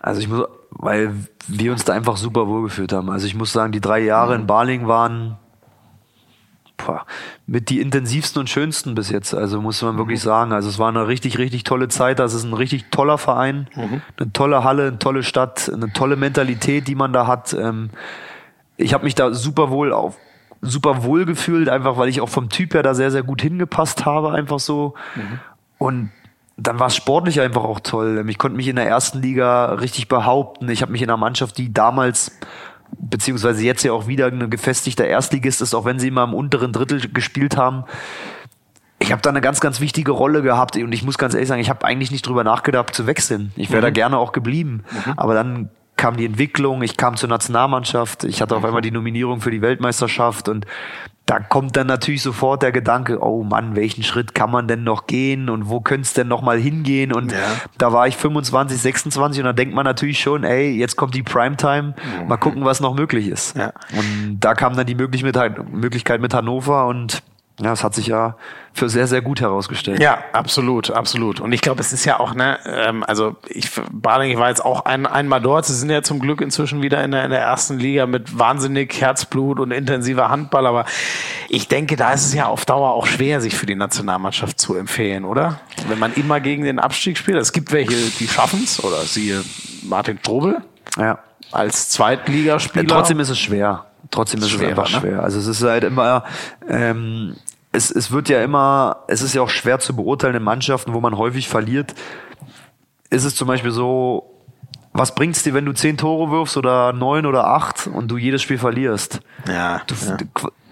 Also ich muss, weil wir uns da einfach super wohlgefühlt haben. Also ich muss sagen, die drei Jahre mhm. in Baling waren boah, mit die intensivsten und schönsten bis jetzt. Also muss man wirklich mhm. sagen. Also es war eine richtig, richtig tolle Zeit. Das ist ein richtig toller Verein, mhm. eine tolle Halle, eine tolle Stadt, eine tolle Mentalität, die man da hat. Ähm, ich habe mich da super wohl auf super wohl gefühlt, einfach weil ich auch vom Typ her da sehr, sehr gut hingepasst habe, einfach so. Mhm. Und dann war es sportlich einfach auch toll. Ich konnte mich in der ersten Liga richtig behaupten. Ich habe mich in einer Mannschaft, die damals beziehungsweise jetzt ja auch wieder eine gefestigte Erstligist ist, auch wenn sie immer im unteren Drittel gespielt haben. Ich habe da eine ganz, ganz wichtige Rolle gehabt und ich muss ganz ehrlich sagen, ich habe eigentlich nicht drüber nachgedacht zu wechseln. Ich wäre mhm. da gerne auch geblieben. Mhm. Aber dann kam die Entwicklung, ich kam zur Nationalmannschaft, ich hatte auf einmal die Nominierung für die Weltmeisterschaft und da kommt dann natürlich sofort der Gedanke, oh Mann, welchen Schritt kann man denn noch gehen und wo könnte es denn noch mal hingehen? Und ja. da war ich 25, 26 und da denkt man natürlich schon, ey, jetzt kommt die Primetime, mal gucken, was noch möglich ist. Ja. Und da kam dann die Möglichkeit mit Hannover und ja, es hat sich ja für sehr, sehr gut herausgestellt. Ja, absolut, absolut. Und ich glaube, es ist ja auch, ne, ähm, also ich, Baling war jetzt auch ein, einmal dort. Sie sind ja zum Glück inzwischen wieder in der, in der ersten Liga mit wahnsinnig Herzblut und intensiver Handball. Aber ich denke, da ist es ja auf Dauer auch schwer, sich für die Nationalmannschaft zu empfehlen, oder? Wenn man immer gegen den Abstieg spielt. Es gibt welche, die schaffen es, oder siehe Martin Strobel. Ja. Als Zweitligaspieler. Ja, trotzdem ist es schwer. Trotzdem ist, schwer, es einfach ne? schwer. Also es ist halt immer, ähm, es, es wird ja immer, es ist ja auch schwer zu beurteilen in Mannschaften, wo man häufig verliert. Ist es zum Beispiel so, was bringt's dir, wenn du zehn Tore wirfst oder neun oder acht und du jedes Spiel verlierst? Ja. Du, ja.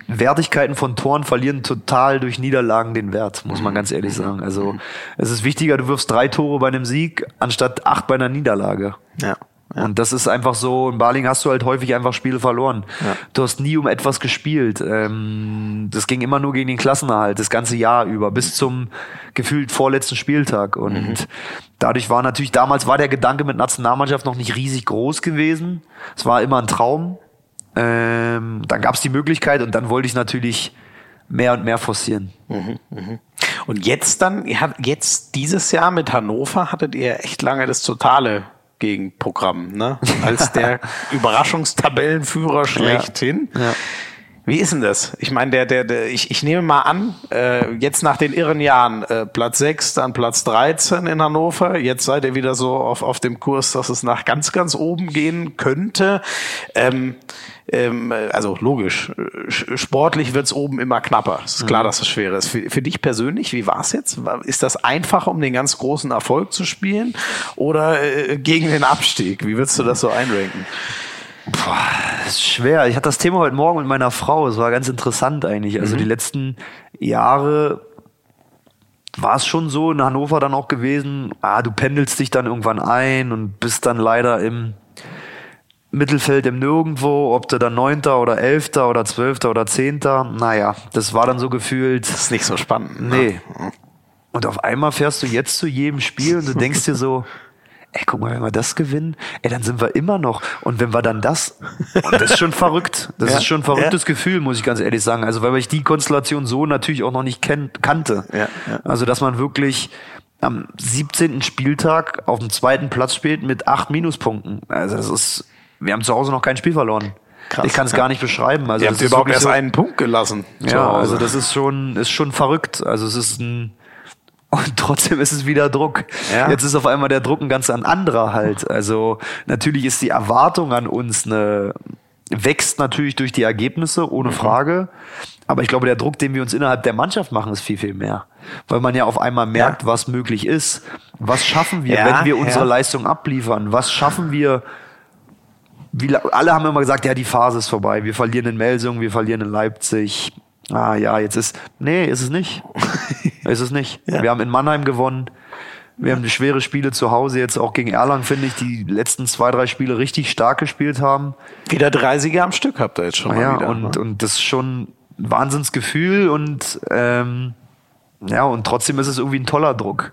Wertigkeiten von Toren verlieren total durch Niederlagen den Wert, muss man mhm. ganz ehrlich sagen. Also es ist wichtiger, du wirfst drei Tore bei einem Sieg anstatt acht bei einer Niederlage. Ja. Ja. Und das ist einfach so, in Baling hast du halt häufig einfach Spiele verloren. Ja. Du hast nie um etwas gespielt. Ähm, das ging immer nur gegen den Klassenerhalt, das ganze Jahr über, bis zum gefühlt vorletzten Spieltag. Und mhm. dadurch war natürlich, damals war der Gedanke mit Nationalmannschaft noch nicht riesig groß gewesen. Es war immer ein Traum. Ähm, dann gab es die Möglichkeit und dann wollte ich natürlich mehr und mehr forcieren. Mhm, mh. Und jetzt dann, jetzt dieses Jahr mit Hannover hattet ihr echt lange das totale Gegenprogramm, ne? Als der Überraschungstabellenführer schlechthin. Ja. Ja. Wie ist denn das? Ich meine, der, der, der, ich, ich nehme mal an, äh, jetzt nach den irren Jahren, äh, Platz 6, dann Platz 13 in Hannover, jetzt seid ihr wieder so auf, auf dem Kurs, dass es nach ganz, ganz oben gehen könnte. Ähm, ähm, also logisch, sportlich wird's oben immer knapper. Es ist klar, mhm. dass es schwer ist. Für, für dich persönlich, wie war's jetzt? Ist das einfacher, um den ganz großen Erfolg zu spielen oder äh, gegen den Abstieg? Wie würdest du das so einranken? Boah, das ist schwer. Ich hatte das Thema heute Morgen mit meiner Frau. Es war ganz interessant eigentlich. Also mhm. die letzten Jahre war es schon so in Hannover dann auch gewesen, ah, du pendelst dich dann irgendwann ein und bist dann leider im Mittelfeld im Nirgendwo, ob du dann Neunter oder Elfter oder Zwölfter oder Zehnter, naja, das war dann so gefühlt. Das ist nicht so spannend. Ne? Nee. Ne? Und auf einmal fährst du jetzt zu jedem Spiel und du denkst dir so, ey, guck mal, wenn wir das gewinnen, ey, dann sind wir immer noch. Und wenn wir dann das, und das ist schon verrückt. Das ja, ist schon ein verrücktes ja. Gefühl, muss ich ganz ehrlich sagen. Also, weil ich die Konstellation so natürlich auch noch nicht kennt, kannte. Ja. Also, dass man wirklich am 17. Spieltag auf dem zweiten Platz spielt mit acht Minuspunkten. Also, das ist, wir haben zu Hause noch kein Spiel verloren. Krass, ich kann es gar nicht beschreiben. Also, Ihr habt überhaupt erst so, einen Punkt gelassen. Ja, also das ist schon, ist schon verrückt. Also es ist ein, und trotzdem ist es wieder Druck. Ja. Jetzt ist auf einmal der Druck ein ganz anderer halt. Also natürlich ist die Erwartung an uns eine, wächst natürlich durch die Ergebnisse, ohne mhm. Frage. Aber ich glaube, der Druck, den wir uns innerhalb der Mannschaft machen, ist viel, viel mehr. Weil man ja auf einmal merkt, ja. was möglich ist. Was schaffen wir, ja, wenn wir unsere Leistung abliefern? Was schaffen wir, wie, alle haben immer gesagt, ja, die Phase ist vorbei. Wir verlieren in Melsung, wir verlieren in Leipzig ah ja, jetzt ist, nee, ist es nicht. ist es nicht. Ja. Wir haben in Mannheim gewonnen. Wir haben schwere Spiele zu Hause, jetzt auch gegen Erlangen, finde ich, die letzten zwei, drei Spiele richtig stark gespielt haben. Wieder 30er am Stück habt ihr jetzt schon ah, mal ja, wieder. Und, ne? und das ist schon ein Wahnsinnsgefühl und ähm, ja, und trotzdem ist es irgendwie ein toller Druck.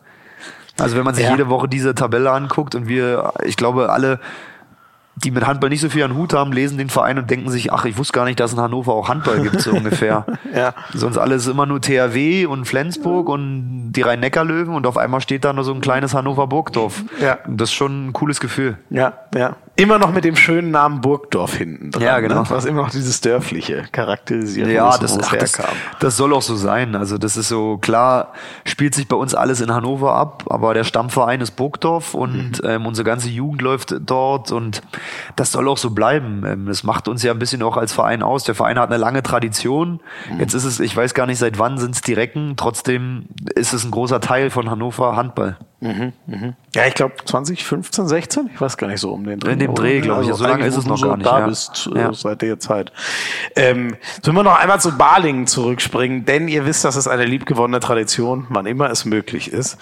Also wenn man sich ja. jede Woche diese Tabelle anguckt und wir, ich glaube, alle die mit Handball nicht so viel an Hut haben, lesen den Verein und denken sich, ach, ich wusste gar nicht, dass in Hannover auch Handball gibt, so ungefähr. ja. Sonst alles immer nur THW und Flensburg und die Rhein-Neckar-Löwen und auf einmal steht da nur so ein kleines Hannover-Burgdorf. Ja. Das ist schon ein cooles Gefühl. Ja, ja. Immer noch mit dem schönen Namen Burgdorf hinten dran. Ja, genau. Ne? Was immer noch dieses Dörfliche charakterisiert, ja, das, ach, das, das soll auch so sein. Also das ist so, klar, spielt sich bei uns alles in Hannover ab, aber der Stammverein ist Burgdorf und mhm. ähm, unsere ganze Jugend läuft dort und das soll auch so bleiben. Ähm, das macht uns ja ein bisschen auch als Verein aus. Der Verein hat eine lange Tradition. Mhm. Jetzt ist es, ich weiß gar nicht, seit wann sind es die Recken. Trotzdem ist es ein großer Teil von Hannover Handball. Mhm, mhm. Ja, ich glaube 2015, 16, ich weiß gar nicht so um den Dreh. Dem Dreh, glaube ich. Also so lange ist es noch gar nicht. Da ja. bist äh, ja. seit der Zeit. Ähm, sollen wir noch einmal zu Balingen zurückspringen, denn ihr wisst, das ist eine liebgewonnene Tradition, wann immer es möglich ist,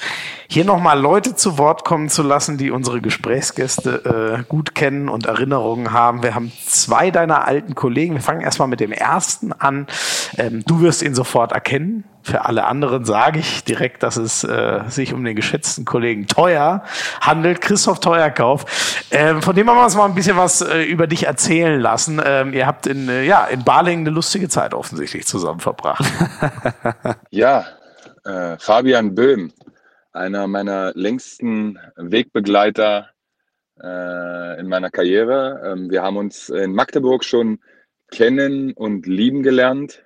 hier nochmal Leute zu Wort kommen zu lassen, die unsere Gesprächsgäste äh, gut kennen und Erinnerungen haben. Wir haben zwei deiner alten Kollegen. Wir fangen erstmal mit dem ersten an. Ähm, du wirst ihn sofort erkennen. Für alle anderen sage ich direkt, dass es äh, sich um den geschätzten Kollegen Teuer handelt, Christoph Teuerkauf. Ähm, von dem haben wir uns mal ein bisschen was äh, über dich erzählen lassen. Ähm, ihr habt in, äh, ja, in Balingen eine lustige Zeit offensichtlich zusammen verbracht. ja, äh, Fabian Böhm, einer meiner längsten Wegbegleiter äh, in meiner Karriere. Ähm, wir haben uns in Magdeburg schon kennen und lieben gelernt.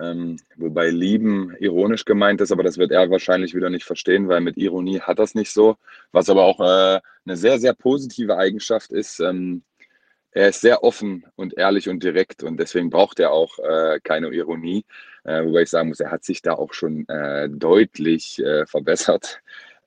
Ähm, wobei lieben ironisch gemeint ist, aber das wird er wahrscheinlich wieder nicht verstehen, weil mit Ironie hat das nicht so. Was aber auch äh, eine sehr, sehr positive Eigenschaft ist. Ähm, er ist sehr offen und ehrlich und direkt und deswegen braucht er auch äh, keine Ironie. Äh, wobei ich sagen muss, er hat sich da auch schon äh, deutlich äh, verbessert.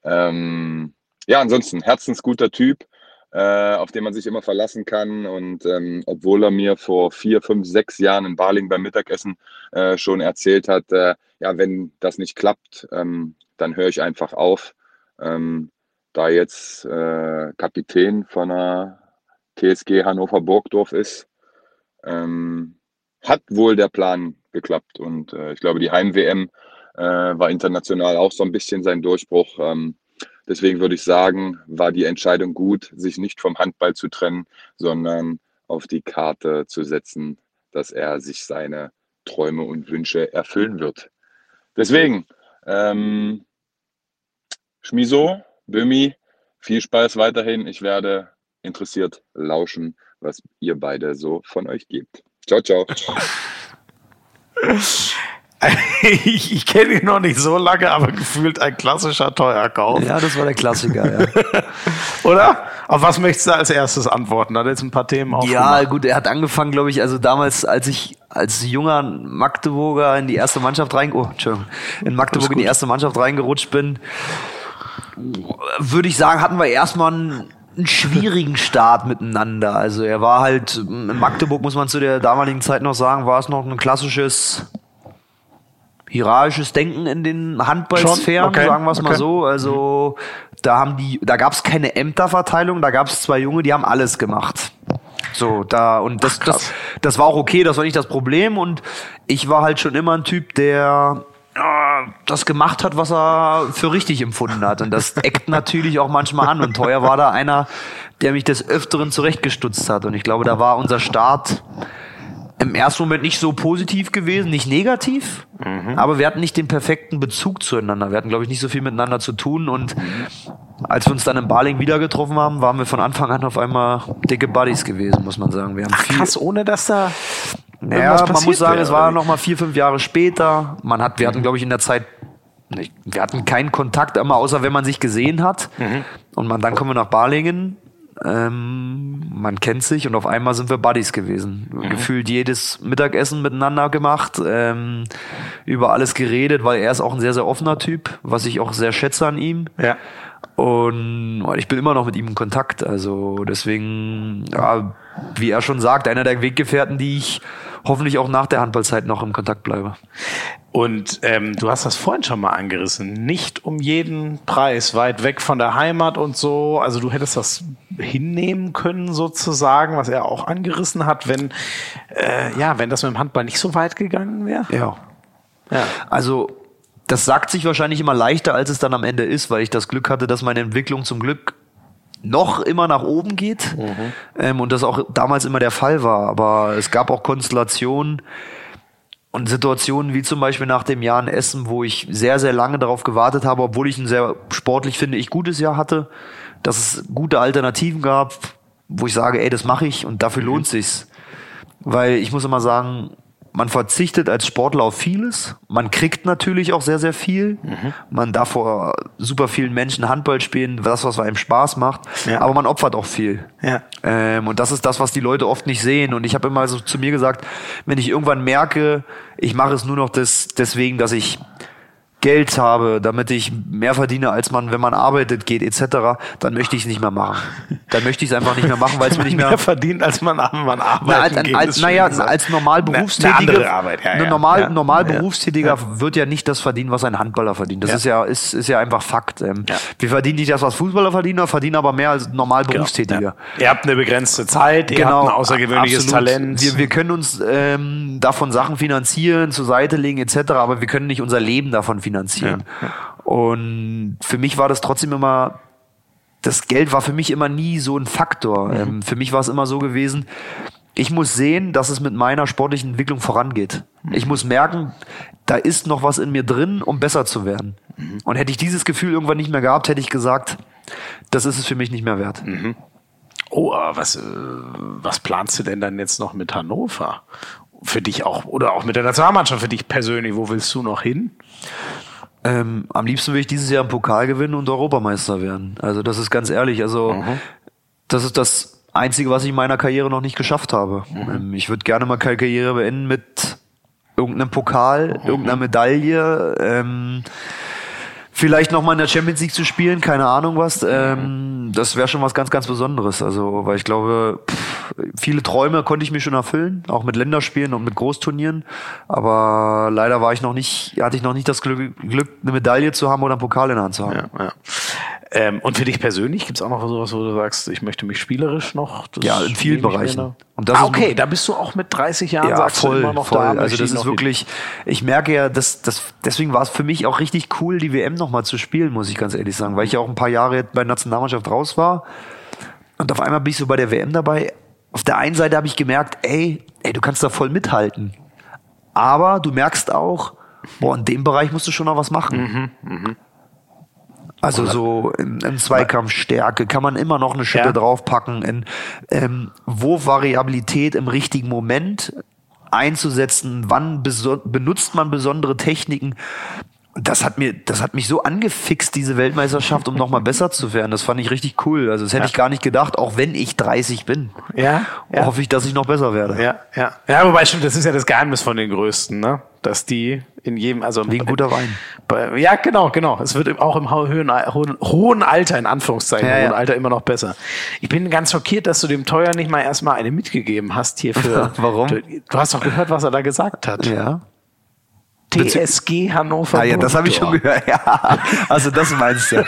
Ähm, ja, ansonsten herzensguter Typ äh, auf den man sich immer verlassen kann. Und ähm, obwohl er mir vor vier, fünf, sechs Jahren in Baling beim Mittagessen äh, schon erzählt hat, äh, ja, wenn das nicht klappt, ähm, dann höre ich einfach auf. Ähm, da jetzt äh, Kapitän von einer TSG Hannover Burgdorf ist, ähm, hat wohl der Plan geklappt. Und äh, ich glaube, die Heim-WM war international auch so ein bisschen sein Durchbruch. Ähm, deswegen würde ich sagen, war die Entscheidung gut, sich nicht vom Handball zu trennen, sondern auf die Karte zu setzen, dass er sich seine Träume und Wünsche erfüllen wird. Deswegen, ähm, Schmiso, Bömi, viel Spaß weiterhin. Ich werde interessiert lauschen, was ihr beide so von euch gebt. Ciao, ciao. ich, ich kenne ihn noch nicht so lange, aber gefühlt ein klassischer Teuerkauf. Ja, das war der Klassiker, ja. Oder? Auf was möchtest du als erstes antworten? Hat jetzt ein paar Themen aufgemacht. Ja, gut, er hat angefangen, glaube ich, also damals, als ich als junger Magdeburger in die erste Mannschaft rein, oh, Entschuldigung, in Magdeburg in die erste Mannschaft reingerutscht bin, würde ich sagen, hatten wir erstmal einen einen schwierigen Start miteinander. Also er war halt, in Magdeburg muss man zu der damaligen Zeit noch sagen, war es noch ein klassisches hierarchisches Denken in den Handballsphären, okay. sagen wir es okay. mal so. Also da haben die, da gab es keine Ämterverteilung, da gab es zwei Junge, die haben alles gemacht. So, da, und das, Ach, das, das war auch okay, das war nicht das Problem. Und ich war halt schon immer ein Typ, der das gemacht hat, was er für richtig empfunden hat. Und das eckt natürlich auch manchmal an. Und teuer war da einer, der mich des Öfteren zurechtgestutzt hat. Und ich glaube, da war unser Start im ersten Moment nicht so positiv gewesen, nicht negativ, mhm. aber wir hatten nicht den perfekten Bezug zueinander. Wir hatten, glaube ich, nicht so viel miteinander zu tun und als wir uns dann in Baling wieder getroffen haben, waren wir von Anfang an auf einmal dicke Buddies gewesen, muss man sagen. Wir haben Ach, viel, krass, ohne dass da naja, man muss sagen, wäre, es war noch mal vier, fünf Jahre später. Man hat, wir hatten, glaube ich, in der Zeit wir hatten keinen Kontakt immer, außer wenn man sich gesehen hat. Mhm. Und man, dann kommen wir nach Balingen ähm, man kennt sich und auf einmal sind wir Buddies gewesen. Mhm. Gefühlt jedes Mittagessen miteinander gemacht, ähm, über alles geredet, weil er ist auch ein sehr, sehr offener Typ, was ich auch sehr schätze an ihm. Ja. Und ich bin immer noch mit ihm in Kontakt. Also deswegen, ja, wie er schon sagt, einer der Weggefährten, die ich hoffentlich auch nach der Handballzeit noch im Kontakt bleibe. Und ähm, du hast das vorhin schon mal angerissen. Nicht um jeden Preis, weit weg von der Heimat und so. Also du hättest das hinnehmen können sozusagen, was er auch angerissen hat, wenn äh, ja, wenn das mit dem Handball nicht so weit gegangen wäre. Ja. ja. Also das sagt sich wahrscheinlich immer leichter, als es dann am Ende ist, weil ich das Glück hatte, dass meine Entwicklung zum Glück noch immer nach oben geht mhm. ähm, und das auch damals immer der Fall war. Aber es gab auch Konstellationen und Situationen wie zum Beispiel nach dem Jahr in Essen, wo ich sehr, sehr lange darauf gewartet habe, obwohl ich ein sehr sportlich finde ich gutes Jahr hatte, dass es gute Alternativen gab, wo ich sage, ey, das mache ich und dafür mhm. lohnt sich's. Weil ich muss immer sagen, man verzichtet als Sportler auf vieles. Man kriegt natürlich auch sehr, sehr viel. Mhm. Man darf vor super vielen Menschen Handball spielen, das, was einem Spaß macht. Ja. Aber man opfert auch viel. Ja. Ähm, und das ist das, was die Leute oft nicht sehen. Und ich habe immer so zu mir gesagt, wenn ich irgendwann merke, ich mache es nur noch des, deswegen, dass ich Geld habe, damit ich mehr verdiene, als man, wenn man arbeitet, geht etc., dann möchte ich es nicht mehr machen. Dann möchte ich es einfach nicht mehr machen, weil es mir nicht mehr, mehr verdient, als man, man arbeitet. Na, geht, als, naja, als normal Berufstätiger, ja, ja. normal, ja. normal Berufstätiger wird ja nicht das verdienen, was ein Handballer verdient. Das ist ja, ist, ist ja einfach Fakt. Ähm, Wir verdienen nicht das, was Fußballer verdienen, verdienen aber mehr als normal genau. Berufstätiger. Ihr habt eine begrenzte Zeit, ihr genau, habt ein außergewöhnliches absolut. Talent. Wir, wir können uns ähm, davon Sachen finanzieren, zur Seite legen etc., aber wir können nicht unser Leben davon finanzieren finanzieren. Ja. Und für mich war das trotzdem immer, das Geld war für mich immer nie so ein Faktor. Mhm. Ähm, für mich war es immer so gewesen, ich muss sehen, dass es mit meiner sportlichen Entwicklung vorangeht. Mhm. Ich muss merken, da ist noch was in mir drin, um besser zu werden. Mhm. Und hätte ich dieses Gefühl irgendwann nicht mehr gehabt, hätte ich gesagt, das ist es für mich nicht mehr wert. Mhm. Oh, was, äh, was planst du denn dann jetzt noch mit Hannover? Für dich auch, oder auch mit der Nationalmannschaft, für dich persönlich, wo willst du noch hin? Ähm, am liebsten will ich dieses Jahr einen Pokal gewinnen und Europameister werden. Also das ist ganz ehrlich. Also mhm. das ist das Einzige, was ich in meiner Karriere noch nicht geschafft habe. Mhm. Ähm, ich würde gerne mal keine Karriere beenden mit irgendeinem Pokal, mhm. irgendeiner Medaille. Ähm, vielleicht noch mal in der Champions League zu spielen, keine Ahnung was. Ähm, das wäre schon was ganz, ganz Besonderes. Also, weil ich glaube, pff, viele Träume konnte ich mir schon erfüllen, auch mit Länderspielen und mit Großturnieren. Aber leider war ich noch nicht, hatte ich noch nicht das Glück, Glück eine Medaille zu haben oder einen Pokal in der Hand zu haben. Ja, ja. Ähm, und für dich persönlich gibt es auch noch sowas, wo du sagst, ich möchte mich spielerisch noch. ja, in vielen Bereichen. Und das ah, okay, da bist du auch mit 30 Jahren, ja, sagst voll, immer noch voll. da. Also das ist wirklich, ich merke ja, dass, dass deswegen war es für mich auch richtig cool, die WM nochmal zu spielen, muss ich ganz ehrlich sagen, weil ich ja auch ein paar Jahre bei der Nationalmannschaft raus war. Und auf einmal bin ich so bei der WM dabei. Auf der einen Seite habe ich gemerkt, ey, ey, du kannst da voll mithalten. Aber du merkst auch, boah, in dem Bereich musst du schon noch was machen. Mhm, mh. Also so in, in Zweikampfstärke kann man immer noch eine Schippe ja. draufpacken, in ähm, wo Variabilität im richtigen Moment einzusetzen, wann benutzt man besondere Techniken. Das hat mir, das hat mich so angefixt, diese Weltmeisterschaft, um nochmal besser zu werden. Das fand ich richtig cool. Also das hätte ja. ich gar nicht gedacht, auch wenn ich 30 bin. Ja, ja. Hoffe ich, dass ich noch besser werde. Ja, ja. Ja, wobei stimmt, das ist ja das Geheimnis von den Größten, ne? Dass die in jedem, also wie ein guter Wein. Bei, ja, genau, genau. Es wird auch im hohen, hohen, hohen Alter, in Anführungszeichen, ja, hohen ja. Alter immer noch besser. Ich bin ganz schockiert, dass du dem Teuer nicht mal erstmal eine mitgegeben hast hier für. Warum? Du, du hast doch gehört, was er da gesagt hat. Ja. TSG Hannover. Ah ja, das habe ich schon gehört. Ja, also das meinst du.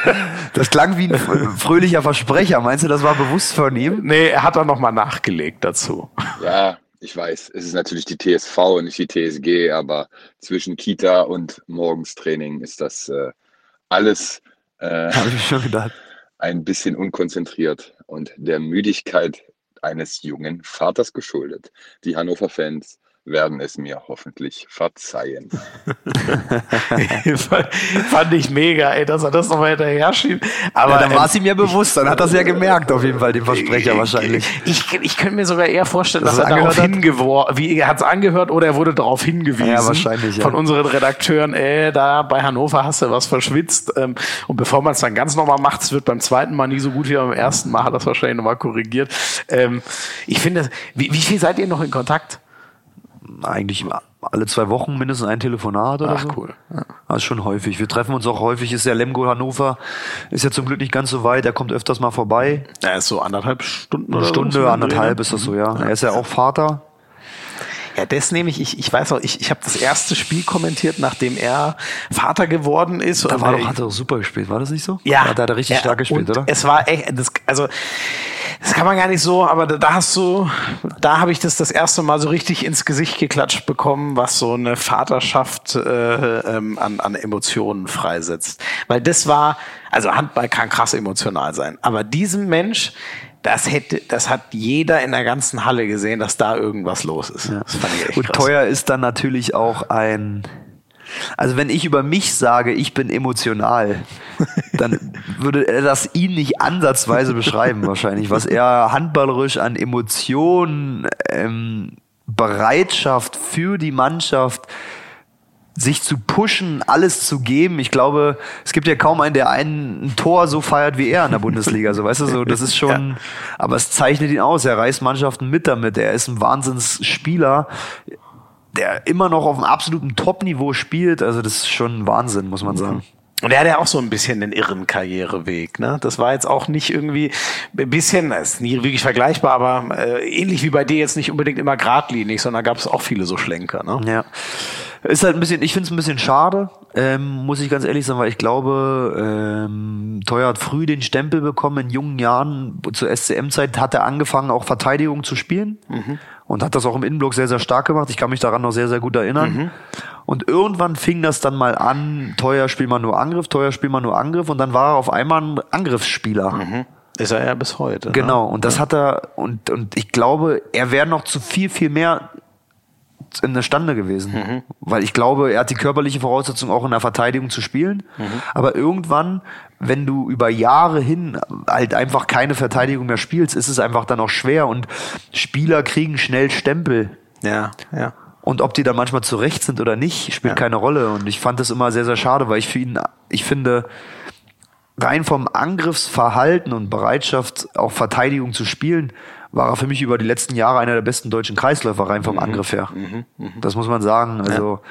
Das klang wie ein fröhlicher Versprecher. Meinst du, das war bewusst von ihm? Nee, er hat dann nochmal nachgelegt dazu. Ja, ich weiß, es ist natürlich die TSV und nicht die TSG, aber zwischen Kita und Morgenstraining ist das äh, alles äh, ich schon gedacht. ein bisschen unkonzentriert und der Müdigkeit eines jungen Vaters geschuldet. Die Hannover-Fans werden es mir hoffentlich verzeihen. Fand ich mega, ey, dass er das nochmal hinterher schiebt. Aber ja, dann war es ihm ja bewusst, dann hat er es ja gemerkt, auf jeden Fall, dem Versprecher wahrscheinlich. Ich, ich könnte mir sogar eher vorstellen, dass, dass er darauf hingeworfen, wie er hat es angehört oder er wurde darauf hingewiesen. Ja, wahrscheinlich. Ja. Von unseren Redakteuren, ey, da bei Hannover hast du was verschwitzt. Ähm, und bevor man es dann ganz nochmal macht, es wird beim zweiten Mal nie so gut wie beim ersten Mal, hat das wahrscheinlich nochmal korrigiert. Ähm, ich finde, wie, wie viel seid ihr noch in Kontakt? Eigentlich alle zwei Wochen mindestens ein Telefonat oder Ach, so. cool. Ja. Das ist schon häufig. Wir treffen uns auch häufig. Ist der Lemgo Hannover, ist ja zum Glück nicht ganz so weit. Er kommt öfters mal vorbei. Er ist so anderthalb Stunden oder Eine Stunde, so anderthalb ist das so, ja. Er ist ja auch Vater. Ja, das nehme ich, ich, ich weiß auch, ich, ich habe das erste Spiel kommentiert, nachdem er Vater geworden ist. Da war doch, hat er doch super gespielt, war das nicht so? Ja. Da hat er richtig ja, stark gespielt, oder? Es war echt, das, also das kann man gar nicht so, aber da hast du, da habe ich das das erste Mal so richtig ins Gesicht geklatscht bekommen, was so eine Vaterschaft äh, ähm, an, an Emotionen freisetzt. Weil das war, also Handball kann krass emotional sein, aber diesem Mensch, das hätte, das hat jeder in der ganzen Halle gesehen, dass da irgendwas los ist. Ja. Das fand ich echt Und krass. teuer ist dann natürlich auch ein also wenn ich über mich sage, ich bin emotional, dann würde er das ihn nicht ansatzweise beschreiben wahrscheinlich, was er handballerisch an Emotionen, ähm, Bereitschaft für die Mannschaft, sich zu pushen, alles zu geben. Ich glaube, es gibt ja kaum einen, der einen ein Tor so feiert wie er in der Bundesliga. So, weißt du, so, das ist schon, ja. aber es zeichnet ihn aus. Er reißt Mannschaften mit damit. Er ist ein Wahnsinnsspieler der immer noch auf einem absoluten Top-Niveau spielt. Also das ist schon Wahnsinn, muss man sagen. Und er hat ja auch so ein bisschen den irren Karriereweg. Ne? Das war jetzt auch nicht irgendwie ein bisschen, das ist nie wirklich vergleichbar, aber äh, ähnlich wie bei dir jetzt nicht unbedingt immer geradlinig, sondern gab es auch viele so Schlenker. Ne? Ja. Ist halt ein bisschen, ich finde es ein bisschen schade, ähm, muss ich ganz ehrlich sagen, weil ich glaube, ähm, Teuer hat früh den Stempel bekommen in jungen Jahren. Zur SCM-Zeit hat er angefangen, auch Verteidigung zu spielen. Mhm und hat das auch im Innenblock sehr, sehr stark gemacht. Ich kann mich daran noch sehr, sehr gut erinnern. Mhm. Und irgendwann fing das dann mal an, teuer spielt man nur Angriff, teuer spielt man nur Angriff und dann war er auf einmal ein Angriffsspieler. Mhm. Ist er ja bis heute. Ne? Genau, und das ja. hat er, und, und ich glaube, er wäre noch zu viel, viel mehr in der Stande gewesen. Mhm. Weil ich glaube, er hat die körperliche Voraussetzung auch in der Verteidigung zu spielen. Mhm. Aber irgendwann, wenn du über Jahre hin halt einfach keine Verteidigung mehr spielst, ist es einfach dann auch schwer und Spieler kriegen schnell Stempel. Ja, ja. Und ob die dann manchmal zurecht sind oder nicht, spielt ja. keine Rolle. Und ich fand das immer sehr, sehr schade, weil ich für ihn, ich finde, rein vom Angriffsverhalten und Bereitschaft, auch Verteidigung zu spielen, war er für mich über die letzten Jahre einer der besten deutschen Kreisläufer rein vom mhm. Angriff her. Mhm. Mhm. Das muss man sagen. Also ja.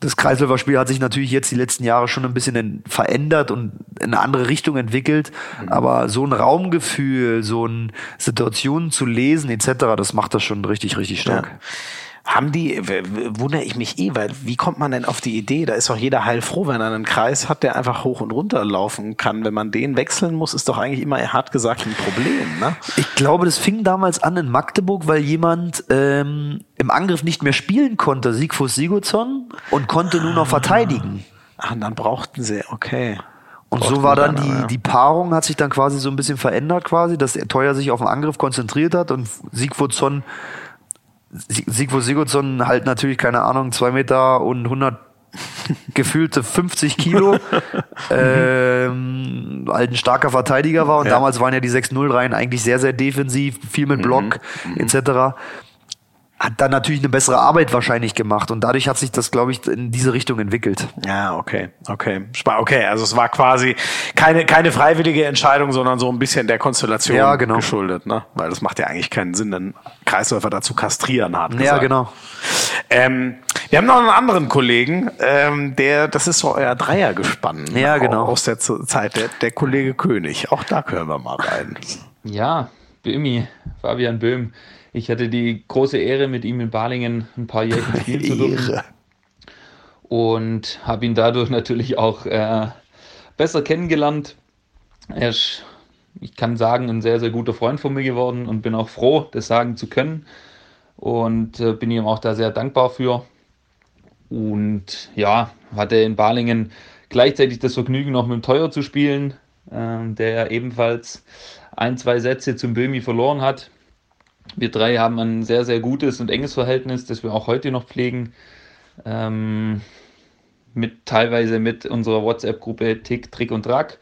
das Kreisläuferspiel hat sich natürlich jetzt die letzten Jahre schon ein bisschen verändert und in eine andere Richtung entwickelt. Mhm. Aber so ein Raumgefühl, so ein Situationen zu lesen etc., das macht das schon richtig, richtig stark. Ja. Haben die, wundere ich mich eh, weil wie kommt man denn auf die Idee? Da ist doch jeder heilfroh, wenn er einen Kreis hat, der einfach hoch und runter laufen kann. Wenn man den wechseln muss, ist doch eigentlich immer hart gesagt ein Problem. Ne? Ich glaube, das fing damals an in Magdeburg, weil jemand ähm, im Angriff nicht mehr spielen konnte, Siegfried Sigurdsson, und konnte nur noch verteidigen. Ah, dann brauchten sie, okay. Und so war dann die, die Paarung, hat sich dann quasi so ein bisschen verändert quasi, dass der Teuer sich auf den Angriff konzentriert hat und Sigurdsson Sigfrid Sigurdsson halt natürlich, keine Ahnung, zwei Meter und 100 gefühlte 50 Kilo, ähm, halt ein starker Verteidiger war und ja. damals waren ja die 6-0-Reihen eigentlich sehr, sehr defensiv, viel mit Block mhm. etc hat dann natürlich eine bessere Arbeit wahrscheinlich gemacht und dadurch hat sich das, glaube ich, in diese Richtung entwickelt. Ja, okay, okay, okay. Also es war quasi keine keine freiwillige Entscheidung, sondern so ein bisschen der Konstellation ja, genau. geschuldet, ne? Weil das macht ja eigentlich keinen Sinn, einen Kreisläufer dazu kastrieren hat. Ja, genau. Ähm, wir haben noch einen anderen Kollegen, ähm, der, das ist so euer Dreier gespannt. Ja, genau. Aus der Zeit, der, der Kollege König. Auch da können wir mal rein. Ja, Böhmi, Fabian Böhm. Ich hatte die große Ehre, mit ihm in Balingen ein paar Jährchen spielen zu dürfen. Und habe ihn dadurch natürlich auch äh, besser kennengelernt. Er ist, ich kann sagen, ein sehr, sehr guter Freund von mir geworden und bin auch froh, das sagen zu können. Und äh, bin ihm auch da sehr dankbar für. Und ja, hatte in Balingen gleichzeitig das Vergnügen, noch mit dem Teuer zu spielen, äh, der ebenfalls ein, zwei Sätze zum Böhmi verloren hat. Wir drei haben ein sehr, sehr gutes und enges Verhältnis, das wir auch heute noch pflegen. Ähm, mit teilweise mit unserer WhatsApp-Gruppe Tick, Trick und Track,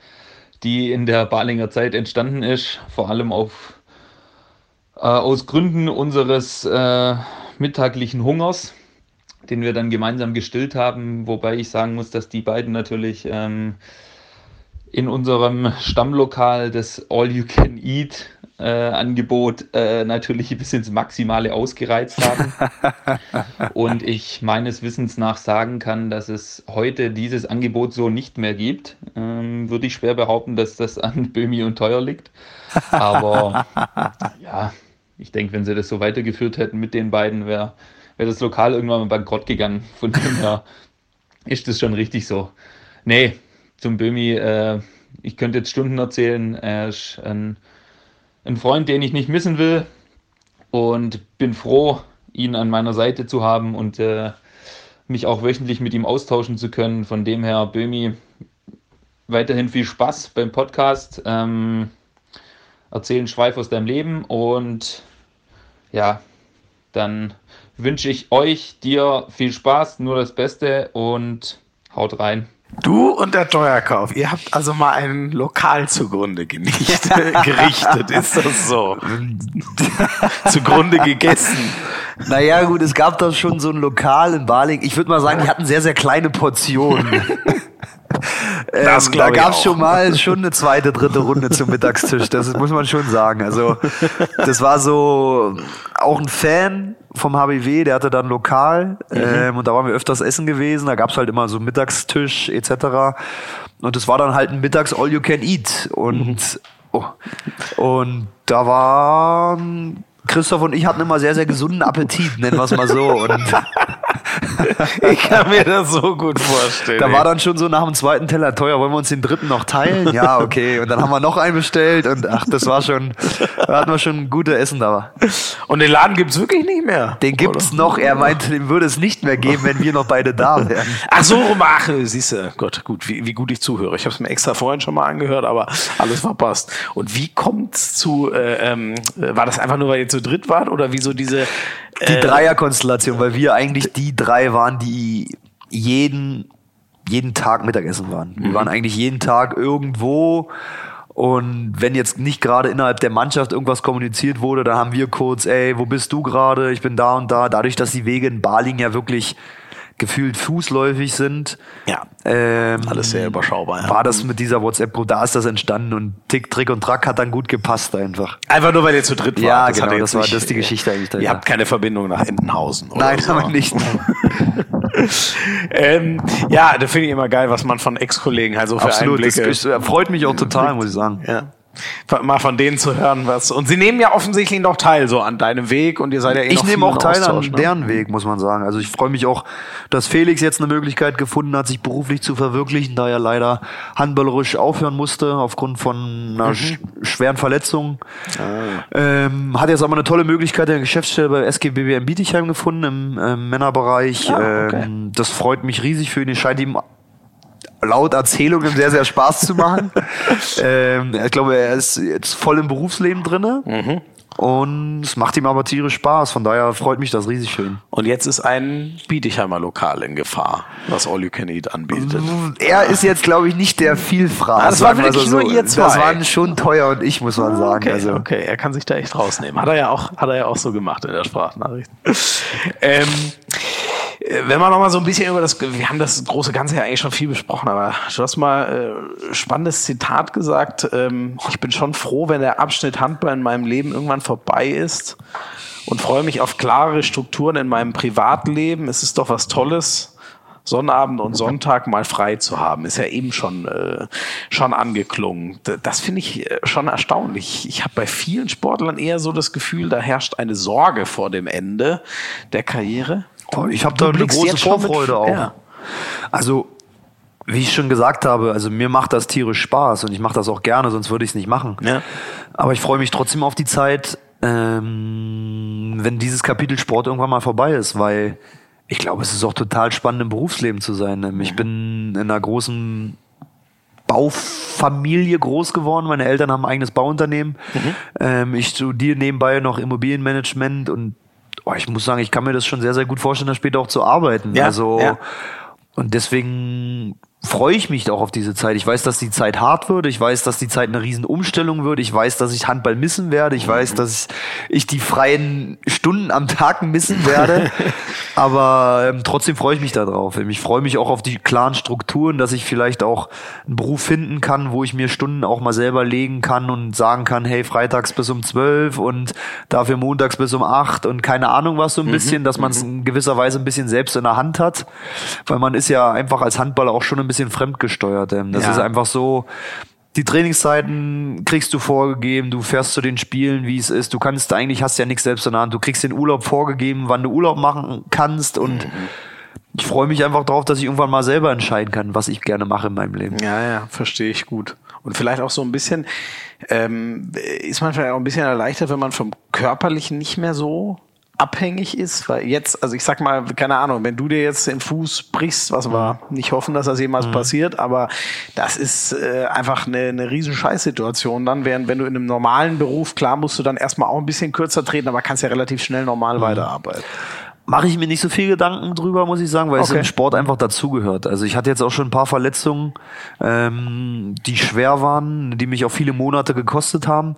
die in der Balinger Zeit entstanden ist, vor allem auf, äh, aus Gründen unseres äh, mittaglichen Hungers, den wir dann gemeinsam gestillt haben, wobei ich sagen muss, dass die beiden natürlich ähm, in unserem Stammlokal das All You Can Eat äh, Angebot äh, natürlich bis ins Maximale ausgereizt haben. und ich meines Wissens nach sagen kann, dass es heute dieses Angebot so nicht mehr gibt. Ähm, würde ich schwer behaupten, dass das an Böhmi und Teuer liegt. Aber ja, ich denke, wenn sie das so weitergeführt hätten mit den beiden, wäre wär das Lokal irgendwann mal bankrott gegangen. Von dem her ist das schon richtig so. Nee, zum Böhmi, äh, ich könnte jetzt Stunden erzählen. Er ist ein ein Freund, den ich nicht missen will und bin froh, ihn an meiner Seite zu haben und äh, mich auch wöchentlich mit ihm austauschen zu können. Von dem her, Bömi, weiterhin viel Spaß beim Podcast. Ähm, erzählen Schweif aus deinem Leben und ja, dann wünsche ich euch, dir viel Spaß, nur das Beste und haut rein. Du und der Teuerkauf, ihr habt also mal ein Lokal zugrunde gerichtet, ist das so? zugrunde gegessen. Naja, gut, es gab da schon so ein Lokal in Baling. Ich würde mal sagen, die hatten sehr, sehr kleine Portionen. Ähm, da gab es schon mal schon eine zweite, dritte Runde zum Mittagstisch. Das muss man schon sagen. Also das war so auch ein Fan vom HBW, der hatte dann lokal mhm. ähm, und da waren wir öfters essen gewesen. Da gab es halt immer so Mittagstisch etc. Und das war dann halt ein Mittags All You Can Eat und mhm. oh, und da waren Christoph und ich hatten immer sehr, sehr gesunden Appetit, nennen wir es mal so. Und ich kann mir das so gut vorstellen. Da war dann schon so nach dem zweiten Teller teuer, wollen wir uns den dritten noch teilen? Ja, okay. Und dann haben wir noch einen bestellt und ach, das war schon, da hatten wir schon gute Essen da. Und den Laden gibt's wirklich nicht mehr? Den gibt's oder? noch. Er meinte, den würde es nicht mehr geben, wenn wir noch beide da wären. Ach so, ach, siehst du, Gott, gut, wie, wie gut ich zuhöre. Ich habe es mir extra vorhin schon mal angehört, aber alles verpasst. Und wie kommt's zu, äh, ähm, war das einfach nur, weil ihr zu dritt wart oder wieso diese die äh, Dreierkonstellation, weil wir eigentlich die drei waren, die jeden, jeden Tag Mittagessen waren. Wir mhm. waren eigentlich jeden Tag irgendwo und wenn jetzt nicht gerade innerhalb der Mannschaft irgendwas kommuniziert wurde, dann haben wir kurz, ey, wo bist du gerade? Ich bin da und da. Dadurch, dass die Wege in Baling ja wirklich gefühlt fußläufig sind. Ja. Ähm, Alles sehr überschaubar. Ja. War das mit dieser WhatsApp-Gruppe, da ist das entstanden und Tick, Trick und Track hat dann gut gepasst einfach. Einfach nur, weil ihr zu dritt wart. Ja, das genau, das war nicht, das die Geschichte eigentlich. Ihr habt keine Verbindung nach Entenhausen, oder? Nein, so. haben wir nicht. ähm, ja, da finde ich immer geil, was man von Ex-Kollegen halt so für Absolut, Einblicke... das, das freut mich auch total, muss ich sagen. Ja. Mal von denen zu hören, was. Und sie nehmen ja offensichtlich noch teil so an deinem Weg und ihr seid ja eh Ich nehme auch teil an ne? deren Weg, muss man sagen. Also ich freue mich auch, dass Felix jetzt eine Möglichkeit gefunden hat, sich beruflich zu verwirklichen, da er leider handballerisch aufhören musste aufgrund von einer sch schweren Verletzung. Ähm, hat jetzt aber eine tolle Möglichkeit in der Geschäftsstelle bei SGBB in Bietigheim gefunden im ähm, Männerbereich. Ah, okay. ähm, das freut mich riesig für ihn. Es scheint ihm laut Erzählungen sehr, sehr Spaß zu machen. ähm, ich glaube, er ist jetzt voll im Berufsleben drinne. Mhm. Und es macht ihm aber tierisch Spaß. Von daher freut mich das riesig ihn. Und jetzt ist ein Bietigheimer Lokal in Gefahr, was All You Can Eat anbietet. Er ist jetzt, glaube ich, nicht der Vielfraß. Ah, das waren wirklich so. nur ihr zwei. Das waren schon teuer und ich, muss man sagen. Okay, Also, okay, er kann sich da echt rausnehmen. Hat er ja auch, hat er ja auch so gemacht in der Sprachnachricht. ähm, äh, wenn wir noch mal so ein bisschen über das, wir haben das große Ganze ja eigentlich schon viel besprochen, aber du hast mal äh, spannendes Zitat gesagt. Ähm, ich bin schon froh, wenn der Abschnitt Handball in meinem Leben irgendwann vorbei ist und freue mich auf klarere Strukturen in meinem Privatleben. Es ist doch was Tolles. Sonnabend und Sonntag mal frei zu haben, ist ja eben schon, äh, schon angeklungen. Das finde ich äh, schon erstaunlich. Ich habe bei vielen Sportlern eher so das Gefühl, da herrscht eine Sorge vor dem Ende der Karriere. Oh, ich habe da eine große schon mit- Vorfreude auch. Ja. Also, wie ich schon gesagt habe, also mir macht das tierisch Spaß und ich mache das auch gerne, sonst würde ich es nicht machen. Ja. Aber ich freue mich trotzdem auf die Zeit, ähm, wenn dieses Kapitel Sport irgendwann mal vorbei ist, weil ich glaube, es ist auch total spannend im Berufsleben zu sein. Ähm, Ich bin in einer großen Baufamilie groß geworden. Meine Eltern haben ein eigenes Bauunternehmen. Mhm. Ähm, ich studiere nebenbei noch Immobilienmanagement und oh, ich muss sagen, ich kann mir das schon sehr, sehr gut vorstellen, da später auch zu arbeiten. Ja, also ja. und deswegen freue ich mich auch auf diese Zeit. Ich weiß, dass die Zeit hart wird. Ich weiß, dass die Zeit eine riesen Umstellung wird. Ich weiß, dass ich Handball missen werde. Ich weiß, dass ich die freien Stunden am Tag missen werde. Aber ähm, trotzdem freue ich mich darauf. Ich freue mich auch auf die klaren Strukturen, dass ich vielleicht auch einen Beruf finden kann, wo ich mir Stunden auch mal selber legen kann und sagen kann, hey, freitags bis um zwölf und dafür montags bis um acht und keine Ahnung was so ein bisschen, dass man es in gewisser Weise ein bisschen selbst in der Hand hat. Weil man ist ja einfach als Handballer auch schon ein bisschen fremdgesteuert. ähm. Das Ja. ist einfach so, die Trainingszeiten kriegst du vorgegeben, du fährst zu den Spielen, wie es ist. Du kannst eigentlich, hast ja nichts selbst in der Hand. Du kriegst den Urlaub vorgegeben, wann du Urlaub machen kannst und ich freue mich einfach darauf, dass ich irgendwann mal selber entscheiden kann, was ich gerne mache in meinem Leben. Ja, ja, verstehe ich gut. Und vielleicht auch so ein bisschen, ähm, ist man vielleicht auch ein bisschen erleichtert, wenn man vom Körperlichen nicht mehr so abhängig ist, weil jetzt, also ich sag mal, keine Ahnung, wenn du dir jetzt den Fuß brichst, was wir nicht hoffen, dass das jemals passiert, aber das ist äh, einfach eine, eine riesen Scheißsituation dann, während wenn du in einem normalen Beruf, klar musst du dann erstmal auch ein bisschen kürzer treten, aber kannst ja relativ schnell normal weiterarbeiten. Mache ich mir nicht so viel Gedanken drüber, muss ich sagen, weil es Okay. im Sport einfach dazugehört. Also ich hatte jetzt auch schon ein paar Verletzungen, ähm, die schwer waren, die mich auch viele Monate gekostet haben.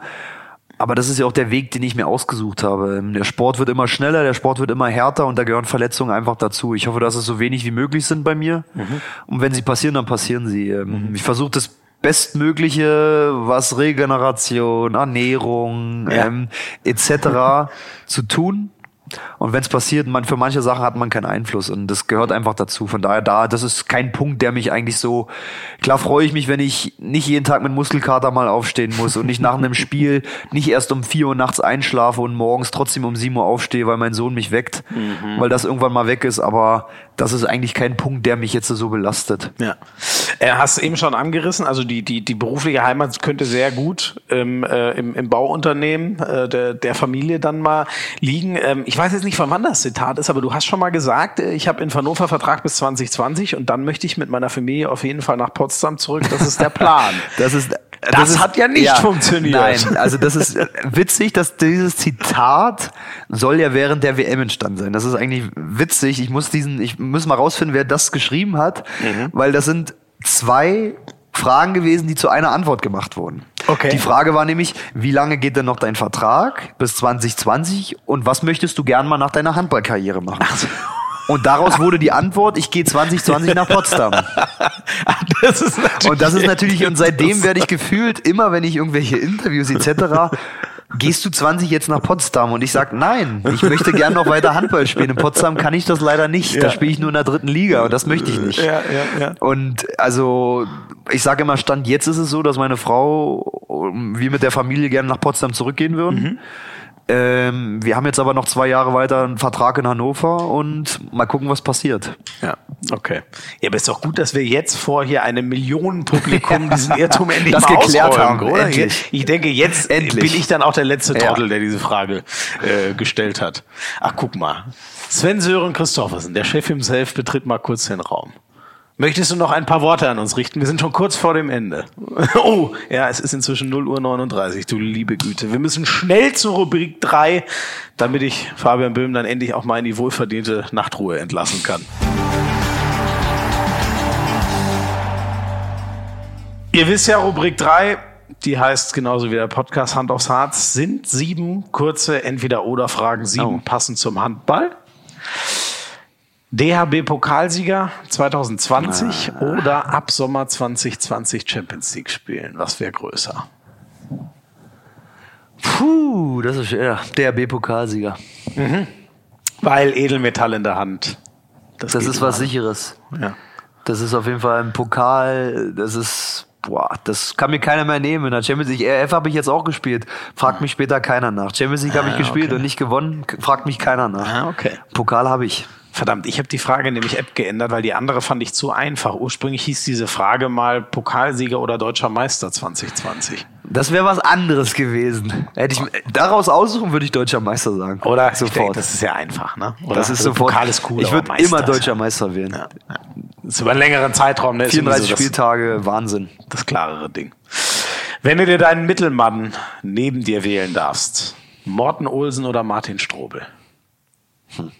Aber das ist ja auch der Weg, den ich mir ausgesucht habe. Der Sport wird immer schneller, der Sport wird immer härter und da gehören Verletzungen einfach dazu. Ich hoffe, dass es so wenig wie möglich sind bei mir. Und wenn sie passieren, dann passieren sie. Ähm, Ich versuche das Bestmögliche, was Regeneration, Ernährung Ja. ähm, etc. zu tun. Und wenn es passiert, man für manche Sachen hat man keinen Einfluss und das gehört einfach dazu. Von daher, da, das ist kein Punkt, der mich eigentlich so. Klar freue ich mich, wenn ich nicht jeden Tag mit Muskelkater mal aufstehen muss und nicht nach einem Spiel nicht erst um vier Uhr nachts einschlafe und morgens trotzdem um sieben Uhr aufstehe, weil mein Sohn mich weckt, weil das irgendwann mal weg ist. Aber das ist eigentlich kein Punkt, der mich jetzt so belastet. Ja. Er hast eben schon angerissen, also die, die, die berufliche Heimat könnte sehr gut im, äh, im, im Bauunternehmen äh, der, der Familie dann mal liegen. Ähm, ich weiß jetzt nicht, von wann das Zitat ist, aber du hast schon mal gesagt, äh, ich habe in Hannover Vertrag bis 2020 und dann möchte ich mit meiner Familie auf jeden Fall nach Potsdam zurück. Das ist der Plan. Das ist Das ist, hat ja nicht funktioniert. Nein, also das ist äh, witzig, dass dieses Zitat soll ja während der WM entstanden sein. Das ist eigentlich witzig. Ich muss diesen, ich muss mal rausfinden, wer das geschrieben hat, Mhm. weil das sind zwei Fragen gewesen, die zu einer Antwort gemacht wurden. Okay. Die Frage war nämlich, wie lange geht denn noch dein Vertrag bis 2020 und was möchtest du gern mal nach deiner Handballkarriere machen? Und daraus wurde die Antwort, ich gehe 2020 nach Potsdam. das ist natürlich Und das ist natürlich, und seitdem werde ich gefühlt, immer wenn ich irgendwelche Interviews etc., gehst du 20 jetzt nach Potsdam? Und ich sage, nein, ich möchte gern noch weiter Handball spielen. In Potsdam kann ich das leider nicht. Da Ja. spiele ich nur in der dritten Liga und das möchte ich nicht. Ja, ja. Und also ich sage immer, Stand jetzt ist es so, dass meine Frau, wir mit der Familie gerne nach Potsdam zurückgehen würden. Mhm. Ähm, wir haben jetzt aber noch zwei Jahre weiter einen Vertrag in Hannover und mal gucken, was passiert. Ja, okay. Ja, aber ist doch gut, dass wir jetzt vor hier einem Millionenpublikum diesen Irrtum endlich das mal geklärt haben, oder? Endlich. Ich denke, jetzt endlich. bin ich dann auch der letzte Trottel, ja. der diese Frage äh, gestellt hat. Ach, guck mal. Sven Sören Christoffersen, der Chef himself, betritt mal kurz den Raum. Möchtest du noch ein paar Worte an uns richten? Wir sind schon kurz vor dem Ende. Oh, ja, es ist inzwischen 0 Uhr 39, du liebe Güte. Wir müssen schnell zur Rubrik 3, damit ich Fabian Böhm dann endlich auch mal in die wohlverdiente Nachtruhe entlassen kann. Ihr wisst ja, Rubrik 3, die heißt genauso wie der Podcast Hand aufs Harz, sind sieben kurze Entweder-Oder-Fragen, sieben oh. passend zum Handball. DHB-Pokalsieger 2020 ah. oder ab Sommer 2020 Champions League spielen? Was wäre größer? Puh, das ist schwer. DHB-Pokalsieger. Mhm. Weil Edelmetall in der Hand. Das, das ist was Sicheres. Ja. Das ist auf jeden Fall ein Pokal. Das ist, boah, das kann mir keiner mehr nehmen. In der Champions League, RF habe ich jetzt auch gespielt. Fragt mich später keiner nach. Champions League ah, habe ich gespielt okay. und nicht gewonnen. Fragt mich keiner nach. Ah, okay. Pokal habe ich. Verdammt, ich habe die Frage nämlich App geändert, weil die andere fand ich zu einfach. Ursprünglich hieß diese Frage mal Pokalsieger oder deutscher Meister 2020. Das wäre was anderes gewesen. Hätte ich daraus aussuchen, würde ich deutscher Meister sagen. Oder sofort. Denke, das ist ja einfach, ne? Oder? Das ist also sofort. Pokal ist cool. Ich würde immer deutscher Meister wählen. Ja, ja. Das ist über einen längeren Zeitraum. Ne? 34 so Spieltage, das, Wahnsinn. Das klarere Ding. Wenn du dir deinen Mittelmann neben dir wählen darfst, Morten Olsen oder Martin Strobel? Hm.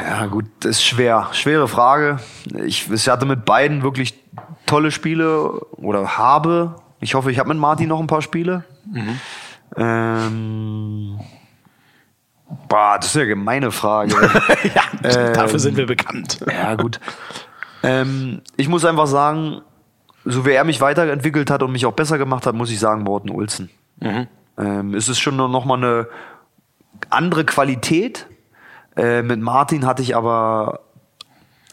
Ja, gut, das ist schwer. Schwere Frage. Ich, ich hatte mit beiden wirklich tolle Spiele oder habe. Ich hoffe, ich habe mit Martin noch ein paar Spiele. Mhm. Ähm, boah, das ist ja eine gemeine Frage. ja, ähm, dafür sind wir bekannt. ja, gut. Ähm, ich muss einfach sagen, so wie er mich weiterentwickelt hat und mich auch besser gemacht hat, muss ich sagen, Morten Olsen. Mhm. Ähm, es ist schon noch mal eine andere Qualität. Äh, mit Martin hatte ich aber,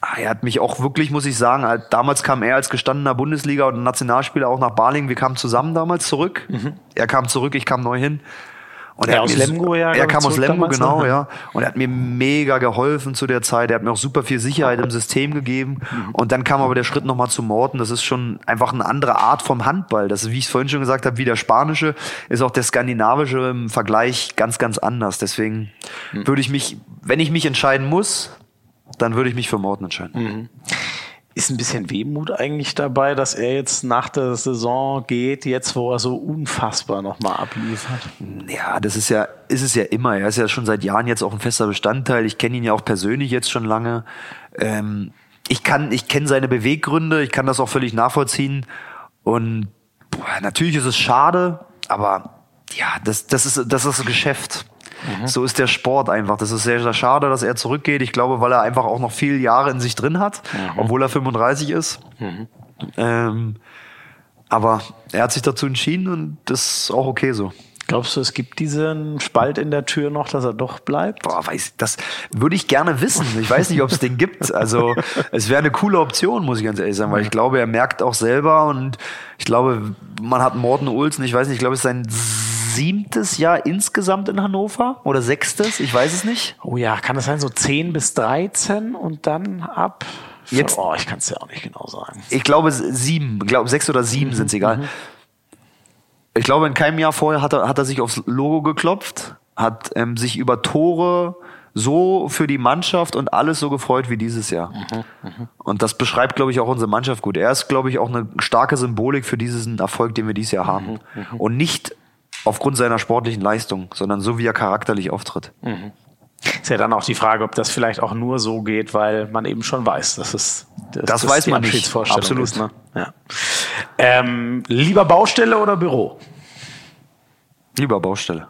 ah, er hat mich auch wirklich, muss ich sagen, halt, damals kam er als gestandener Bundesliga und Nationalspieler auch nach Baling. Wir kamen zusammen damals zurück. Mhm. Er kam zurück, ich kam neu hin. Und er, aus Lemgo, ja. Er kam aus Lemgo, genau, ja. Und er hat mir mega geholfen zu der Zeit. Er hat mir auch super viel Sicherheit im System gegeben. Mhm. Und dann kam aber der Schritt nochmal zu Morten. Das ist schon einfach eine andere Art vom Handball. Das ist, wie ich es vorhin schon gesagt habe, wie der spanische, ist auch der skandinavische im Vergleich ganz, ganz anders. Deswegen mhm. würde ich mich, wenn ich mich entscheiden muss, dann würde ich mich für Morten entscheiden. Mhm. Ist ein bisschen Wehmut eigentlich dabei, dass er jetzt nach der Saison geht, jetzt wo er so unfassbar nochmal abliefert? Ja, das ist ja, ist es ja immer. Er ist ja schon seit Jahren jetzt auch ein fester Bestandteil. Ich kenne ihn ja auch persönlich jetzt schon lange. Ähm, ich kann, ich kenne seine Beweggründe, ich kann das auch völlig nachvollziehen. Und boah, natürlich ist es schade, aber ja, das, das ist, das ist ein Geschäft. Mhm. So ist der Sport einfach. Das ist sehr, sehr schade, dass er zurückgeht. Ich glaube, weil er einfach auch noch viele Jahre in sich drin hat, mhm. obwohl er 35 ist. Mhm. Ähm, aber er hat sich dazu entschieden und das ist auch okay so. Glaubst du, es gibt diesen Spalt in der Tür noch, dass er doch bleibt? Boah, weiß, das würde ich gerne wissen. Ich weiß nicht, ob es den gibt. Also es wäre eine coole Option, muss ich ganz ehrlich sagen, weil ich glaube, er merkt auch selber und ich glaube, man hat Morten Olsen, ich weiß nicht, ich glaube, es ist sein siebtes Jahr insgesamt in Hannover oder sechstes, ich weiß es nicht. Oh ja, kann das sein, so zehn bis dreizehn und dann ab? Jetzt, oh, ich kann es ja auch nicht genau sagen. Ich glaube sieben, glaube sechs oder sieben mhm. sind es egal. Mhm. Ich glaube, in keinem Jahr vorher hat er, hat er sich aufs Logo geklopft, hat ähm, sich über Tore so für die Mannschaft und alles so gefreut wie dieses Jahr. Mhm, mh. Und das beschreibt, glaube ich, auch unsere Mannschaft gut. Er ist, glaube ich, auch eine starke Symbolik für diesen Erfolg, den wir dieses Jahr haben. Mhm, mh. Und nicht aufgrund seiner sportlichen Leistung, sondern so wie er charakterlich auftritt. Mhm. Ist ja dann auch die Frage, ob das vielleicht auch nur so geht, weil man eben schon weiß, dass es das, das, das weiß man nicht. Absolut. Ist, ne? ja. ähm, lieber Baustelle oder Büro? Lieber Baustelle.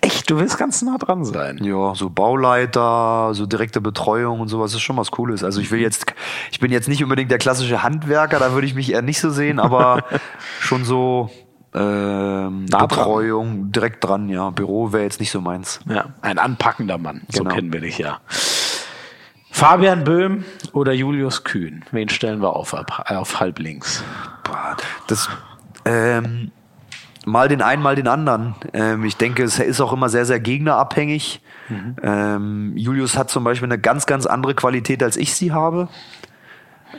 Echt, du willst ganz nah dran sein. Ja, so Bauleiter, so direkte Betreuung und sowas ist schon was Cooles. Also ich will jetzt, ich bin jetzt nicht unbedingt der klassische Handwerker, da würde ich mich eher nicht so sehen, aber schon so ähm, Betreuung direkt dran, ja. Büro wäre jetzt nicht so meins. Ja, ein anpackender Mann, so genau. kennen wir dich ja. Fabian Böhm oder Julius Kühn? Wen stellen wir auf, auf halb links? Das, ähm, mal den einen, mal den anderen. Ähm, ich denke, es ist auch immer sehr, sehr gegnerabhängig. Mhm. Ähm, Julius hat zum Beispiel eine ganz, ganz andere Qualität, als ich sie habe.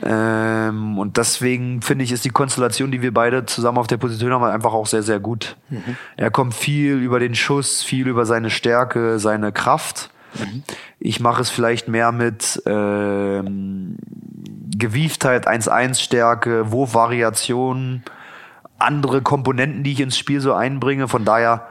Ähm, und deswegen finde ich, ist die Konstellation, die wir beide zusammen auf der Position haben, einfach auch sehr, sehr gut. Mhm. Er kommt viel über den Schuss, viel über seine Stärke, seine Kraft. Ich mache es vielleicht mehr mit ähm, Gewieftheit, 1-1-Stärke, Wurfvariationen, andere Komponenten, die ich ins Spiel so einbringe. Von daher,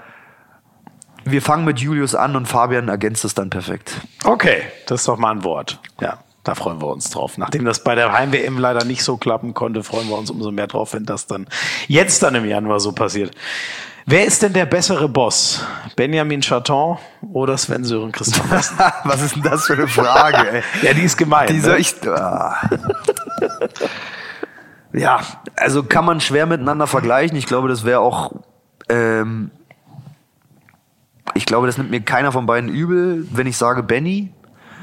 wir fangen mit Julius an und Fabian ergänzt es dann perfekt. Okay, das ist doch mal ein Wort. Ja. Da freuen wir uns drauf. Nachdem das bei der Heim-WM leider nicht so klappen konnte, freuen wir uns umso mehr drauf, wenn das dann jetzt dann im Januar so passiert. Wer ist denn der bessere Boss? Benjamin Chaton oder Sven Sören Christophersen? Was ist denn das für eine Frage? Ey? ja, die ist gemein. Die ne? ich, ah. ja, also kann man schwer miteinander vergleichen. Ich glaube, das wäre auch. Ähm, ich glaube, das nimmt mir keiner von beiden übel, wenn ich sage Benny,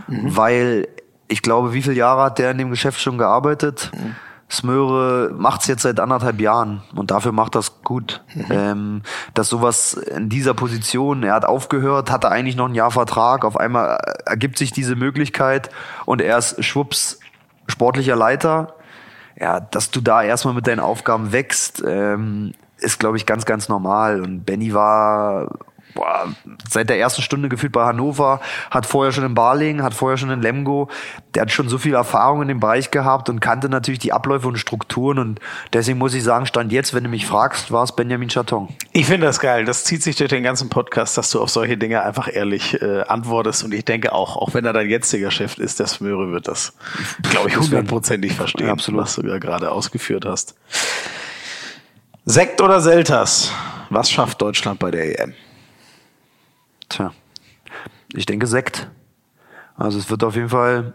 mhm. weil ich glaube, wie viele Jahre hat der in dem Geschäft schon gearbeitet? Mhm Smöre macht's jetzt seit anderthalb Jahren und dafür macht das gut. Mhm. Ähm, dass sowas in dieser Position, er hat aufgehört, hatte eigentlich noch ein Jahr Vertrag, auf einmal ergibt sich diese Möglichkeit und er ist schwupps sportlicher Leiter. Ja, dass du da erstmal mit deinen Aufgaben wächst, ähm, ist, glaube ich, ganz, ganz normal. Und Benny war boah, seit der ersten Stunde gefühlt bei Hannover, hat vorher schon in Barling, hat vorher schon in Lemgo. Der hat schon so viel Erfahrung in dem Bereich gehabt und kannte natürlich die Abläufe und Strukturen. Und deswegen muss ich sagen, stand jetzt, wenn du mich fragst, war es Benjamin Chaton. Ich finde das geil. Das zieht sich durch den ganzen Podcast, dass du auf solche Dinge einfach ehrlich äh, antwortest. Und ich denke auch, auch wenn er dein jetziger Chef ist, der Smöre wird das, glaube ich, hundertprozentig verstehen, ja, absolut. was du da gerade ausgeführt hast. Sekt oder Selters? Was schafft Deutschland bei der EM? Tja, ich denke Sekt. Also es wird auf jeden Fall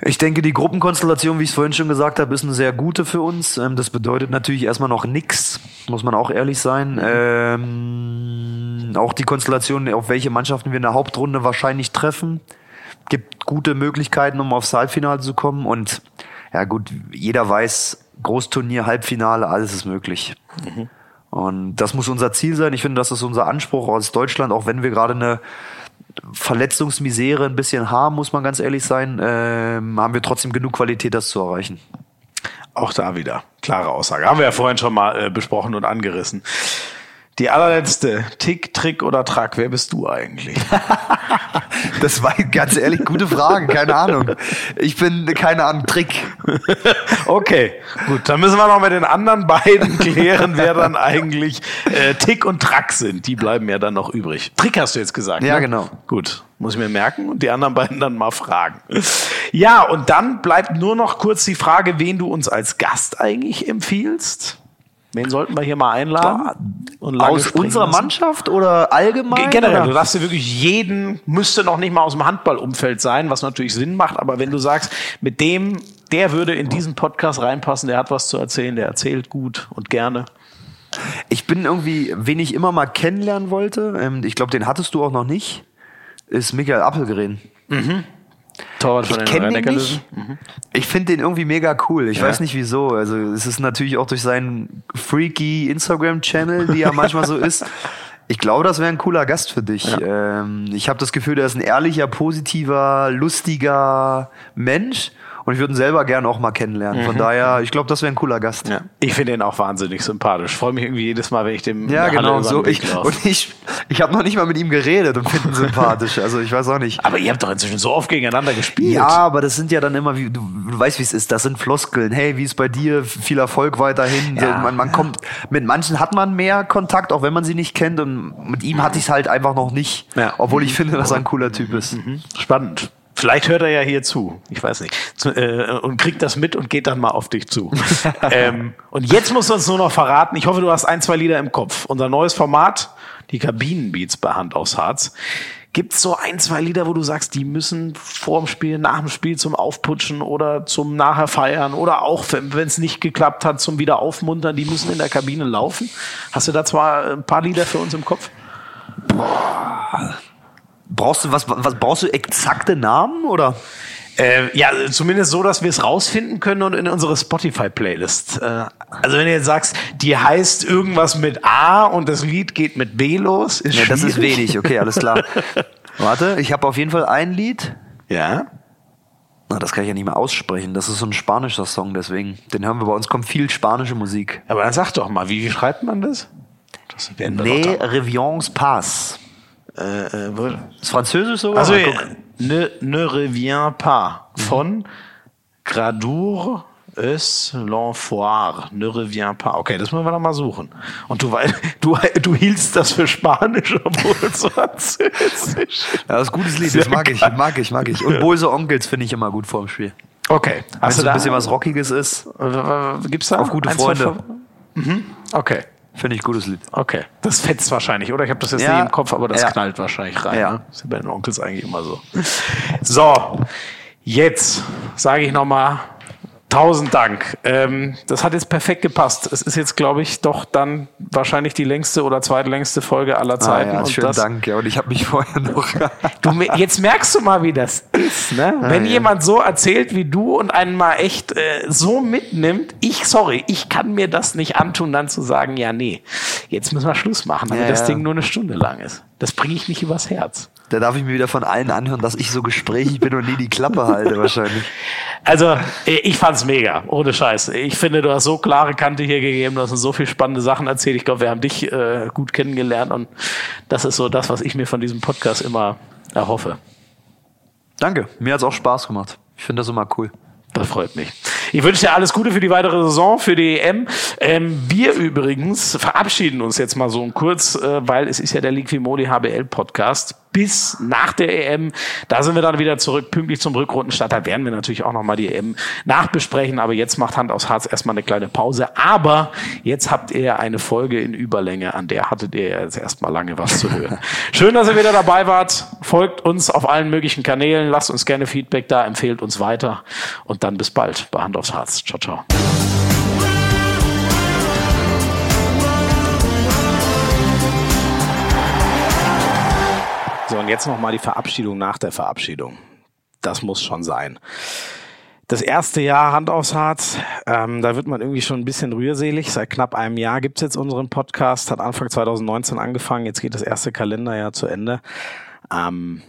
ich denke, die Gruppenkonstellation, wie ich es vorhin schon gesagt habe, ist eine sehr gute für uns. Ähm, das bedeutet natürlich erstmal noch nichts, muss man auch ehrlich sein. Ähm, auch die Konstellation, auf welche Mannschaften wir in der Hauptrunde wahrscheinlich treffen, gibt gute Möglichkeiten, um aufs Halbfinale zu kommen. Und ja gut, jeder weiß, Großturnier, Halbfinale, alles ist möglich. Mhm. Und das muss unser Ziel sein. Ich finde, das ist unser Anspruch aus Deutschland, auch wenn wir gerade eine Verletzungsmisere ein bisschen haben, muss man ganz ehrlich sein, ähm, haben wir trotzdem genug Qualität, das zu erreichen. Auch da wieder klare Aussage. Haben wir ja vorhin schon mal äh, besprochen und angerissen. Die allerletzte, Tick, Trick oder Track, wer bist du eigentlich? das war ganz ehrlich gute Frage, keine Ahnung. Ich bin, keine Ahnung, Trick. okay, gut, dann müssen wir noch mit den anderen beiden klären, wer dann eigentlich äh, Tick und Track sind. Die bleiben ja dann noch übrig. Trick hast du jetzt gesagt. Ja, ne? genau. Gut, muss ich mir merken und die anderen beiden dann mal fragen. Ja, und dann bleibt nur noch kurz die Frage, wen du uns als Gast eigentlich empfiehlst. Wen sollten wir hier mal einladen? Aus unserer lassen? Mannschaft oder allgemein? Generell, oder? du darfst dir wirklich jeden, müsste noch nicht mal aus dem Handballumfeld sein, was natürlich Sinn macht, aber wenn du sagst, mit dem, der würde in diesen Podcast reinpassen, der hat was zu erzählen, der erzählt gut und gerne. Ich bin irgendwie, wen ich immer mal kennenlernen wollte, ähm, ich glaube, den hattest du auch noch nicht, ist Michael Appelgren. Mhm. Torwart von ich den den nicht. Mhm. Ich finde den irgendwie mega cool. Ich ja. weiß nicht wieso. Also es ist natürlich auch durch seinen freaky Instagram-Channel, die ja manchmal so ist. Ich glaube, das wäre ein cooler Gast für dich. Ja. Ähm, ich habe das Gefühl, der ist ein ehrlicher, positiver, lustiger Mensch und ich würde ihn selber gerne auch mal kennenlernen. Von mhm. daher, ich glaube, das wäre ein cooler Gast. Ja. Ich finde ihn auch wahnsinnig sympathisch. Freue mich irgendwie jedes Mal, wenn ich dem Ja, genau, so ich und ich ich habe noch nicht mal mit ihm geredet und finde ihn sympathisch. Also, ich weiß auch nicht. Aber ihr habt doch inzwischen so oft gegeneinander gespielt. Ja, aber das sind ja dann immer wie du, du weißt, wie es ist, das sind Floskeln. Hey, wie ist bei dir? Viel Erfolg weiterhin. Ja. Man, man kommt mit manchen hat man mehr Kontakt, auch wenn man sie nicht kennt und mit ihm hatte ich es halt einfach noch nicht, ja. obwohl ich finde, dass er ein cooler Typ ist. Mhm. Spannend. Vielleicht hört er ja hier zu, ich weiß nicht, äh, und kriegt das mit und geht dann mal auf dich zu. ähm, und jetzt musst du uns nur noch verraten, ich hoffe, du hast ein, zwei Lieder im Kopf. Unser neues Format, die Kabinenbeats bei Hand aus Harz. Gibt es so ein, zwei Lieder, wo du sagst, die müssen vor dem Spiel, nach dem Spiel zum Aufputschen oder zum nachher feiern oder auch, wenn es nicht geklappt hat, zum wieder aufmuntern, die müssen in der Kabine laufen? Hast du da zwar ein paar Lieder für uns im Kopf? Boah Brauchst du was, was brauchst du exakte Namen oder? Äh, ja, zumindest so, dass wir es rausfinden können und in unsere Spotify-Playlist. Äh, also wenn du jetzt sagst, die heißt irgendwas mit A und das Lied geht mit B los, ist ja, das ist wenig. Okay, alles klar. Warte, ich habe auf jeden Fall ein Lied. Ja. Na, das kann ich ja nicht mehr aussprechen. Das ist so ein spanischer Song, deswegen. Den hören wir bei uns, kommt viel spanische Musik. Aber dann sag doch mal, wie, wie schreibt man das? das ne Revions Pass. Äh, äh, ist Französisch sogar? Also, ne, ne reviens pas. Von Gradour es l'enfoir. Ne reviens pas. Okay, das müssen wir noch mal suchen. Und du, du, du hielst das für Spanisch, obwohl es Französisch. Ja, das ist ein gutes Lied. Das mag ich, mag ich, mag ich. Und Böse Onkels finde ich immer gut vor dem Spiel. Okay. Wenn so ein bisschen was Rockiges ist. Gibt's da? Auf gute Freunde. Mhm. Okay. Finde ich gutes Lied. Okay. Das fetzt wahrscheinlich, oder? Ich habe das jetzt ja. nicht im Kopf, aber das ja. knallt wahrscheinlich rein. Ja. Ne? Das ist bei den Onkels eigentlich immer so. So, jetzt sage ich nochmal Tausend Dank. Ähm, das hat jetzt perfekt gepasst. Es ist jetzt, glaube ich, doch dann wahrscheinlich die längste oder zweitlängste Folge aller Zeiten. Ah, ja, schönen Dank. Ja, und ich habe mich vorher noch. du, jetzt merkst du mal, wie das ist, ne? Ah, Wenn ja. jemand so erzählt wie du und einen mal echt äh, so mitnimmt, ich, sorry, ich kann mir das nicht antun, dann zu sagen, ja, nee, jetzt müssen wir Schluss machen, damit ja, das Ding nur eine Stunde lang ist. Das bringe ich nicht übers Herz. Da darf ich mir wieder von allen anhören, dass ich so gesprächig bin und nie die Klappe halte wahrscheinlich. Also ich fand's mega, ohne Scheiß. Ich finde, du hast so klare Kante hier gegeben, du hast uns so viele spannende Sachen erzählt. Ich glaube, wir haben dich äh, gut kennengelernt und das ist so das, was ich mir von diesem Podcast immer erhoffe. Danke, mir hat's auch Spaß gemacht. Ich finde das immer cool. Das freut mich. Ich wünsche dir alles Gute für die weitere Saison, für die EM. Ähm, wir übrigens verabschieden uns jetzt mal so kurz, äh, weil es ist ja der Liquimoli HBL Podcast bis nach der EM. Da sind wir dann wieder zurück, pünktlich zum Rückrundenstart. Da werden wir natürlich auch nochmal die EM nachbesprechen. Aber jetzt macht Hand aufs Harz erstmal eine kleine Pause. Aber jetzt habt ihr eine Folge in Überlänge, an der hattet ihr jetzt erstmal lange was zu hören. Schön, dass ihr wieder dabei wart. Folgt uns auf allen möglichen Kanälen. Lasst uns gerne Feedback da, empfehlt uns weiter. Und dann bis bald bei Hand aufs Harz. Ciao, ciao. So, und jetzt nochmal die Verabschiedung nach der Verabschiedung. Das muss schon sein. Das erste Jahr Hand aufs Harz, ähm, da wird man irgendwie schon ein bisschen rührselig. Seit knapp einem Jahr gibt's jetzt unseren Podcast, hat Anfang 2019 angefangen, jetzt geht das erste Kalenderjahr zu Ende. Ähm,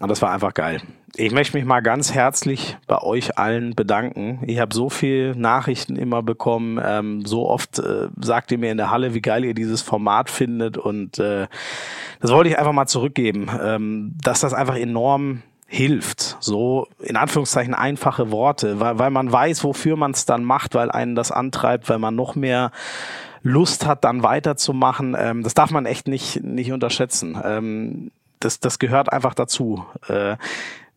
und das war einfach geil. Ich möchte mich mal ganz herzlich bei euch allen bedanken. Ich habe so viel Nachrichten immer bekommen. Ähm, so oft äh, sagt ihr mir in der Halle, wie geil ihr dieses Format findet. Und äh, das wollte ich einfach mal zurückgeben, ähm, dass das einfach enorm hilft. So in Anführungszeichen einfache Worte, weil, weil man weiß, wofür man es dann macht, weil einen das antreibt, weil man noch mehr Lust hat, dann weiterzumachen. Ähm, das darf man echt nicht, nicht unterschätzen. Ähm, das, das gehört einfach dazu. Äh,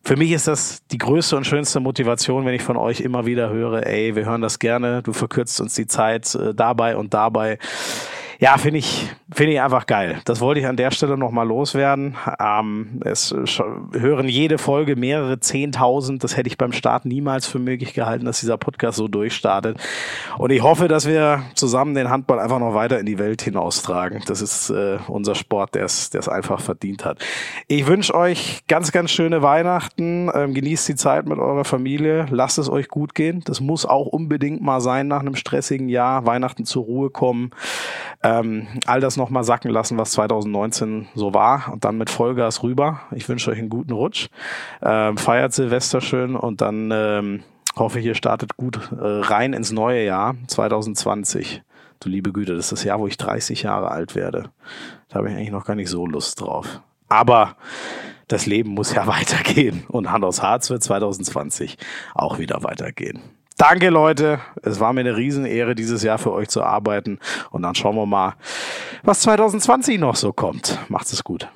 für mich ist das die größte und schönste Motivation, wenn ich von euch immer wieder höre, ey, wir hören das gerne, du verkürzt uns die Zeit äh, dabei und dabei. Ja, finde ich, finde ich einfach geil. Das wollte ich an der Stelle nochmal loswerden. Ähm, es hören jede Folge mehrere Zehntausend. Das hätte ich beim Start niemals für möglich gehalten, dass dieser Podcast so durchstartet. Und ich hoffe, dass wir zusammen den Handball einfach noch weiter in die Welt hinaustragen. Das ist äh, unser Sport, der es einfach verdient hat. Ich wünsche euch ganz, ganz schöne Weihnachten. Ähm, genießt die Zeit mit eurer Familie. Lasst es euch gut gehen. Das muss auch unbedingt mal sein nach einem stressigen Jahr. Weihnachten zur Ruhe kommen ähm, all das nochmal sacken lassen, was 2019 so war und dann mit Vollgas rüber. Ich wünsche euch einen guten Rutsch. Ähm, feiert Silvester schön und dann ähm, hoffe ich, ihr startet gut äh, rein ins neue Jahr 2020. Du liebe Güte, das ist das Jahr, wo ich 30 Jahre alt werde. Da habe ich eigentlich noch gar nicht so Lust drauf. Aber das Leben muss ja weitergehen und Hand aus Harz wird 2020 auch wieder weitergehen. Danke, Leute. Es war mir eine Riesenehre, dieses Jahr für euch zu arbeiten. Und dann schauen wir mal, was 2020 noch so kommt. Macht's es gut.